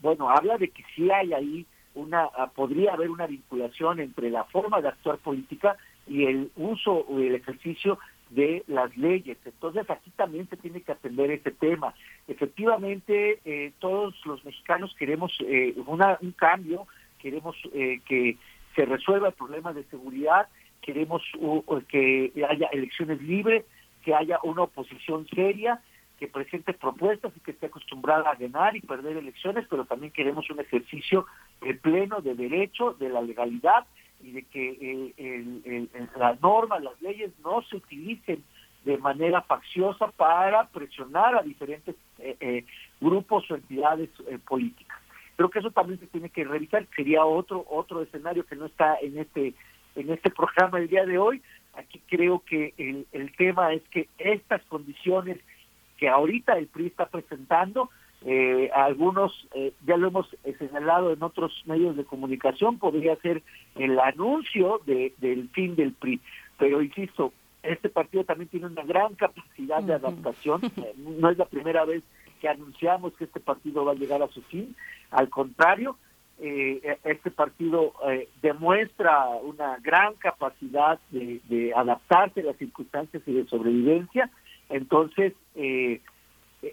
bueno habla de que sí hay ahí una ah, podría haber una vinculación entre la forma de actuar política y el uso o el ejercicio de las leyes. Entonces aquí también se tiene que atender ese tema. Efectivamente, eh, todos los mexicanos queremos eh, un cambio, queremos eh, que se resuelva el problema de seguridad, queremos que haya elecciones libres, que haya una oposición seria presente propuestas y que esté acostumbrada a ganar y perder elecciones, pero también queremos un ejercicio eh, pleno de derecho, de la legalidad y de que eh, las normas, las leyes no se utilicen de manera facciosa para presionar a diferentes eh, grupos o entidades políticas. Creo que eso también se tiene que revisar. Sería otro otro escenario que no está en este en este programa el día de hoy. Aquí creo que el, el tema es que estas condiciones que ahorita el PRI está presentando. Eh, algunos, eh, ya lo hemos señalado en otros medios de comunicación, podría ser el anuncio de, del fin del PRI. Pero insisto, este partido también tiene una gran capacidad de adaptación. Eh, no es la primera vez que anunciamos que este partido va a llegar a su fin. Al contrario, este partido demuestra una gran capacidad de, de adaptarse a las circunstancias y de sobrevivencia entonces, eh,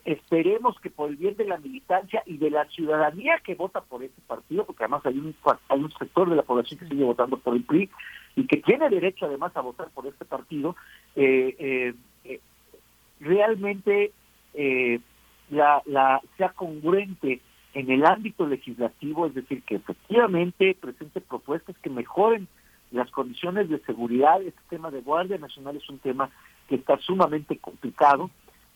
esperemos que por el bien de la militancia y de la ciudadanía que vota por este partido, porque además hay un, hay un sector de la población que sigue votando por el PRI y que tiene derecho además a votar por este partido, eh, eh, realmente la, la sea congruente en el ámbito legislativo, es decir, que efectivamente presente propuestas que mejoren las condiciones de seguridad. Este tema de Guardia Nacional es un tema que está sumamente complicado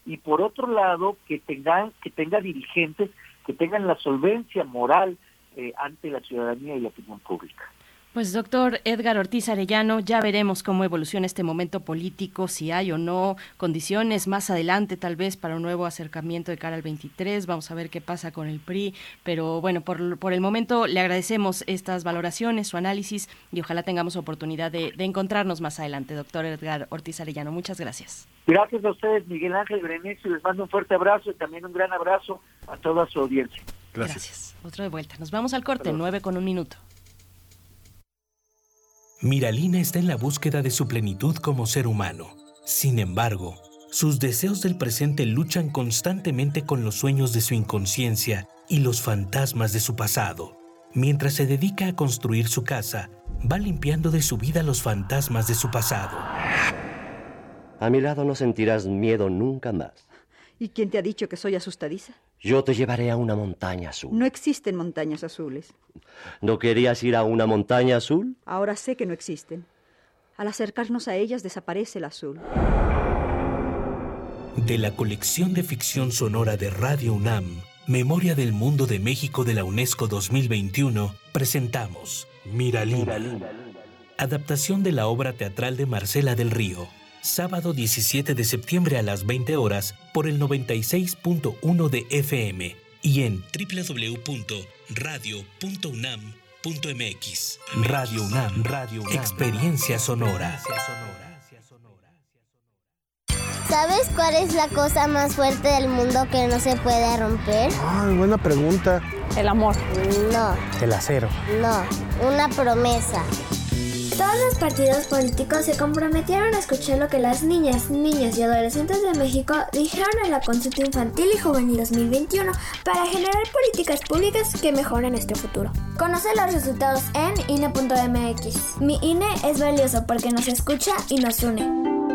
y por otro lado que tengan que tenga dirigentes que tengan la solvencia moral eh, ante la ciudadanía y la opinión pública. Pues doctor Edgar Ortiz Arellano, ya veremos cómo evoluciona este momento político, si hay o no condiciones más adelante tal vez para un nuevo acercamiento de cara al 23, vamos a ver qué pasa con el PRI, pero bueno, por, por el momento le agradecemos estas valoraciones, su análisis y ojalá tengamos oportunidad de, encontrarnos más adelante, doctor Edgar Ortiz Arellano. Muchas gracias. Gracias a ustedes, Miguel Ángel Brenesio, les mando un fuerte abrazo y también un gran abrazo a toda su audiencia. Gracias. Otro de vuelta. Nos vamos al corte, nueve con un minuto. Miralina está en la búsqueda de su plenitud como ser humano. Sin embargo, sus deseos del presente luchan constantemente con los sueños de su inconsciencia y los fantasmas de su pasado. Mientras se dedica a construir su casa, va limpiando de su vida los fantasmas de su pasado. A mi lado no sentirás miedo nunca más. ¿Y quién te ha dicho que soy asustadiza? Yo te llevaré a una montaña azul. No existen montañas azules. ¿No querías ir a una montaña azul? Ahora sé que no existen. Al acercarnos a ellas desaparece el azul. De la colección de ficción sonora de Radio UNAM, Memoria del Mundo de México de la UNESCO 2021, presentamos Miralina. Adaptación de la obra teatral de Marcela del Río sábado 17 de septiembre a las 20 horas por el 96.1 de FM y en www.radio.unam.mx. Radio UNAM, Radio Experiencia Sonora. ¿Sabes cuál es la cosa más fuerte del mundo que no se puede romper? Ay, buena pregunta. El amor. No. El acero. No, una promesa. Todos los partidos políticos se comprometieron a escuchar lo que las niñas, niños y adolescentes de México dijeron en la consulta infantil y juvenil 2021 para generar políticas públicas que mejoren nuestro futuro. Conoce los resultados en INE.mx. Mi INE es valioso porque nos escucha y nos une.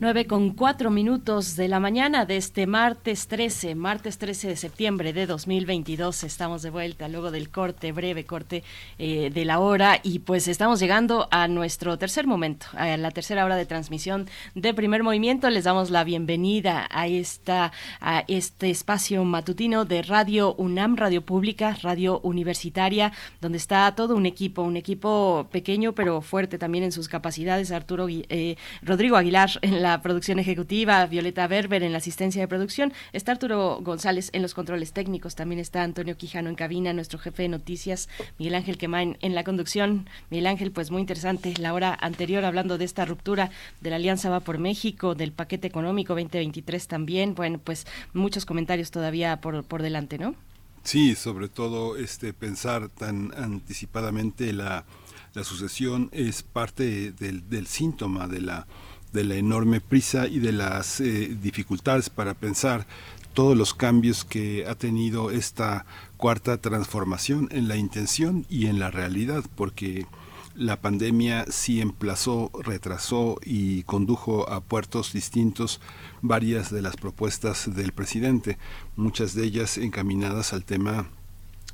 9 con 4 minutos de la mañana de este martes 13, martes 13 de septiembre de 2022. Estamos de vuelta luego del corte, breve corte eh, de la hora y pues estamos llegando a nuestro tercer momento, a la tercera hora de transmisión de primer movimiento. Les damos la bienvenida a, esta, a este espacio matutino de Radio UNAM, Radio Pública, Radio Universitaria, donde está todo un equipo, un equipo pequeño pero fuerte también en sus capacidades. Arturo eh, Rodrigo Aguilar en la producción ejecutiva, Violeta Berber en la asistencia de producción, está Arturo González en los controles técnicos, también está Antonio Quijano en cabina, nuestro jefe de noticias, Miguel Ángel Quemain en la conducción. Miguel Ángel, pues muy interesante la hora anterior hablando de esta ruptura de la Alianza Va por México, del paquete económico 2023 también. Bueno, pues muchos comentarios todavía por, por delante, ¿no? Sí, sobre todo este pensar tan anticipadamente la, la sucesión es parte del, del síntoma de la de la enorme prisa y de las eh, dificultades para pensar todos los cambios que ha tenido esta cuarta transformación en la intención y en la realidad, porque la pandemia sí emplazó, retrasó y condujo a puertos distintos varias de las propuestas del presidente, muchas de ellas encaminadas al tema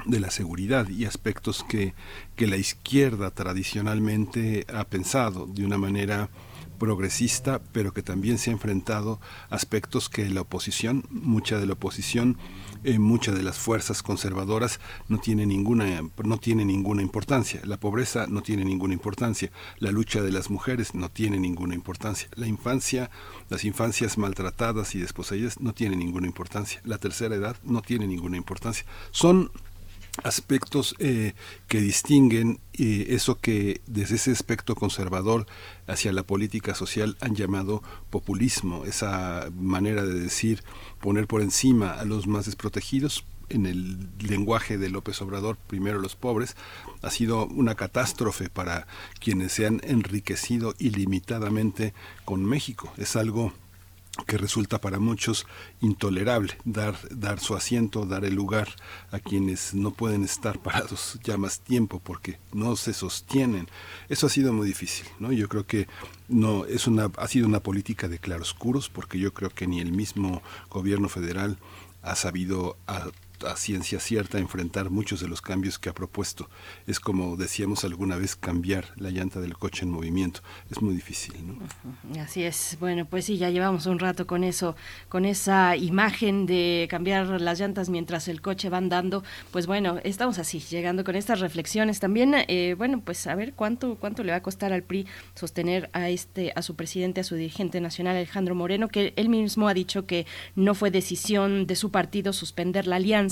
de la seguridad y aspectos que, que la izquierda tradicionalmente ha pensado de una manera progresista, pero que también se ha enfrentado aspectos que la oposición, mucha de la oposición, eh, muchas de las fuerzas conservadoras no tiene ninguna no tiene ninguna importancia. La pobreza no tiene ninguna importancia. La lucha de las mujeres no tiene ninguna importancia. La infancia, las infancias maltratadas y desposeídas no tiene ninguna importancia. La tercera edad no tiene ninguna importancia. Son aspectos eh, que distinguen eh, eso que desde ese aspecto conservador hacia la política social han llamado populismo, esa manera de decir poner por encima a los más desprotegidos en el lenguaje de López Obrador, primero los pobres, ha sido una catástrofe para quienes se han enriquecido ilimitadamente con México. Es algo que resulta para muchos intolerable dar dar su asiento, dar el lugar a quienes no pueden estar parados ya más tiempo porque no se sostienen. Eso ha sido muy difícil, ¿no? Yo creo que no es una ha sido una política de claroscuros porque yo creo que ni el mismo gobierno federal ha sabido a, a ciencia cierta enfrentar muchos de los cambios que ha propuesto. Es como decíamos alguna vez cambiar la llanta del coche en movimiento. Es muy difícil, ¿no? Así es. Bueno, pues sí, ya llevamos un rato con eso, con esa imagen de cambiar las llantas mientras el coche va andando. Pues bueno, estamos así, llegando con estas reflexiones. También, eh, bueno, pues a ver cuánto cuánto le va a costar al PRI sostener a este a su presidente, a su dirigente nacional Alejandro Moreno, que él mismo ha dicho que no fue decisión de su partido suspender la alianza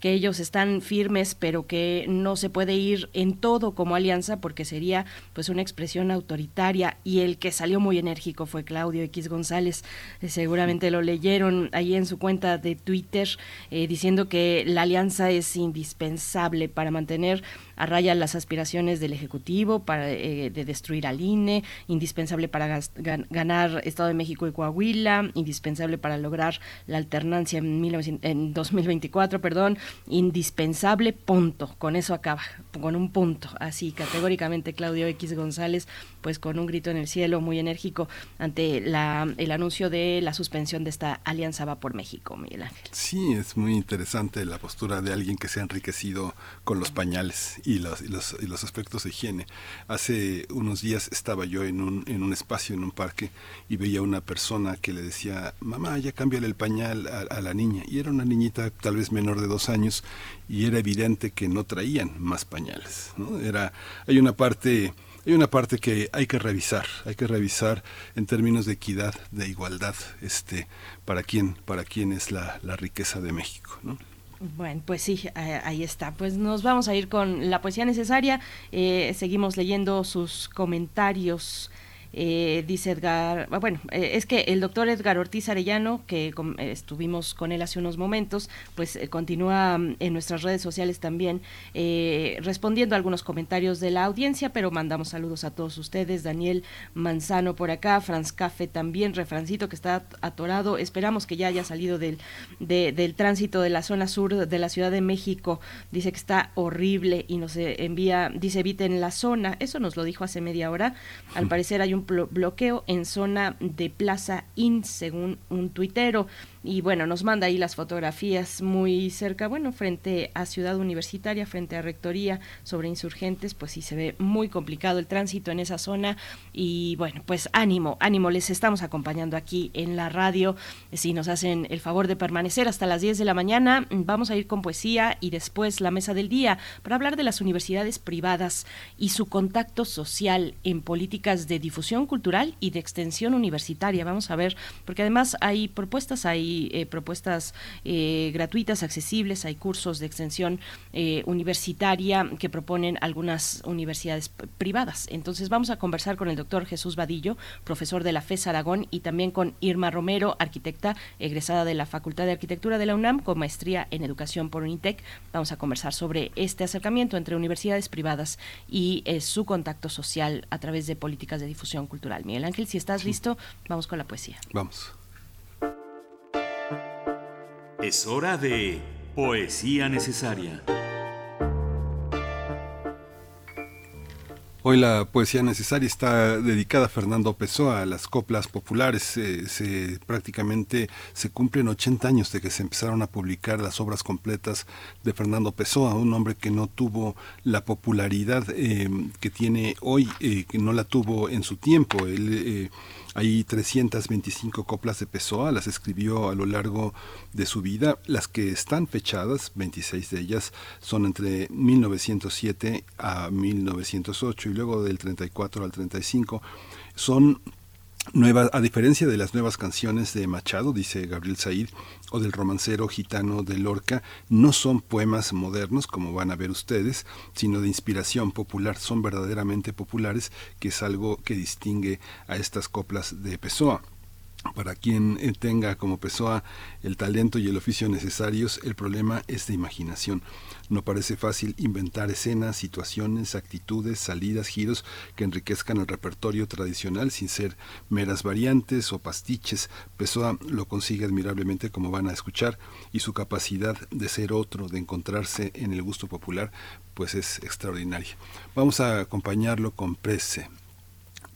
que ellos están firmes, pero que no se puede ir en todo como alianza porque sería pues una expresión autoritaria. Y el que salió muy enérgico fue Claudio X González, eh, seguramente lo leyeron ahí en su cuenta de Twitter eh, diciendo que la alianza es indispensable para mantener a raya las aspiraciones del Ejecutivo para, eh, de destruir al INE, indispensable para ganar Estado de México y Coahuila, indispensable para lograr la alternancia en, en 2024, perdón, indispensable, punto. Con eso acaba, con un punto, así categóricamente Claudio X González, pues con un grito en el cielo muy enérgico ante la, el anuncio de la suspensión de esta alianza va por México, Miguel Ángel. Sí, es muy interesante la postura de alguien que se ha enriquecido con los pañales y los, y los, y los aspectos de higiene. Hace unos días estaba yo en un, en un espacio, en un parque, y veía una persona que le decía, mamá, ya cámbiale el pañal a, la niña. Y era una niñita tal vez menor de dos años, y era evidente que no traían más pañales. ¿no? Era, hay una parte hay una parte que hay que revisar, hay que revisar en términos de equidad, de igualdad, este, para quién, para quién es la, la riqueza de México, ¿no? Bueno, pues sí, ahí está. Pues nos vamos a ir con la poesía necesaria. Eh, seguimos leyendo sus comentarios. Eh, dice Edgar, ah, bueno, eh, es que el doctor Edgar Ortiz Arellano, que estuvimos con él hace unos momentos, pues eh, continúa mm, en nuestras redes sociales también respondiendo a algunos comentarios de la audiencia, pero mandamos saludos a todos ustedes, Daniel Manzano por acá, Franz Cafe también, Refrancito que está atorado, esperamos que ya haya salido del, del tránsito de la zona sur de la Ciudad de México, dice que está horrible y nos envía, dice eviten la zona, eso nos lo dijo hace media hora, al parecer hay un bloqueo en zona de Plaza In, según un tuitero y bueno, nos manda ahí las fotografías muy cerca, bueno, frente a Ciudad Universitaria, frente a Rectoría, sobre insurgentes, pues sí se ve muy complicado el tránsito en esa zona y bueno, pues ánimo, ánimo, les estamos acompañando aquí en la radio, si nos hacen el favor de permanecer hasta las 10 de la mañana, vamos a ir con poesía y después la mesa del día para hablar de las universidades privadas y su contacto social en políticas de difusión cultural y de extensión universitaria, vamos a ver, porque además hay propuestas ahí eh, propuestas eh, gratuitas, accesibles, hay cursos de extensión eh, universitaria que proponen algunas universidades privadas. Entonces vamos a conversar con el doctor Jesús Vadillo, profesor de la FES Aragón, y también con Irma Romero, arquitecta egresada de la Facultad de Arquitectura de la UNAM con maestría en educación por UNITEC. Vamos a conversar sobre este acercamiento entre universidades privadas y su contacto social a través de políticas de difusión cultural. Miguel Ángel, si estás listo, vamos con la poesía. Vamos. Es hora de Poesía Necesaria. Hoy la poesía necesaria está dedicada a Fernando Pessoa, a las coplas populares. se, prácticamente se cumplen 80 años de que se empezaron a publicar las obras completas de Fernando Pessoa, un hombre que no tuvo la popularidad eh, que tiene hoy, eh, que no la tuvo en su tiempo. Eh, hay 325 coplas de Pessoa, las escribió a lo largo de su vida. Las que están fechadas, 26 de ellas, son entre 1907 a 1908 y luego del 34 al 35. Son Nueva, a diferencia de las nuevas canciones de Machado, dice Gabriel Said, o del romancero gitano de Lorca, no son poemas modernos, como van a ver ustedes, sino de inspiración popular, son verdaderamente populares, que es algo que distingue a estas coplas de Pessoa. Para quien eh, tenga como Pessoa el talento y el oficio necesarios, el problema es de imaginación. No parece fácil inventar escenas, situaciones, actitudes, salidas, giros que enriquezcan el repertorio tradicional sin ser meras variantes o pastiches. Pessoa lo consigue admirablemente como van a escuchar y su capacidad de ser otro, de encontrarse en el gusto popular, pues es extraordinaria. Vamos a acompañarlo con Prece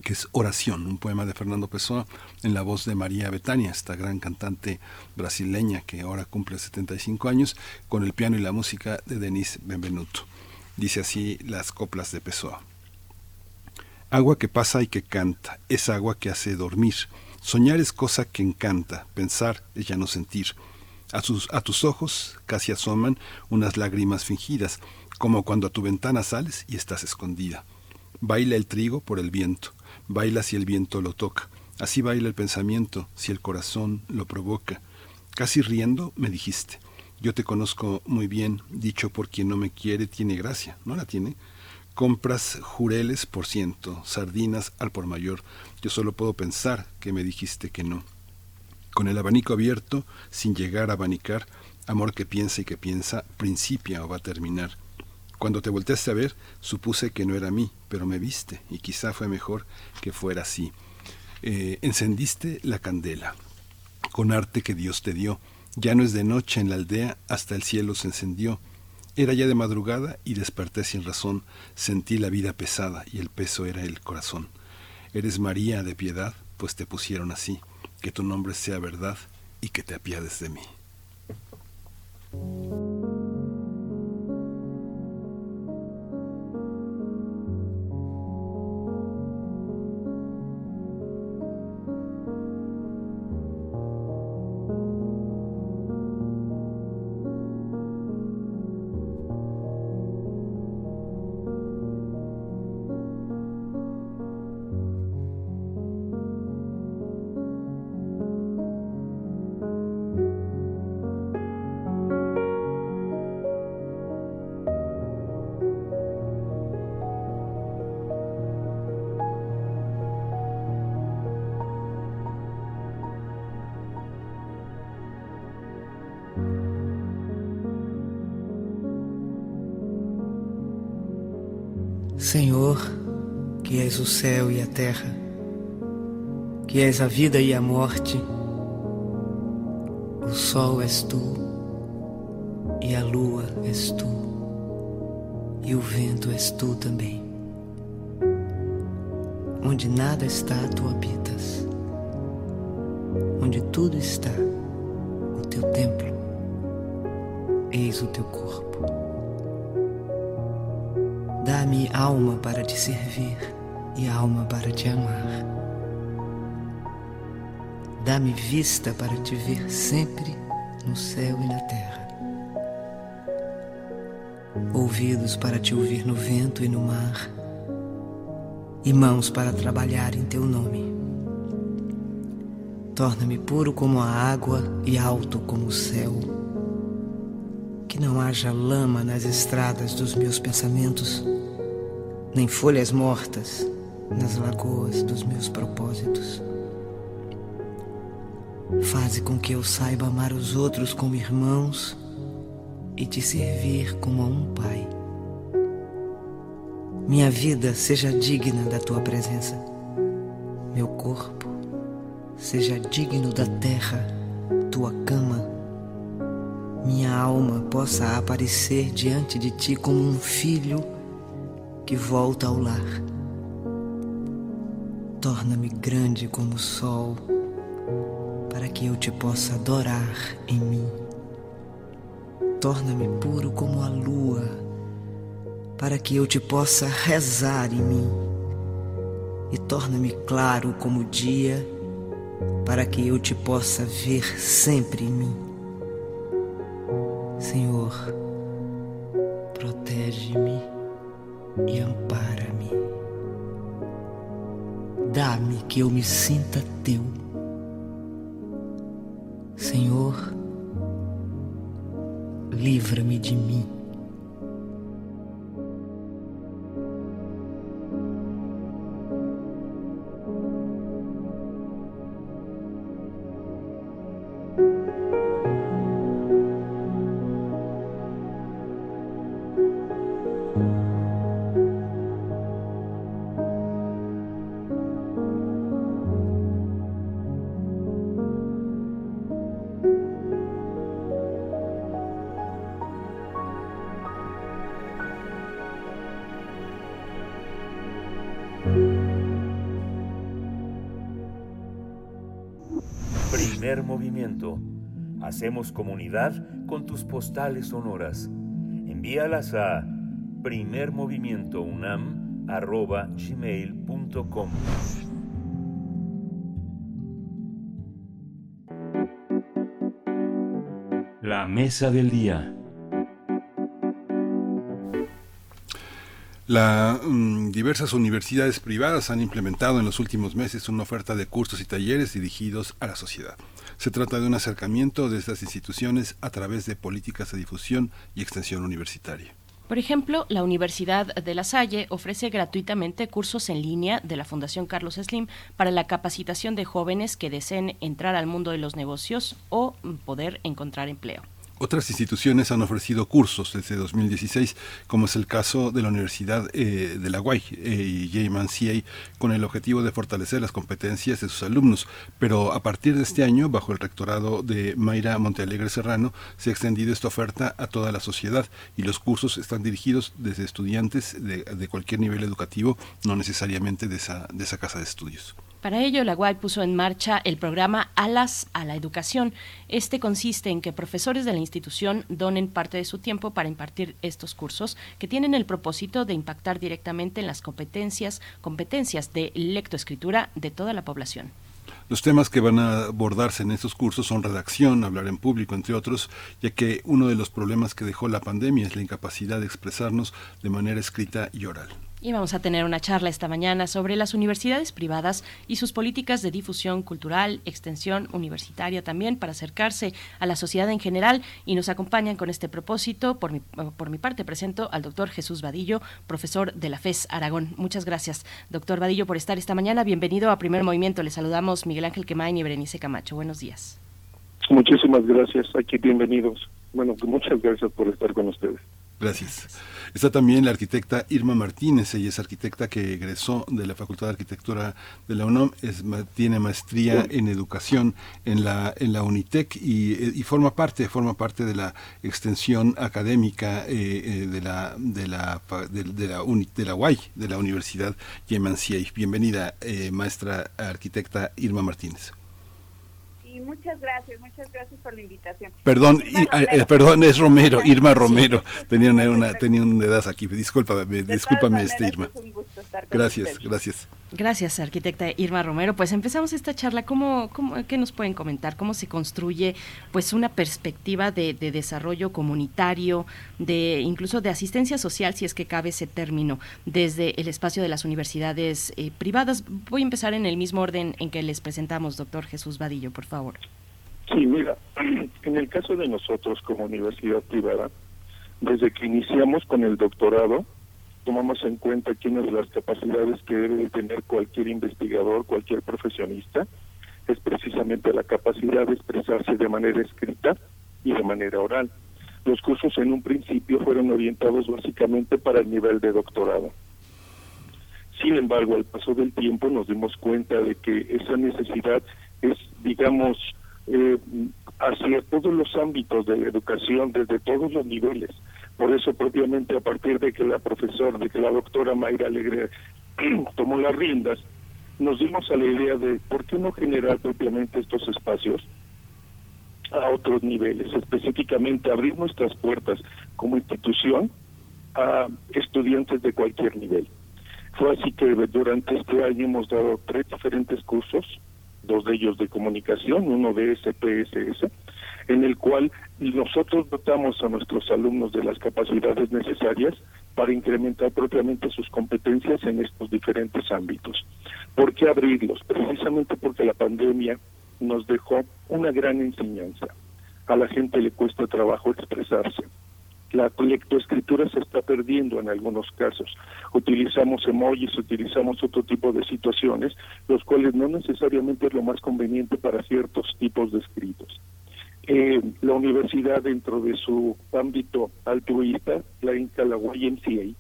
que es Oración, un poema de Fernando Pessoa en la voz de María Betania, esta gran cantante brasileña que ahora cumple 75 años, con el piano y la música de Denise Benvenuto. Dice así las coplas de Pessoa. Agua que pasa y que canta, es agua que hace dormir. Soñar es cosa que encanta, pensar es ya no sentir. A, a tus ojos casi asoman unas lágrimas fingidas, como cuando a tu ventana sales y estás escondida. Baila el trigo por el viento, Baila si el viento lo toca. Así baila el pensamiento si el corazón lo provoca. Casi riendo me dijiste, Yo te conozco muy bien, dicho por quien no me quiere tiene gracia, ¿no la tiene? Compras jureles por ciento, sardinas al por mayor. Yo solo puedo pensar que me dijiste que no. Con el abanico abierto, sin llegar a abanicar, amor que piensa y que piensa, principia o va a terminar. Cuando te volteaste a ver, supuse que no era mí, pero me viste, y quizá fue mejor que fuera así. Eh, encendiste la candela, con arte que Dios te dio. Ya no es de noche en la aldea, hasta el cielo se encendió. Era ya de madrugada y desperté sin razón, sentí la vida pesada y el peso era el corazón. Eres María de piedad, pues te pusieron así, que tu nombre sea verdad y que te apiades de mí. O céu e a terra, que és a vida e a morte, o sol és tu, e a lua és tu, e o vento és tu também. Onde nada está, tu habitas. Onde tudo está, o teu templo, eis o teu corpo. Dá-me alma para te servir e alma para te amar. Dá-me vista para te ver sempre no céu e na terra. Ouvidos para te ouvir no vento e no mar. E mãos para trabalhar em teu nome. Torna-me puro como a água e alto como o céu. Que não haja lama nas estradas dos meus pensamentos nem folhas mortas nas lagoas dos meus propósitos. Faze com que eu saiba amar os outros como irmãos e te servir como a um pai. Minha vida seja digna da tua presença. Meu corpo seja digno da terra, tua cama. Minha alma possa aparecer diante de ti como um filho que volta ao lar. Torna-me grande como o sol, para que eu te possa adorar em mim. Torna-me puro como a lua, para que eu te possa rezar em mim. E torna-me claro como o dia, para que eu te possa ver sempre em mim. Senhor, protege-me e ampara-me. Dá-me que eu me sinta teu. Senhor, livra-me de mim. Hacemos comunidad con tus postales sonoras. Envíalas a primermovimientounam.gmail.com La mesa del día. La, mm, diversas universidades privadas han implementado en los últimos meses una oferta de cursos y talleres dirigidos a la sociedad. Se trata de un acercamiento de estas instituciones a través de políticas de difusión y extensión universitaria. Por ejemplo, la Universidad de La Salle ofrece gratuitamente cursos en línea de la Fundación Carlos Slim para la capacitación de jóvenes que deseen entrar al mundo de los negocios o poder encontrar empleo. Otras instituciones han ofrecido cursos desde 2016, como es el caso de la Universidad eh, de la UAI eh, y JMCA, con el objetivo de fortalecer las competencias de sus alumnos. Pero a partir de este año, bajo el rectorado de Mayra Montealegre Serrano, se ha extendido esta oferta a toda la sociedad y los cursos están dirigidos desde estudiantes de, de cualquier nivel educativo, no necesariamente de esa, de esa casa de estudios. Para ello, la UAI puso en marcha el programa Alas a la Educación. Este consiste en que profesores de la institución donen parte de su tiempo para impartir estos cursos que tienen el propósito de impactar directamente en las competencias, competencias de lectoescritura de toda la población. Los temas que van a abordarse en estos cursos son redacción, hablar en público, entre otros, ya que uno de los problemas que dejó la pandemia es la incapacidad de expresarnos de manera escrita y oral. Y vamos a tener una charla esta mañana sobre las universidades privadas y sus políticas de difusión cultural, extensión universitaria también, para acercarse a la sociedad en general. Y nos acompañan con este propósito. Por mi, por mi parte, presento al doctor Jesús Vadillo, profesor de la FES Aragón. Muchas gracias, doctor Vadillo, por estar esta mañana. Bienvenido a Primer Movimiento. Le saludamos Miguel Ángel Quemain y Berenice Camacho. Buenos días. Muchísimas gracias. Aquí bienvenidos. Bueno, muchas gracias por estar con ustedes. Gracias. Está también la arquitecta Irma Martínez, ella es arquitecta que egresó de la Facultad de Arquitectura de la UNAM, es, tiene maestría en educación en la, en la UNITEC y, forma parte, forma parte de la extensión académica eh, de la de la de, la de la UAI, de la Universidad Yeman Bienvenida, eh, maestra arquitecta Irma Martínez muchas gracias, muchas gracias por la invitación. Perdón, eh, perdón, es Romero, Irma Romero. Tenía una, tenía una edad aquí. Discúlpame, discúlpame, este Irma. Gracias, gracias. Gracias, arquitecta Irma Romero. Pues empezamos esta charla. ¿Cómo, cómo, ¿Qué nos pueden comentar? ¿Cómo se construye pues una perspectiva de, desarrollo comunitario, de incluso de asistencia social, si es que cabe ese término, desde el espacio de las universidades eh, privadas? Voy a empezar en el mismo orden en que les presentamos, doctor Jesús Vadillo, por favor. Sí, mira, en el caso de nosotros como universidad privada, desde que iniciamos con el doctorado, tomamos en cuenta una de las capacidades que debe tener cualquier investigador, cualquier profesionista, es precisamente la capacidad de expresarse de manera escrita y de manera oral. Los cursos en un principio fueron orientados básicamente para el nivel de doctorado. Sin embargo, al paso del tiempo nos dimos cuenta de que esa necesidad es, digamos, eh, hacia todos los ámbitos de la educación, desde todos los niveles. Por eso propiamente a partir de que la profesora, de que la doctora Mayra Alegre tomó las riendas, nos dimos a la idea de por qué no generar propiamente estos espacios a otros niveles, específicamente abrir nuestras puertas como institución a estudiantes de cualquier nivel. Fue así que durante este año hemos dado tres diferentes cursos, dos de ellos de comunicación, uno de SPSS, en el cual nosotros dotamos a nuestros alumnos de las capacidades necesarias para incrementar propiamente sus competencias en estos diferentes ámbitos. ¿Por qué abrirlos? Precisamente porque la pandemia nos dejó una gran enseñanza. A la gente le cuesta trabajo expresarse. La lectoescritura se está perdiendo en algunos casos. Utilizamos emojis, utilizamos otro tipo de situaciones, los cuales no necesariamente es lo más conveniente para ciertos tipos de escritos. Eh, la universidad dentro de su ámbito altruista, la INCA, la YMCA,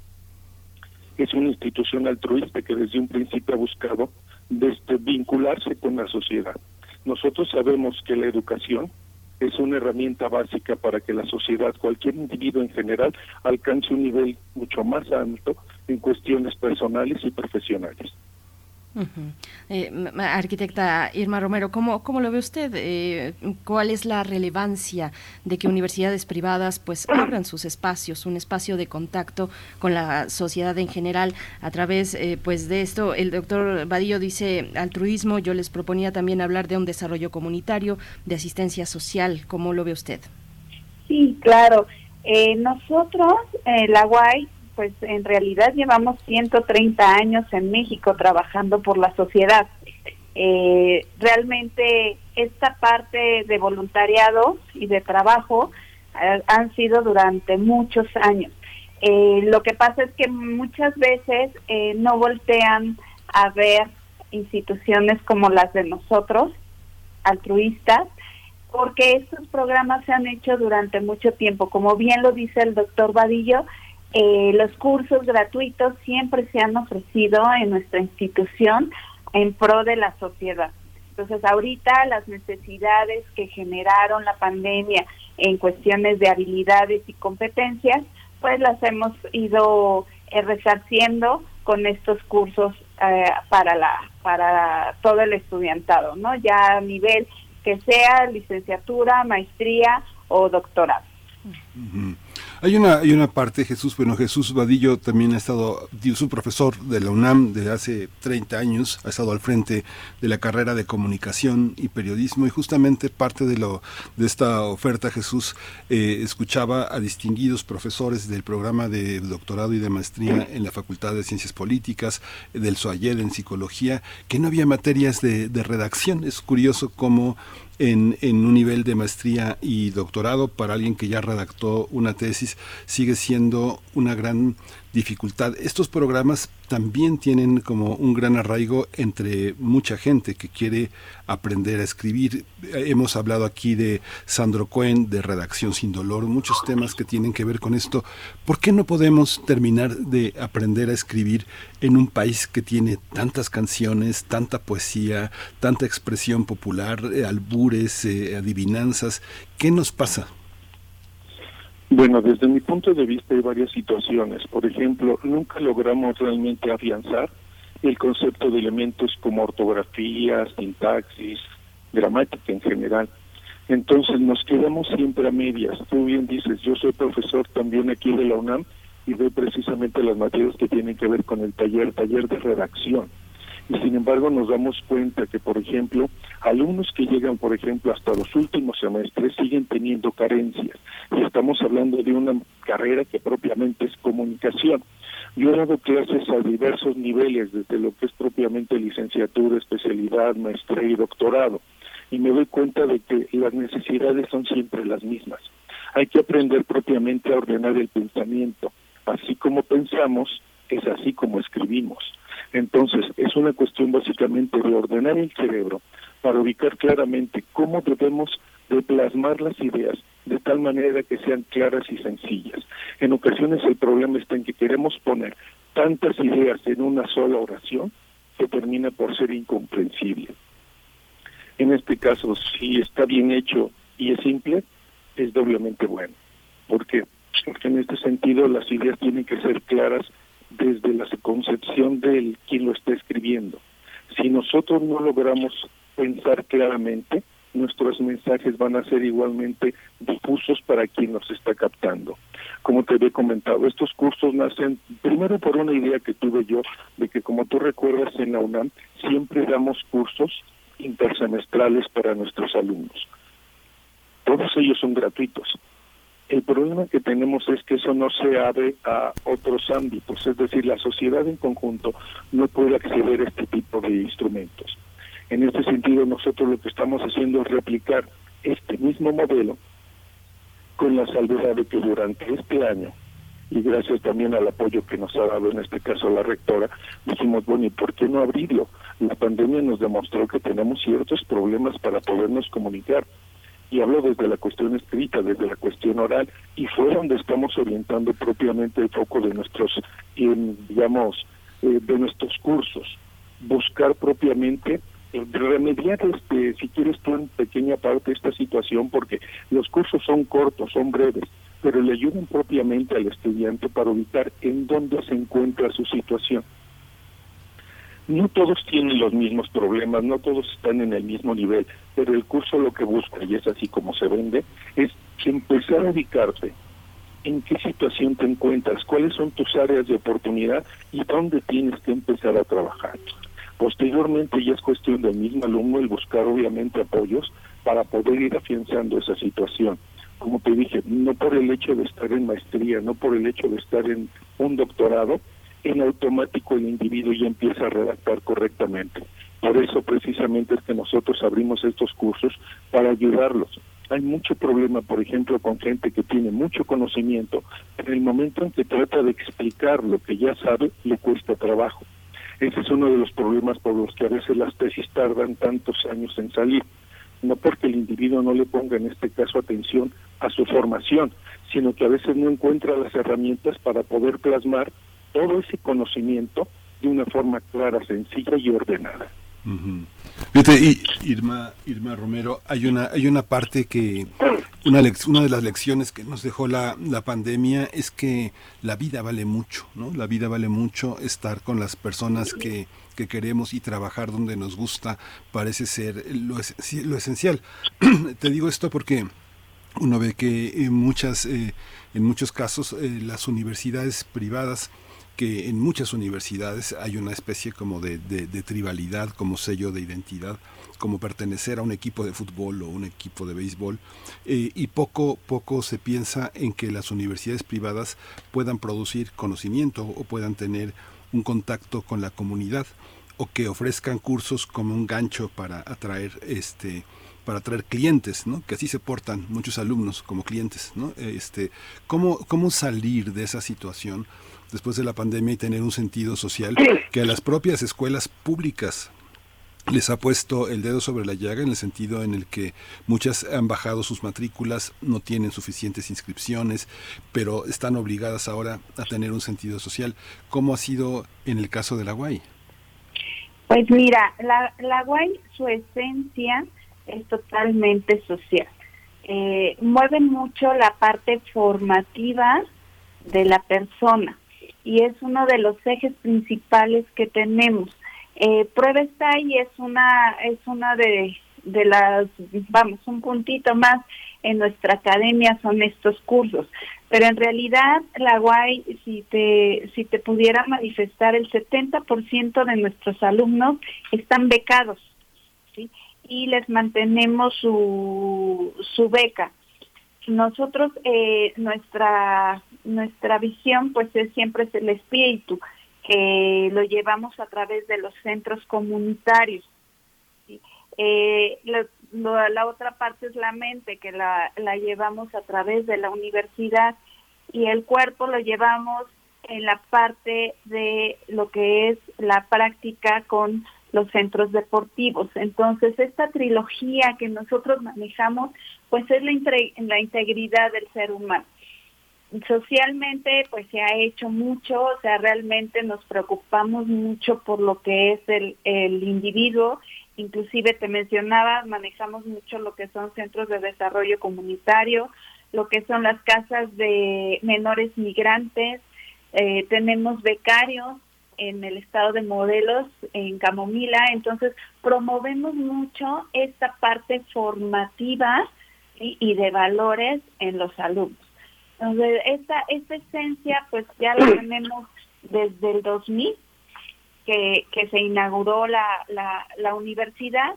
es una institución altruista que desde un principio ha buscado desde vincularse con la sociedad. Nosotros sabemos que la educación es una herramienta básica para que la sociedad, cualquier individuo en general, alcance un nivel mucho más alto en cuestiones personales y profesionales. Eh, arquitecta Irma Romero, ¿cómo, cómo lo ve usted? Eh, ¿Cuál es la relevancia de que universidades privadas pues abran sus espacios, un espacio de contacto con la sociedad en general a través eh, pues de esto? El doctor Vadillo dice altruismo, yo les proponía también hablar de un desarrollo comunitario, de asistencia social, ¿cómo lo ve usted? Sí, claro. nosotros, la UAI, pues en realidad llevamos 130 años en México trabajando por la sociedad. Eh, realmente esta parte de voluntariado y de trabajo eh, han sido durante muchos años. Eh, lo que pasa es que muchas veces no voltean a ver instituciones como las de nosotros, altruistas, porque estos programas se han hecho durante mucho tiempo. Como bien lo dice el doctor Vadillo, eh, los cursos gratuitos siempre se han ofrecido en nuestra institución en pro de la sociedad. Entonces, ahorita las necesidades que generaron la pandemia en cuestiones de habilidades y competencias, pues las hemos ido eh, resarciendo con estos cursos eh, para la para todo el estudiantado, ¿no? Ya a nivel que sea licenciatura, maestría o doctorado. Hay una, hay una parte, Jesús, bueno, Jesús Vadillo también ha estado, su profesor de la UNAM desde hace 30 años, ha estado al frente de la carrera de comunicación y periodismo y justamente parte de, lo, de esta oferta, Jesús, eh, escuchaba a distinguidos profesores del programa de doctorado y de maestría en la Facultad de Ciencias Políticas, del SOAYED en Psicología, que no había materias de, de redacción. Es curioso cómo en, en, un nivel de maestría y doctorado para alguien que ya redactó una tesis sigue siendo una gran dificultad. Estos programas también tienen como un gran arraigo entre mucha gente que quiere aprender a escribir. Hemos hablado aquí de Sandro Cohen, de Redacción sin Dolor, muchos temas que tienen que ver con esto. ¿Por qué no podemos terminar de aprender a escribir en un país que tiene tantas canciones, tanta poesía, tanta expresión popular, eh, albures, eh, adivinanzas? ¿Qué nos pasa? Bueno, desde mi punto de vista hay varias situaciones. Por ejemplo, nunca logramos realmente afianzar el concepto de elementos como ortografía, sintaxis, gramática en general. Entonces nos quedamos siempre a medias. Tú bien dices, yo soy profesor también aquí de la UNAM y doy precisamente las materias que tienen que ver con el taller, taller de redacción y sin embargo nos damos cuenta que, por ejemplo, alumnos que llegan, por ejemplo, hasta los últimos semestres siguen teniendo carencias. Y estamos hablando de una carrera que propiamente es comunicación. Yo he dado clases a diversos niveles, desde lo que es propiamente licenciatura, especialidad, maestría y doctorado, y me doy cuenta de que las necesidades son siempre las mismas. Hay que aprender propiamente a ordenar el pensamiento. Así como pensamos, es así como escribimos. Entonces, es una cuestión básicamente de ordenar el cerebro para ubicar claramente cómo debemos de plasmar las ideas de tal manera que sean claras y sencillas. En ocasiones el problema está en que queremos poner tantas ideas en una sola oración que termina por ser incomprensible. En este caso, si está bien hecho y es simple, es doblemente bueno. ¿Por qué? Porque en este sentido las ideas tienen que ser claras desde la concepción del quien lo está escribiendo. Si nosotros no logramos pensar claramente, nuestros mensajes van a ser igualmente difusos para quien nos está captando. Como te había comentado, estos cursos nacen primero por una idea que tuve yo de que como tú recuerdas en la UNAM siempre damos cursos intersemestrales para nuestros alumnos. Todos ellos son gratuitos. El problema que tenemos es que eso no se abre a otros ámbitos, es decir, la sociedad en conjunto no puede acceder a este tipo de instrumentos. En este sentido, nosotros lo que estamos haciendo es replicar este mismo modelo con la salvedad de que durante este año, y gracias también al apoyo que nos ha dado en este caso la rectora, dijimos, bueno, ¿y por qué no abrirlo? La pandemia nos demostró que tenemos ciertos problemas para podernos comunicar y hablo desde la cuestión escrita, desde la cuestión oral, y fue donde estamos orientando propiamente el foco de nuestros, digamos, eh, de nuestros cursos, buscar propiamente eh, remediar este si quieres tú en pequeña parte esta situación porque los cursos son cortos son breves pero le ayudan propiamente al estudiante para ubicar en dónde se encuentra su situación no todos tienen los mismos problemas, no todos están en el mismo nivel, pero el curso lo que busca, y es así como se vende, es empezar a ubicarte en qué situación te encuentras, cuáles son tus áreas de oportunidad y dónde tienes que empezar a trabajar. Posteriormente ya es cuestión del mismo alumno el buscar obviamente apoyos para poder ir afianzando esa situación. como te dije, no por el hecho de estar en maestría, no por el hecho de estar en un doctorado, en automático el individuo ya empieza a redactar correctamente. Por eso precisamente es que nosotros abrimos estos cursos para ayudarlos. Hay mucho problema, por ejemplo, con gente que tiene mucho conocimiento, en el momento en que trata de explicar lo que ya sabe, le cuesta trabajo. Ese es uno de los problemas por los que a veces las tesis tardan tantos años en salir. No porque el individuo no le ponga en este caso atención a su formación, sino que a veces no encuentra las herramientas para poder plasmar todo ese conocimiento de una forma clara, sencilla y ordenada. y Irma, Irma Romero, hay una, hay una parte que, una, de las lecciones que nos dejó la, la pandemia es que la vida vale mucho, ¿no? La vida vale mucho, estar con las personas que, que queremos y trabajar donde nos gusta parece ser lo, lo esencial. Te digo esto porque uno ve que en muchas, eh, en muchos casos eh, las universidades privadas que en muchas universidades hay una especie como de, de, tribalidad, como sello de identidad, como pertenecer a un equipo de fútbol o un equipo de béisbol, eh, y poco, poco se piensa en que las universidades privadas puedan producir conocimiento o puedan tener un contacto con la comunidad o que ofrezcan cursos como un gancho para atraer este para atraer clientes, ¿no? Que así se portan muchos alumnos como clientes, ¿no? Este, ¿cómo, cómo salir de esa situación después de la pandemia y tener un sentido social que a las propias escuelas públicas les ha puesto el dedo sobre la llaga en el sentido en el que muchas han bajado sus matrículas, no tienen suficientes inscripciones, pero están obligadas ahora a tener un sentido social. ¿Cómo ha sido en el caso de la UAI? Pues mira, la, la UAI, su esencia es totalmente social. Eh, mueve mucho la parte formativa de la persona y es uno de los ejes principales que tenemos. Eh, Prueba está y es una es una de, de las vamos un puntito más en nuestra academia son estos cursos pero en realidad la UAI si te si te pudiera manifestar el 70% de nuestros alumnos están becados ¿sí? y les mantenemos su su beca nosotros eh, nuestra nuestra visión pues es siempre es el espíritu que lo llevamos a través de los centros comunitarios eh, la otra parte es la mente que la, la llevamos a través de la universidad y el cuerpo lo llevamos en la parte de lo que es la práctica con los centros deportivos. Entonces, esta trilogía que nosotros manejamos, pues es la, la integridad del ser humano. Socialmente, pues se ha hecho mucho, o sea, realmente nos preocupamos mucho por lo que es el, individuo. Inclusive te mencionaba, manejamos mucho lo que son centros de desarrollo comunitario, lo que son las casas de menores migrantes, eh, tenemos becarios en el estado de Modelos, en Camomila, entonces promovemos mucho esta parte formativa y de valores en los alumnos. Entonces, esta, esta esencia pues ya la tenemos desde el 2000, que, que se inauguró la, la, universidad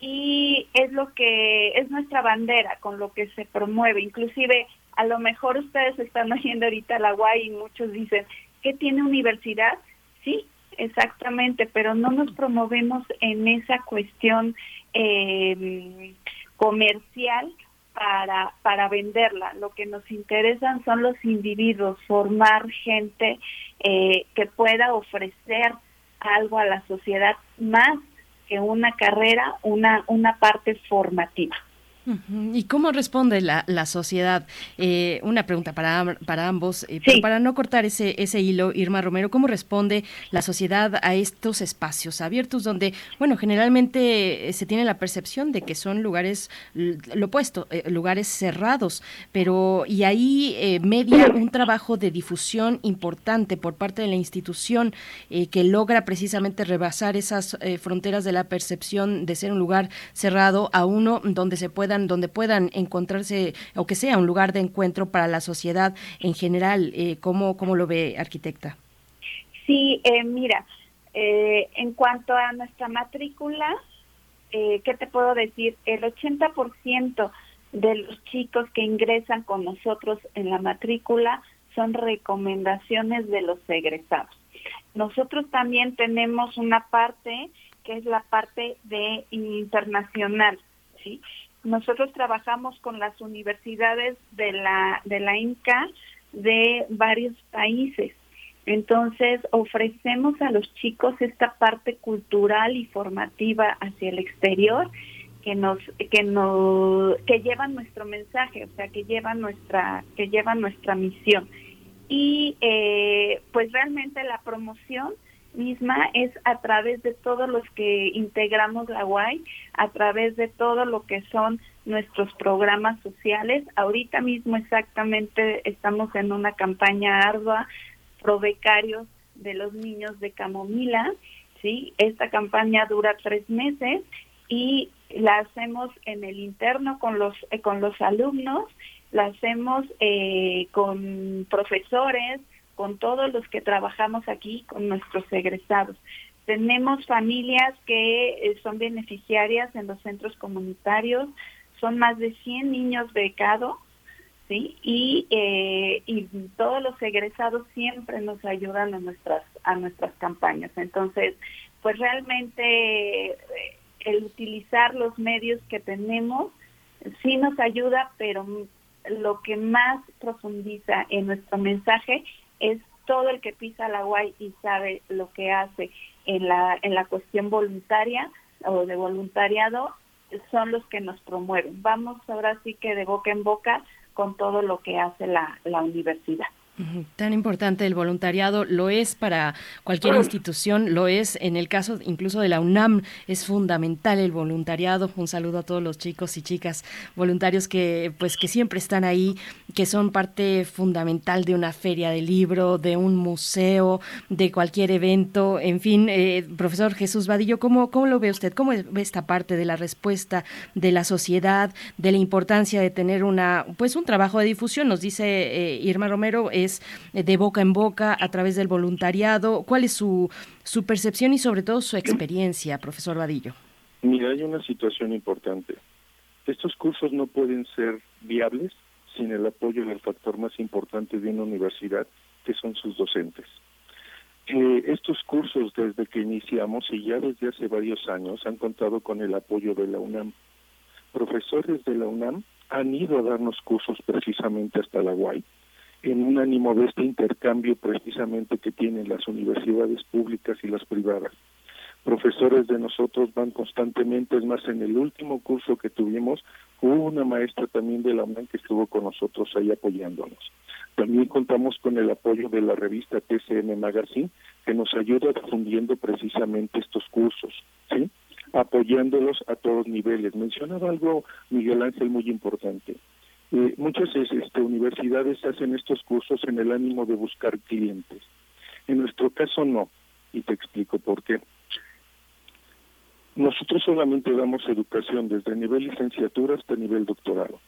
y es lo que es nuestra bandera con lo que se promueve. Inclusive, a lo mejor ustedes están oyendo ahorita la UAI y muchos dicen, ¿qué tiene universidad? Sí, exactamente, pero no nos promovemos en esa cuestión eh, comercial para, para venderla. Lo que nos interesan son los individuos, formar gente eh, que pueda ofrecer algo a la sociedad más que una carrera, una, una parte formativa. ¿Y cómo responde la, la sociedad? Eh, una pregunta para, para ambos, eh, para no cortar ese, ese hilo, Irma Romero, ¿cómo responde la sociedad a estos espacios abiertos donde, bueno, generalmente eh, se tiene la percepción de que son lugares, lo opuesto, lugares cerrados, pero y ahí media un trabajo de difusión importante por parte de la institución que logra precisamente rebasar esas fronteras de la percepción de ser un lugar cerrado a uno donde se pueda donde puedan encontrarse o que sea un lugar de encuentro para la sociedad en general. Eh, ¿cómo, ¿Cómo lo ve, arquitecta? Sí, eh, mira, eh, en cuanto a nuestra matrícula, eh, ¿qué te puedo decir? El 80% de los chicos que ingresan con nosotros en la matrícula son recomendaciones de los egresados. Nosotros también tenemos una parte que es la parte de internacional, ¿sí? Nosotros trabajamos con las universidades de la de la INCA de varios países. Entonces, ofrecemos a los chicos esta parte cultural y formativa hacia el exterior que nos que nos que llevan nuestro mensaje, o sea, que llevan nuestra que llevan nuestra misión. Y eh, pues realmente la promoción misma es a través de todos los que integramos la UAI, a través de todo lo que son nuestros programas sociales. Ahorita mismo exactamente estamos en una campaña ardua pro becarios de los niños de Camomila, ¿sí? Esta campaña dura tres meses y la hacemos en el interno con los, eh, con los alumnos, la hacemos eh, con profesores, con todos los que trabajamos aquí, con nuestros egresados. Tenemos familias que eh, son beneficiarias en los centros comunitarios, son más de 100 niños becados, ¿sí? Y, eh, y todos los egresados siempre nos ayudan a nuestras, a nuestras campañas. Entonces, pues realmente eh, el utilizar los medios que tenemos sí nos ayuda, pero lo que más profundiza en nuestro mensaje es todo el que pisa la guay y sabe lo que hace en la, en la cuestión voluntaria o de voluntariado son los que nos promueven. Vamos ahora sí que de boca en boca con todo lo que hace la, la universidad. Tan importante el voluntariado lo es para cualquier institución, lo es en el caso incluso de la UNAM, es fundamental el voluntariado. Un saludo a todos los chicos y chicas voluntarios que pues que siempre están ahí, que son parte fundamental de una feria de libro, de un museo, de cualquier evento, en fin, eh, profesor Jesús Vadillo, ¿cómo, ¿cómo lo ve usted? ¿Cómo ve esta parte de la respuesta de la sociedad, de la importancia de tener una pues un trabajo de difusión? Nos dice eh, Irma Romero, eh, de boca en boca a través del voluntariado. ¿Cuál es su, su percepción y sobre todo su experiencia, profesor Vadillo? Mira, hay una situación importante. Estos cursos no pueden ser viables sin el apoyo del factor más importante de una universidad, que son sus docentes. Eh, estos cursos desde que iniciamos y ya desde hace varios años han contado con el apoyo de la UNAM. Profesores de la UNAM han ido a darnos cursos precisamente hasta la UAI en un ánimo de este intercambio precisamente que tienen las universidades públicas y las privadas. Profesores de nosotros van constantemente, es más, en el último curso que tuvimos, hubo una maestra también de la UNAM que estuvo con nosotros ahí apoyándonos. También contamos con el apoyo de la revista TCM Magazine, que nos ayuda difundiendo precisamente estos cursos, ¿sí? apoyándolos a todos niveles. Mencionaba algo, Miguel Ángel, muy importante eh, muchas este, universidades hacen estos cursos en el ánimo de buscar clientes. En nuestro caso no, y te explico por qué. Nosotros solamente damos educación desde el nivel licenciatura hasta el nivel doctorado.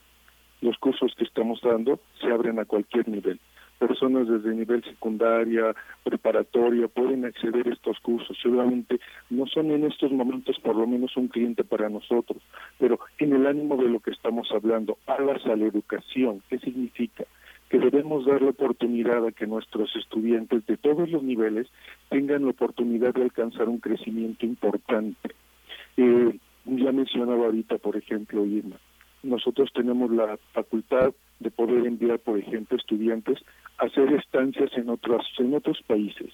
Los cursos que estamos dando se abren a cualquier nivel personas desde nivel secundaria, preparatoria, pueden acceder a estos cursos. Seguramente no son en estos momentos por lo menos un cliente para nosotros, pero en el ánimo de lo que estamos hablando, alas a la educación, ¿qué significa? que debemos dar la oportunidad a que nuestros estudiantes de todos los niveles tengan la oportunidad de alcanzar un crecimiento importante. Eh, ya mencionaba ahorita, por ejemplo, Irma, nosotros tenemos la facultad de poder enviar, por ejemplo, estudiantes hacer estancias en otros, en otros países.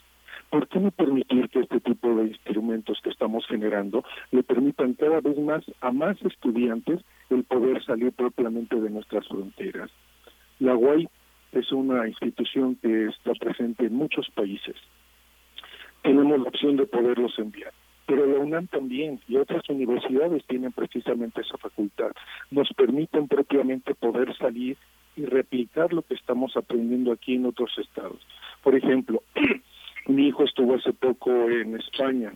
¿Por qué no permitir que este tipo de instrumentos que estamos generando le permitan cada vez más a más estudiantes el poder salir propiamente de nuestras fronteras? La UAI es una institución que está presente en muchos países. Tenemos la opción de poderlos enviar pero la UNAM también y otras universidades tienen precisamente esa facultad. Nos permiten propiamente poder salir y replicar lo que estamos aprendiendo aquí en otros estados. Por ejemplo, mi hijo estuvo hace poco en España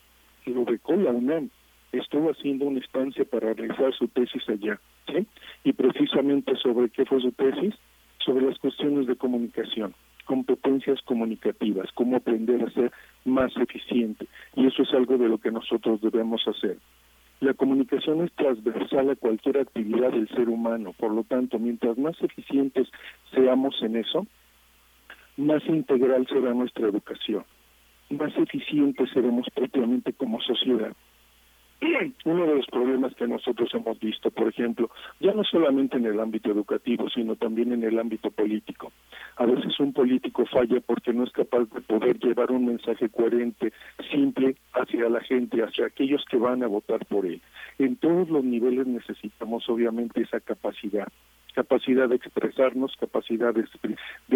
y lo becó la UNAM. Estuvo haciendo una estancia para realizar su tesis allá. Y precisamente sobre qué fue su tesis, sobre las cuestiones de comunicación competencias comunicativas, cómo aprender a ser más eficiente. Y eso es algo de lo que nosotros debemos hacer. La comunicación es transversal a cualquier actividad del ser humano, por lo tanto, mientras más eficientes seamos en eso, más integral será nuestra educación, más eficientes seremos propiamente como sociedad. Uno de los problemas que nosotros hemos visto, por ejemplo, ya no solamente en el ámbito educativo, sino también en el ámbito político. A veces un político falla porque no es capaz de poder llevar un mensaje coherente, simple, hacia la gente, hacia aquellos que van a votar por él. En todos los niveles necesitamos obviamente esa capacidad capacidad de expresarnos, capacidad de,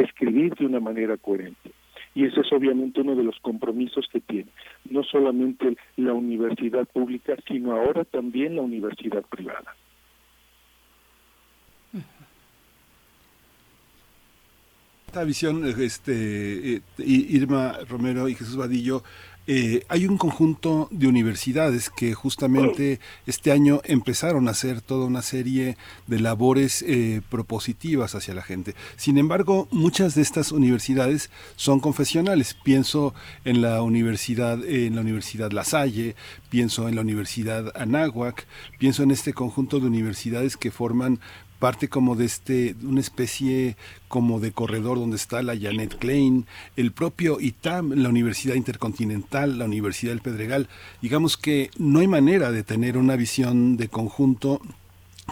escribir de una manera coherente. Y ese es obviamente uno de los compromisos que tiene, no solamente la universidad pública, sino ahora también la universidad privada. Esta visión, este, eh, Irma Romero y Jesús Vadillo, eh, hay un conjunto de universidades que justamente este año empezaron a hacer toda una serie de labores eh, propositivas hacia la gente. Sin embargo, muchas de estas universidades son confesionales. Pienso en la universidad, en la Universidad La Salle, pienso en la Universidad Anáhuac, pienso en este conjunto de universidades que forman parte como de este, una especie como de corredor donde está la Janet Klein, el propio ITAM, la Universidad Intercontinental, la Universidad del Pedregal. Digamos que no hay manera de tener una visión de conjunto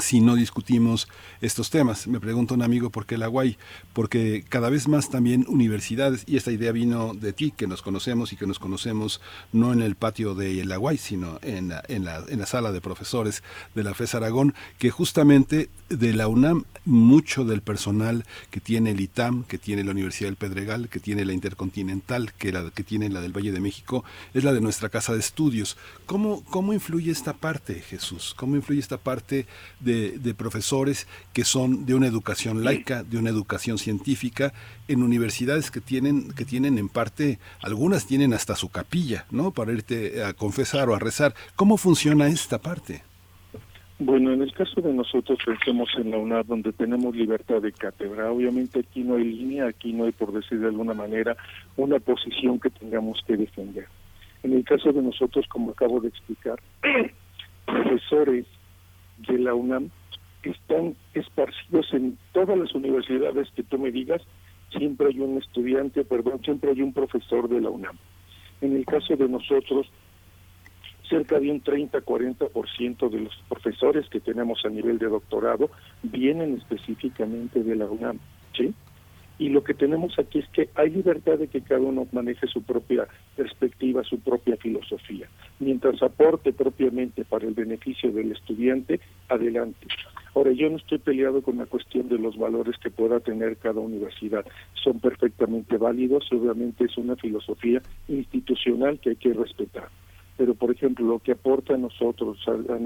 si no discutimos estos temas. Me pregunta un amigo por qué la Guay, porque cada vez más también universidades, y esta idea vino de ti, que nos conocemos y que nos conocemos no en el patio de la Guay, sino en la, en la, en la sala de profesores de la FES Aragón, que justamente de la UNAM mucho del personal que tiene el ITAM, que tiene la Universidad del Pedregal, que tiene la Intercontinental, que, la, que tiene la del Valle de México, es la de nuestra casa de estudios. ¿Cómo, cómo influye esta parte, Jesús? ¿Cómo influye esta parte de, profesores que son de una educación laica, de una educación científica, en universidades que tienen, que tienen en parte, algunas tienen hasta su capilla, ¿no? Para irte a confesar o a rezar. ¿Cómo funciona esta parte? Bueno, en el caso de nosotros pensemos en la UNAR donde tenemos libertad de cátedra. Obviamente aquí no hay línea, aquí no hay, por decir de alguna manera, una posición que tengamos que defender. En el caso de nosotros, como acabo de explicar, profesores de la UNAM están esparcidos en todas las universidades que tú me digas, siempre hay un estudiante, perdón, siempre hay un profesor de la UNAM. En el caso de nosotros, cerca de un 30-40% de los profesores que tenemos a nivel de doctorado vienen específicamente de la UNAM, ¿sí? Y lo que tenemos aquí es que hay libertad de que cada uno maneje su propia perspectiva, su propia filosofía. Mientras aporte propiamente para el beneficio del estudiante, adelante. Ahora, yo no estoy peleado con la cuestión de los valores que pueda tener cada universidad. Son perfectamente válidos obviamente es una filosofía institucional que hay que respetar pero por ejemplo lo que aporta a nosotros,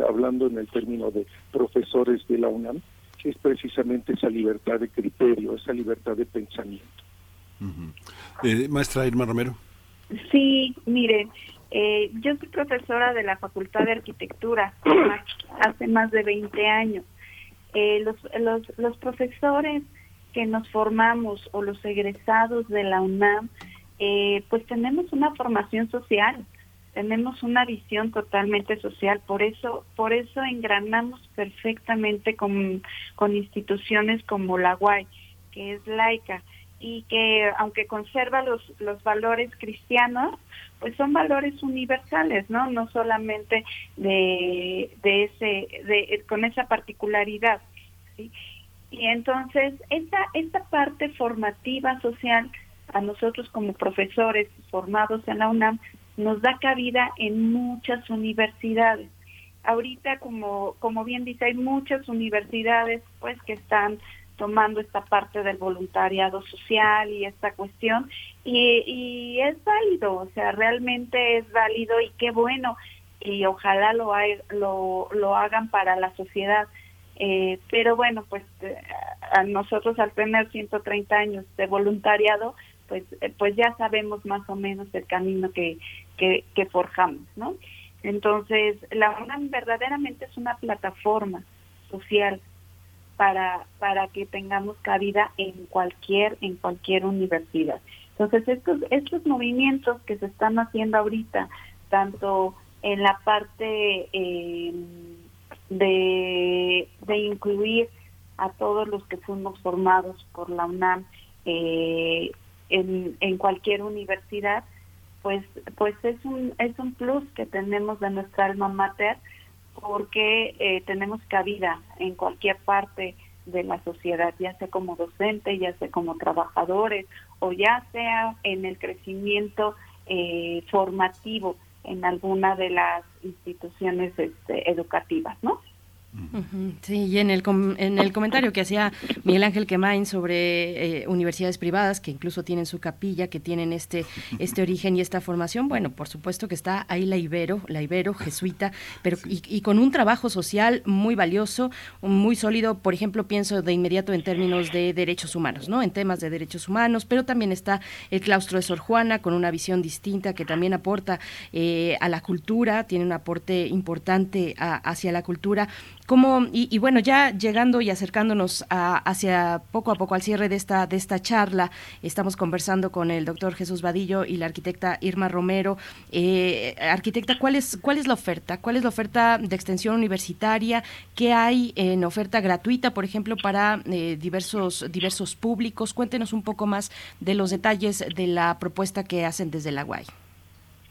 hablando en el término de profesores de la UNAM, es precisamente esa libertad de criterio, esa libertad de pensamiento. Eh, maestra Irma Romero. Sí, miren, eh, yo soy profesora de la Facultad de Arquitectura hace más de 20 años. Eh, los, los, los profesores que nos formamos o los egresados de la UNAM, pues tenemos una formación social tenemos una visión totalmente social, por eso, por eso engranamos perfectamente con, con instituciones como la UAI, que es laica y que aunque conserva los, los valores cristianos, pues son valores universales, ¿no? No solamente de, de ese, de, con esa particularidad, ¿sí? Y entonces, esta, esta parte formativa social, a nosotros como profesores formados en la UNAM, nos da cabida en muchas universidades. Ahorita, como, como bien dice, hay muchas universidades pues que están tomando esta parte del voluntariado social y esta cuestión y, y es válido, o sea, realmente es válido y qué bueno y ojalá lo, lo, lo hagan para la sociedad. Eh, pero bueno, pues eh, a nosotros al tener 130 años de voluntariado, pues, eh, pues ya sabemos más o menos el camino que, que, forjamos, ¿no? Entonces, la UNAM verdaderamente es una plataforma social para, para que tengamos cabida en cualquier, en cualquier universidad. Entonces, estos, estos movimientos que se están haciendo ahorita, tanto en la parte eh, de, de incluir a todos los que fuimos formados por la UNAM eh, en, en cualquier universidad, pues, pues es un, es un plus que tenemos de nuestra alma mater porque eh, tenemos cabida en cualquier parte de la sociedad, ya sea como docente, ya sea como trabajadores o ya sea en el crecimiento eh, formativo en alguna de las instituciones este, educativas, ¿no? Sí, y en el, en el comentario que hacía Miguel Ángel Quemain sobre eh, universidades privadas que incluso tienen su capilla, que tienen este, este origen y esta formación, bueno, por supuesto que está ahí la Ibero, la Ibero jesuita, pero y, con un trabajo social muy valioso, muy sólido, por ejemplo, pienso de inmediato en términos de derechos humanos, ¿no? En temas de derechos humanos, pero también está el claustro de Sor Juana con una visión distinta que también aporta eh, a la cultura, tiene un aporte importante hacia la cultura como, y, bueno, ya llegando y acercándonos hacia poco a poco al cierre de esta, de esta charla, estamos conversando con el doctor Jesús Vadillo y la arquitecta Irma Romero. Eh, arquitecta, ¿cuál es, ¿cuál es la oferta? ¿Cuál es la oferta de extensión universitaria? ¿Qué hay en oferta gratuita, por ejemplo, para eh, diversos, diversos públicos? Cuéntenos un poco más de los detalles de la propuesta que hacen desde la UAI.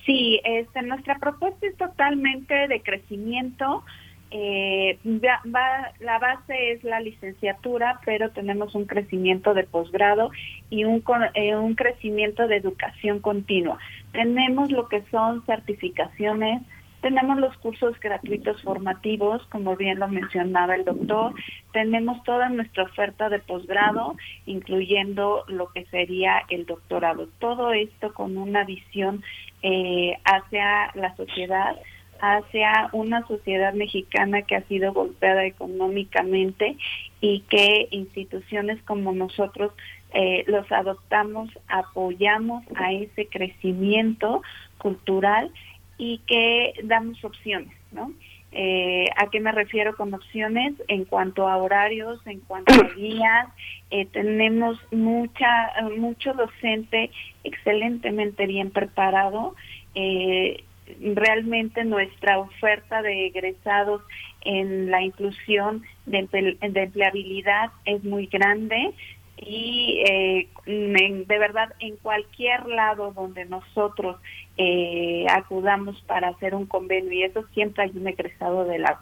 Sí, este, nuestra propuesta es totalmente de crecimiento eh, va, la base es la licenciatura, pero tenemos un crecimiento de posgrado y un, eh, un crecimiento de educación continua. Tenemos lo que son certificaciones, tenemos los cursos gratuitos formativos, como bien lo mencionaba el doctor, tenemos toda nuestra oferta de posgrado, incluyendo lo que sería el doctorado. Todo esto con una visión eh, hacia la sociedad hacia una sociedad mexicana que ha sido golpeada económicamente y que instituciones como nosotros eh, los adoptamos, apoyamos a ese crecimiento cultural y que damos opciones, ¿no? Eh, ¿A qué me refiero con opciones? En cuanto a horarios, en cuanto a guías, eh, tenemos mucha, mucho docente excelentemente bien preparado. Eh, realmente nuestra oferta de egresados en la inclusión de, empleabilidad es muy grande y eh, de verdad en cualquier lado donde nosotros eh, acudamos para hacer un convenio y eso siempre hay un egresado de la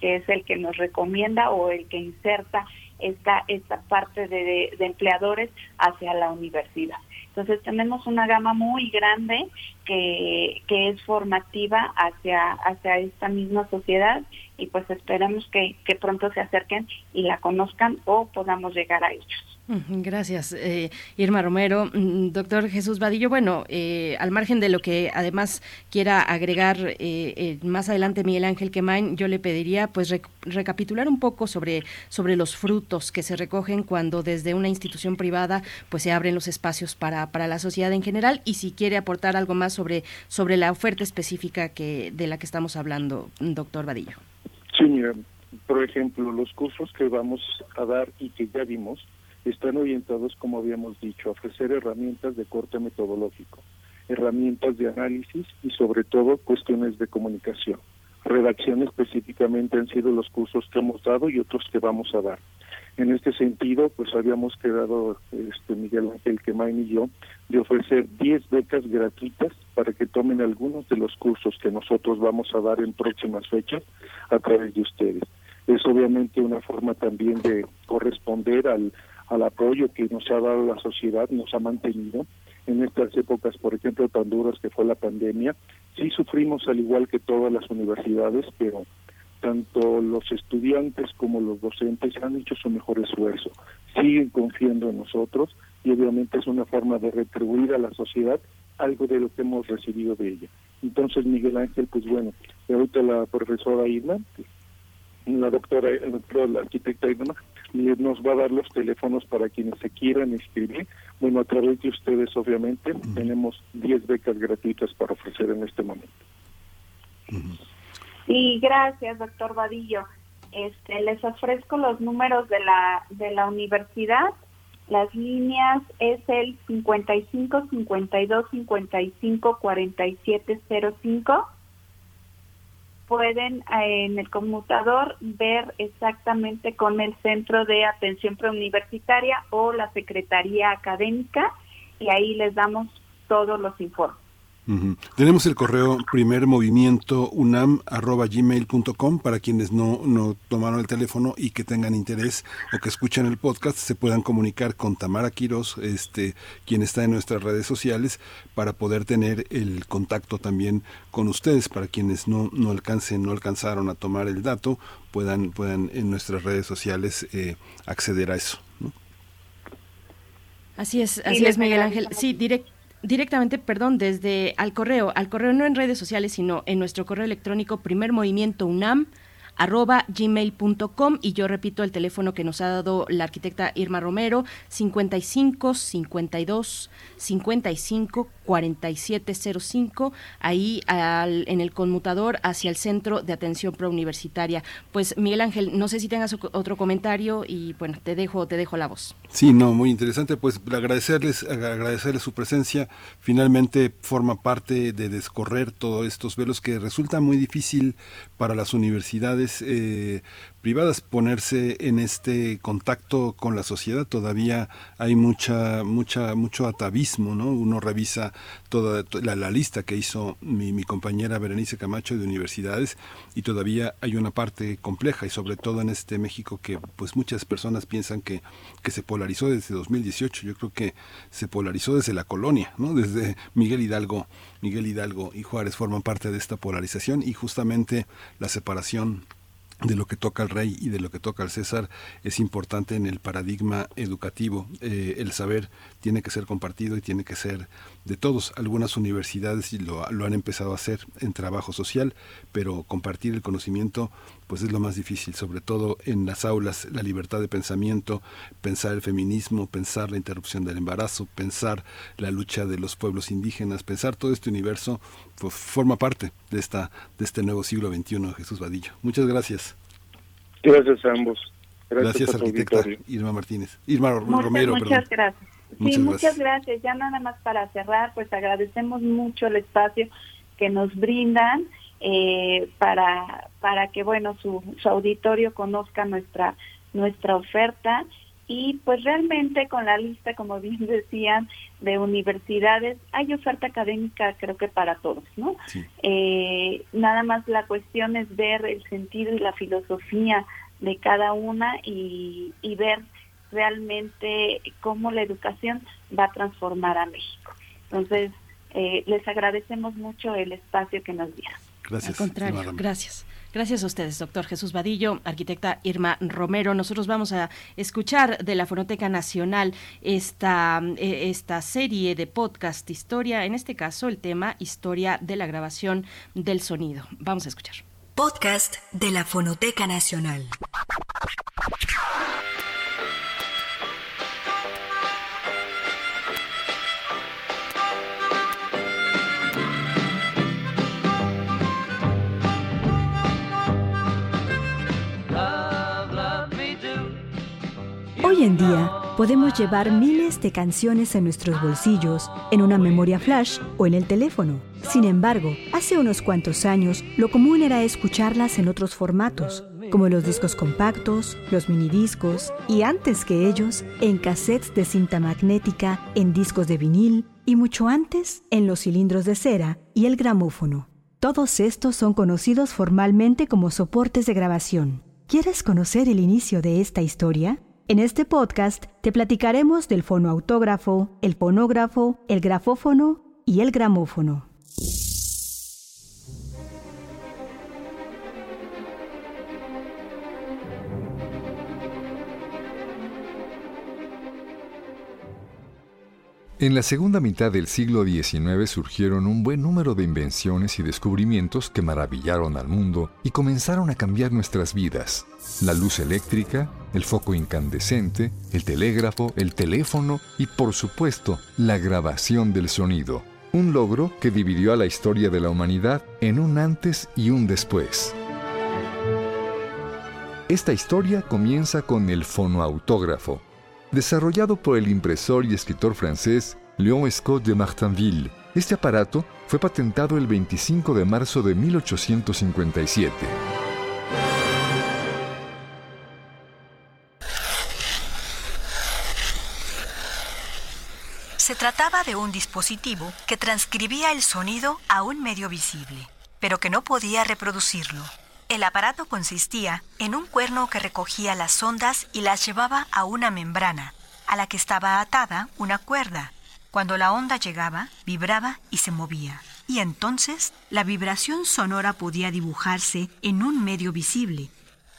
que es el que nos recomienda o el que inserta esta esta parte de empleadores hacia la universidad. Entonces tenemos una gama muy grande que, que es formativa hacia, hacia esta misma sociedad y pues esperamos que, que pronto se acerquen y la conozcan o podamos llegar a ellos. Gracias, eh, Irma Romero. Mm, doctor Jesús Vadillo, bueno, eh, al margen de lo que además quiera agregar eh, más adelante Miguel Ángel Quemain, yo le pediría pues recapitular un poco sobre, sobre los frutos que se recogen cuando desde una institución privada pues se abren los espacios para, para la sociedad en general y si quiere aportar algo más sobre, sobre la oferta específica que, de la que estamos hablando, doctor Vadillo. Sí, mira, por ejemplo, los cursos que vamos a dar y que ya vimos, están orientados, como habíamos dicho, a ofrecer herramientas de corte metodológico, herramientas de análisis y sobre todo cuestiones de comunicación. Redacción específicamente han sido los cursos que hemos dado y otros que vamos a dar. En este sentido, pues habíamos quedado, este Miguel Ángel Quemain y yo, de ofrecer 10 becas gratuitas para que tomen algunos de los cursos que nosotros vamos a dar en próximas fechas a través de ustedes. Es obviamente una forma también de corresponder al al apoyo que nos ha dado la sociedad, nos ha mantenido en estas épocas, por ejemplo, tan duras que fue la pandemia. Sí sufrimos al igual que todas las universidades, pero tanto los estudiantes como los docentes han hecho su mejor esfuerzo, siguen confiando en nosotros y obviamente es una forma de retribuir a la sociedad algo de lo que hemos recibido de ella. Entonces, Miguel Ángel, pues bueno, ahorita la profesora Irma, la doctora, la arquitecta Irma, nos va a dar los teléfonos para quienes se quieran inscribir. Bueno, a través de ustedes, obviamente, tenemos 10 becas gratuitas para ofrecer en este momento. Sí, gracias, doctor Vadillo. Este, les ofrezco los números de la, de la universidad. Las líneas es el 55 52 55 47 05 pueden eh, en el conmutador ver exactamente con el Centro de Atención Preuniversitaria o la Secretaría Académica y ahí les damos todos los informes. Tenemos el correo primer movimiento unam gmail.com para quienes no, no tomaron el teléfono y que tengan interés o que escuchan el podcast se puedan comunicar con Tamara Quiroz, este, quien está en nuestras redes sociales, para poder tener el contacto también con ustedes, para quienes no, no alcancen, no alcanzaron a tomar el dato, puedan, puedan en nuestras redes sociales eh, acceder a eso. Así es, así es, Miguel Ángel. Sí, directo directamente, perdón, desde al correo, al correo no en redes sociales, sino en nuestro correo electrónico primer movimiento UNAM arroba gmail.com y yo repito el teléfono que nos ha dado la arquitecta Irma Romero 55 52 55 4705 ahí en el conmutador hacia el centro de atención prouniversitaria pues Miguel Ángel no sé si tengas otro comentario y bueno te dejo te dejo la voz. Sí no muy interesante. Pues agradecerles agradecerles su presencia. Finalmente forma parte de descorrer todos estos velos que resulta muy difícil para las universidades eh, privadas ponerse en este contacto con la sociedad. Todavía hay mucha mucha mucho atavismo no uno revisa toda la, lista que hizo mi, mi, compañera Berenice Camacho de universidades y todavía hay una parte compleja y sobre todo en este México que pues muchas personas piensan que que se polarizó desde 2018 yo creo que se polarizó desde la colonia no desde Miguel Hidalgo Miguel Hidalgo y Juárez forman parte de esta polarización y justamente la separación de lo que toca al rey y de lo que toca al César es importante en el paradigma educativo. Eh, el saber tiene que ser compartido y tiene que ser de todos. Algunas universidades lo, lo han empezado a hacer en trabajo social, pero compartir el conocimiento pues es lo más difícil, sobre todo en las aulas, la libertad de pensamiento, pensar el feminismo, pensar la interrupción del embarazo, pensar la lucha de los pueblos indígenas, pensar todo este universo pues, forma parte de esta de este nuevo siglo XXI, Jesús Vadillo. Muchas gracias. Gracias a ambos. Gracias, arquitecta Irma Martínez. Irma Romero, muchas gracias. sí, muchas gracias. Ya nada más para cerrar, pues agradecemos mucho el espacio que nos brindan eh, para para que bueno su, su auditorio conozca nuestra nuestra oferta y pues realmente con la lista, como bien decían, de universidades, hay oferta académica creo que para todos, ¿no? Eh, nada más la cuestión es ver el sentido y la filosofía de cada una y, y ver realmente cómo la educación va a transformar a México. Entonces, eh, les agradecemos mucho el espacio que nos dieron. Gracias. Al contrario, gracias. Gracias a ustedes, doctor Jesús Vadillo, arquitecta Irma Romero. Nosotros vamos a escuchar de la Fonoteca Nacional esta, eh, esta serie de podcast Historia, en este caso el tema Historia de la grabación del sonido. Vamos a escuchar. Podcast de la Fonoteca Nacional. Hoy en día podemos llevar miles de canciones en nuestros bolsillos, en una memoria flash o en el teléfono. Sin embargo, hace unos cuantos años lo común era escucharlas en otros formatos, como los discos compactos, los minidiscos y antes que ellos, en cassettes de cinta magnética, en discos de vinil y mucho antes, en los cilindros de cera y el gramófono. Todos estos son conocidos formalmente como soportes de grabación. ¿Quieres conocer el inicio de esta historia? En este podcast te platicaremos del fonoautógrafo, el fonógrafo, el grafófono y el gramófono. En la segunda mitad del siglo XIX surgieron un buen número de invenciones y descubrimientos que maravillaron al mundo y comenzaron a cambiar nuestras vidas. La luz eléctrica, el foco incandescente, el telégrafo, el teléfono y por supuesto la grabación del sonido. Un logro que dividió a la historia de la humanidad en un antes y un después. Esta historia comienza con el fonoautógrafo, desarrollado por el impresor y escritor francés Léon Scott de Martinville Este aparato fue patentado el 25 de marzo de 1857. Se trataba de un dispositivo que transcribía el sonido a un medio visible, pero que no podía reproducirlo. El aparato consistía en un cuerno que recogía las ondas y las llevaba a una membrana, a la que estaba atada una cuerda. Cuando la onda llegaba, vibraba y se movía. Y entonces la vibración sonora podía dibujarse en un medio visible.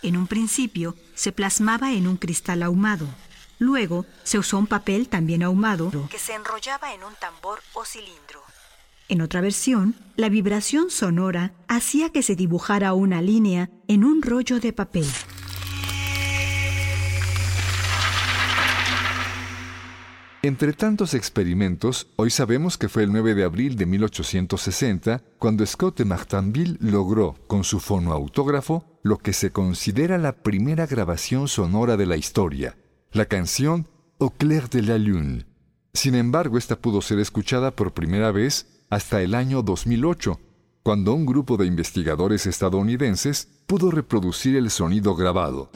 En un principio se plasmaba en un cristal ahumado, Luego se usó un papel también ahumado que se enrollaba en un tambor o cilindro. En otra versión, la vibración sonora hacía que se dibujara una línea en un rollo de papel. Entre tantos experimentos, hoy sabemos que fue el 9 de abril de 1860 cuando Scott de Martinville logró, con su fonoautógrafo, lo que se considera la primera grabación sonora de la historia, la canción Au clair de la lune. Sin embargo, esta pudo ser escuchada por primera vez hasta el año 2008, cuando un grupo de investigadores estadounidenses pudo reproducir el sonido grabado.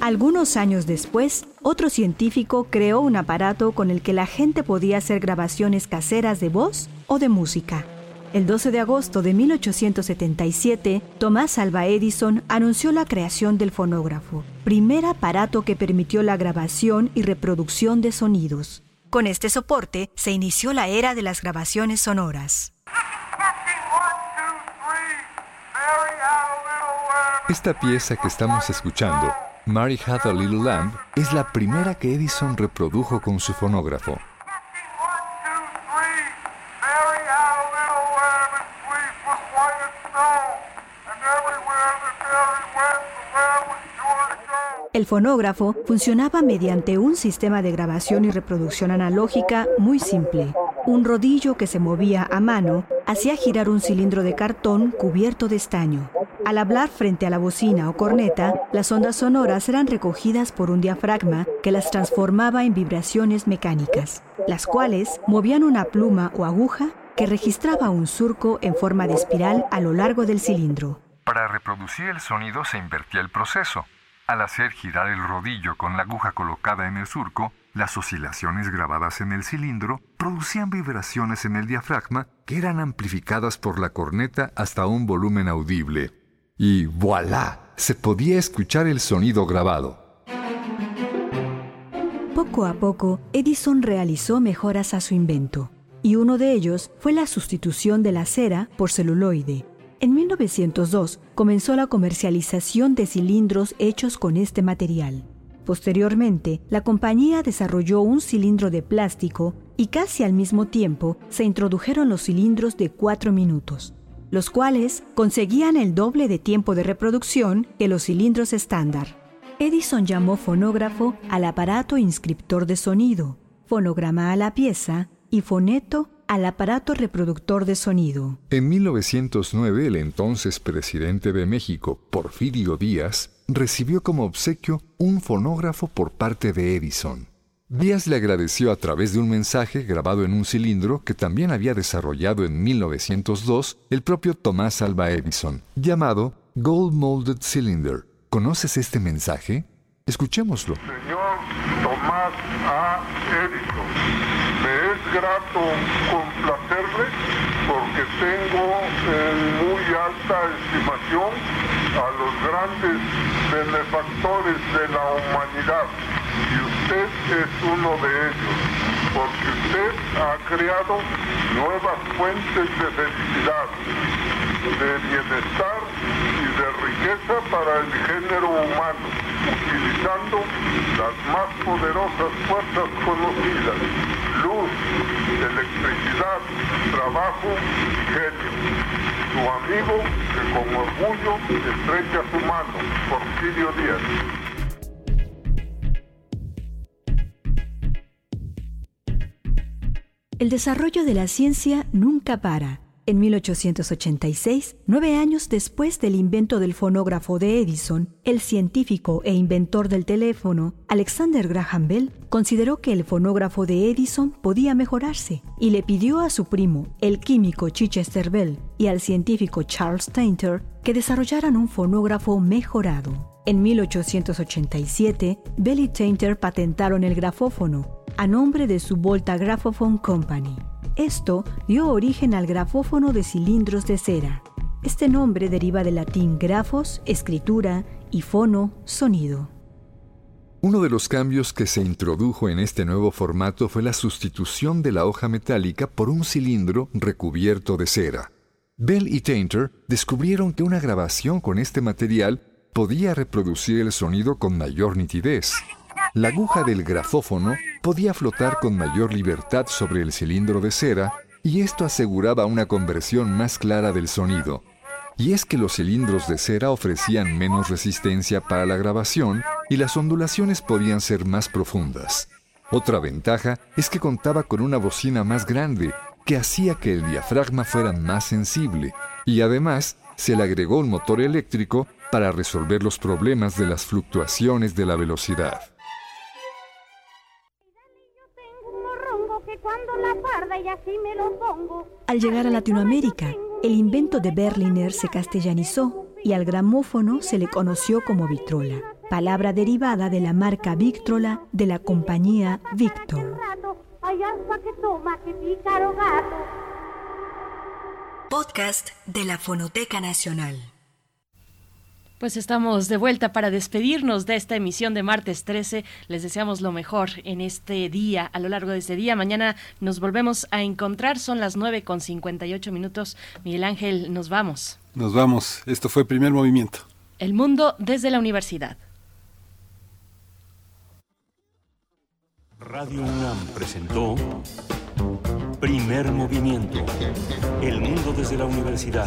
Algunos años después, otro científico creó un aparato con el que la gente podía hacer grabaciones caseras de voz o de música. El 12 de agosto de 1877, Tomás Alva Edison anunció la creación del fonógrafo, primer aparato que permitió la grabación y reproducción de sonidos. Con este soporte se inició la era de las grabaciones sonoras. Esta pieza que estamos escuchando, Mary Had a Little Lamb, es la primera que Edison reprodujo con su fonógrafo. El fonógrafo funcionaba mediante un sistema de grabación y reproducción analógica muy simple. Un rodillo que se movía a mano hacía girar un cilindro de cartón cubierto de estaño. Al hablar frente a la bocina o corneta, las ondas sonoras eran recogidas por un diafragma que las transformaba en vibraciones mecánicas, las cuales movían una pluma o aguja que registraba un surco en forma de espiral a lo largo del cilindro. Para reproducir el sonido se invertía el proceso. Al hacer girar el rodillo con la aguja colocada en el surco, las oscilaciones grabadas en el cilindro producían vibraciones en el diafragma que eran amplificadas por la corneta hasta un volumen audible. Y voilà, se podía escuchar el sonido grabado. Poco a poco, Edison realizó mejoras a su invento, y uno de ellos fue la sustitución de la cera por celuloide, en 1902 comenzó la comercialización de cilindros hechos con este material. Posteriormente, la compañía desarrolló un cilindro de plástico y casi al mismo tiempo se introdujeron los cilindros de 4 minutos, los cuales conseguían el doble de tiempo de reproducción que los cilindros estándar. Edison llamó fonógrafo al aparato inscriptor de sonido, fonograma a la pieza y foneto al aparato reproductor de sonido. En 1909, el entonces presidente de México, Porfirio Díaz, recibió como obsequio un fonógrafo por parte de Edison. Díaz le agradeció a través de un mensaje grabado en un cilindro que también había desarrollado en 1902 el propio Tomás Alba Edison, llamado Gold Molded Cylinder. ¿Conoces este mensaje? Escuchémoslo. Señor Tomás A. Edison grato complacerle porque tengo en muy alta estimación a los grandes benefactores de la humanidad. Y usted es uno de ellos porque usted ha creado nuevas fuentes de felicidad, de bienestar y de riqueza para el género humano, utilizando las más poderosas fuerzas conocidas, luz, electricidad, trabajo y genio. Su amigo que con orgullo estrecha su mano, Porfirio Díaz. El desarrollo de la ciencia nunca para. En 1886, nueve años después del invento del fonógrafo de Edison, el científico e inventor del teléfono, Alexander Graham Bell, consideró que el fonógrafo de Edison podía mejorarse y le pidió a su primo, el químico Chichester Bell, y al científico Charles Tainter que desarrollaran un fonógrafo mejorado. En 1887, Bell y Tainter patentaron el grafófono a nombre de su Volta Graphophone Company. Esto dio origen al grafófono de cilindros de cera. Este nombre deriva del latín grafos, escritura, y fono, sonido. Uno de los cambios que se introdujo en este nuevo formato fue la sustitución de la hoja metálica por un cilindro recubierto de cera. Bell y Tainter descubrieron que una grabación con este material podía reproducir el sonido con mayor nitidez. La aguja del grafófono podía flotar con mayor libertad sobre el cilindro de cera y esto aseguraba una conversión más clara del sonido. Y es que los cilindros de cera ofrecían menos resistencia para la grabación y las ondulaciones podían ser más profundas. Otra ventaja es que contaba con una bocina más grande que hacía que el diafragma fuera más sensible y además se le agregó un motor eléctrico para resolver los problemas de las fluctuaciones de la velocidad. Al llegar a Latinoamérica, el invento de Berliner se castellanizó y al gramófono se le conoció como Victrola, palabra derivada de la marca Victrola de la compañía Victor. Podcast de la Fonoteca Nacional. Pues estamos de vuelta para despedirnos de esta emisión de martes 13. Les deseamos lo mejor en este día, a lo largo de este día. Mañana nos volvemos a encontrar. Son las 9 con 58 minutos. Miguel Ángel, nos vamos. Nos vamos. Esto fue Primer Movimiento. El mundo desde la universidad. Radio UNAM presentó Primer Movimiento. El mundo desde la universidad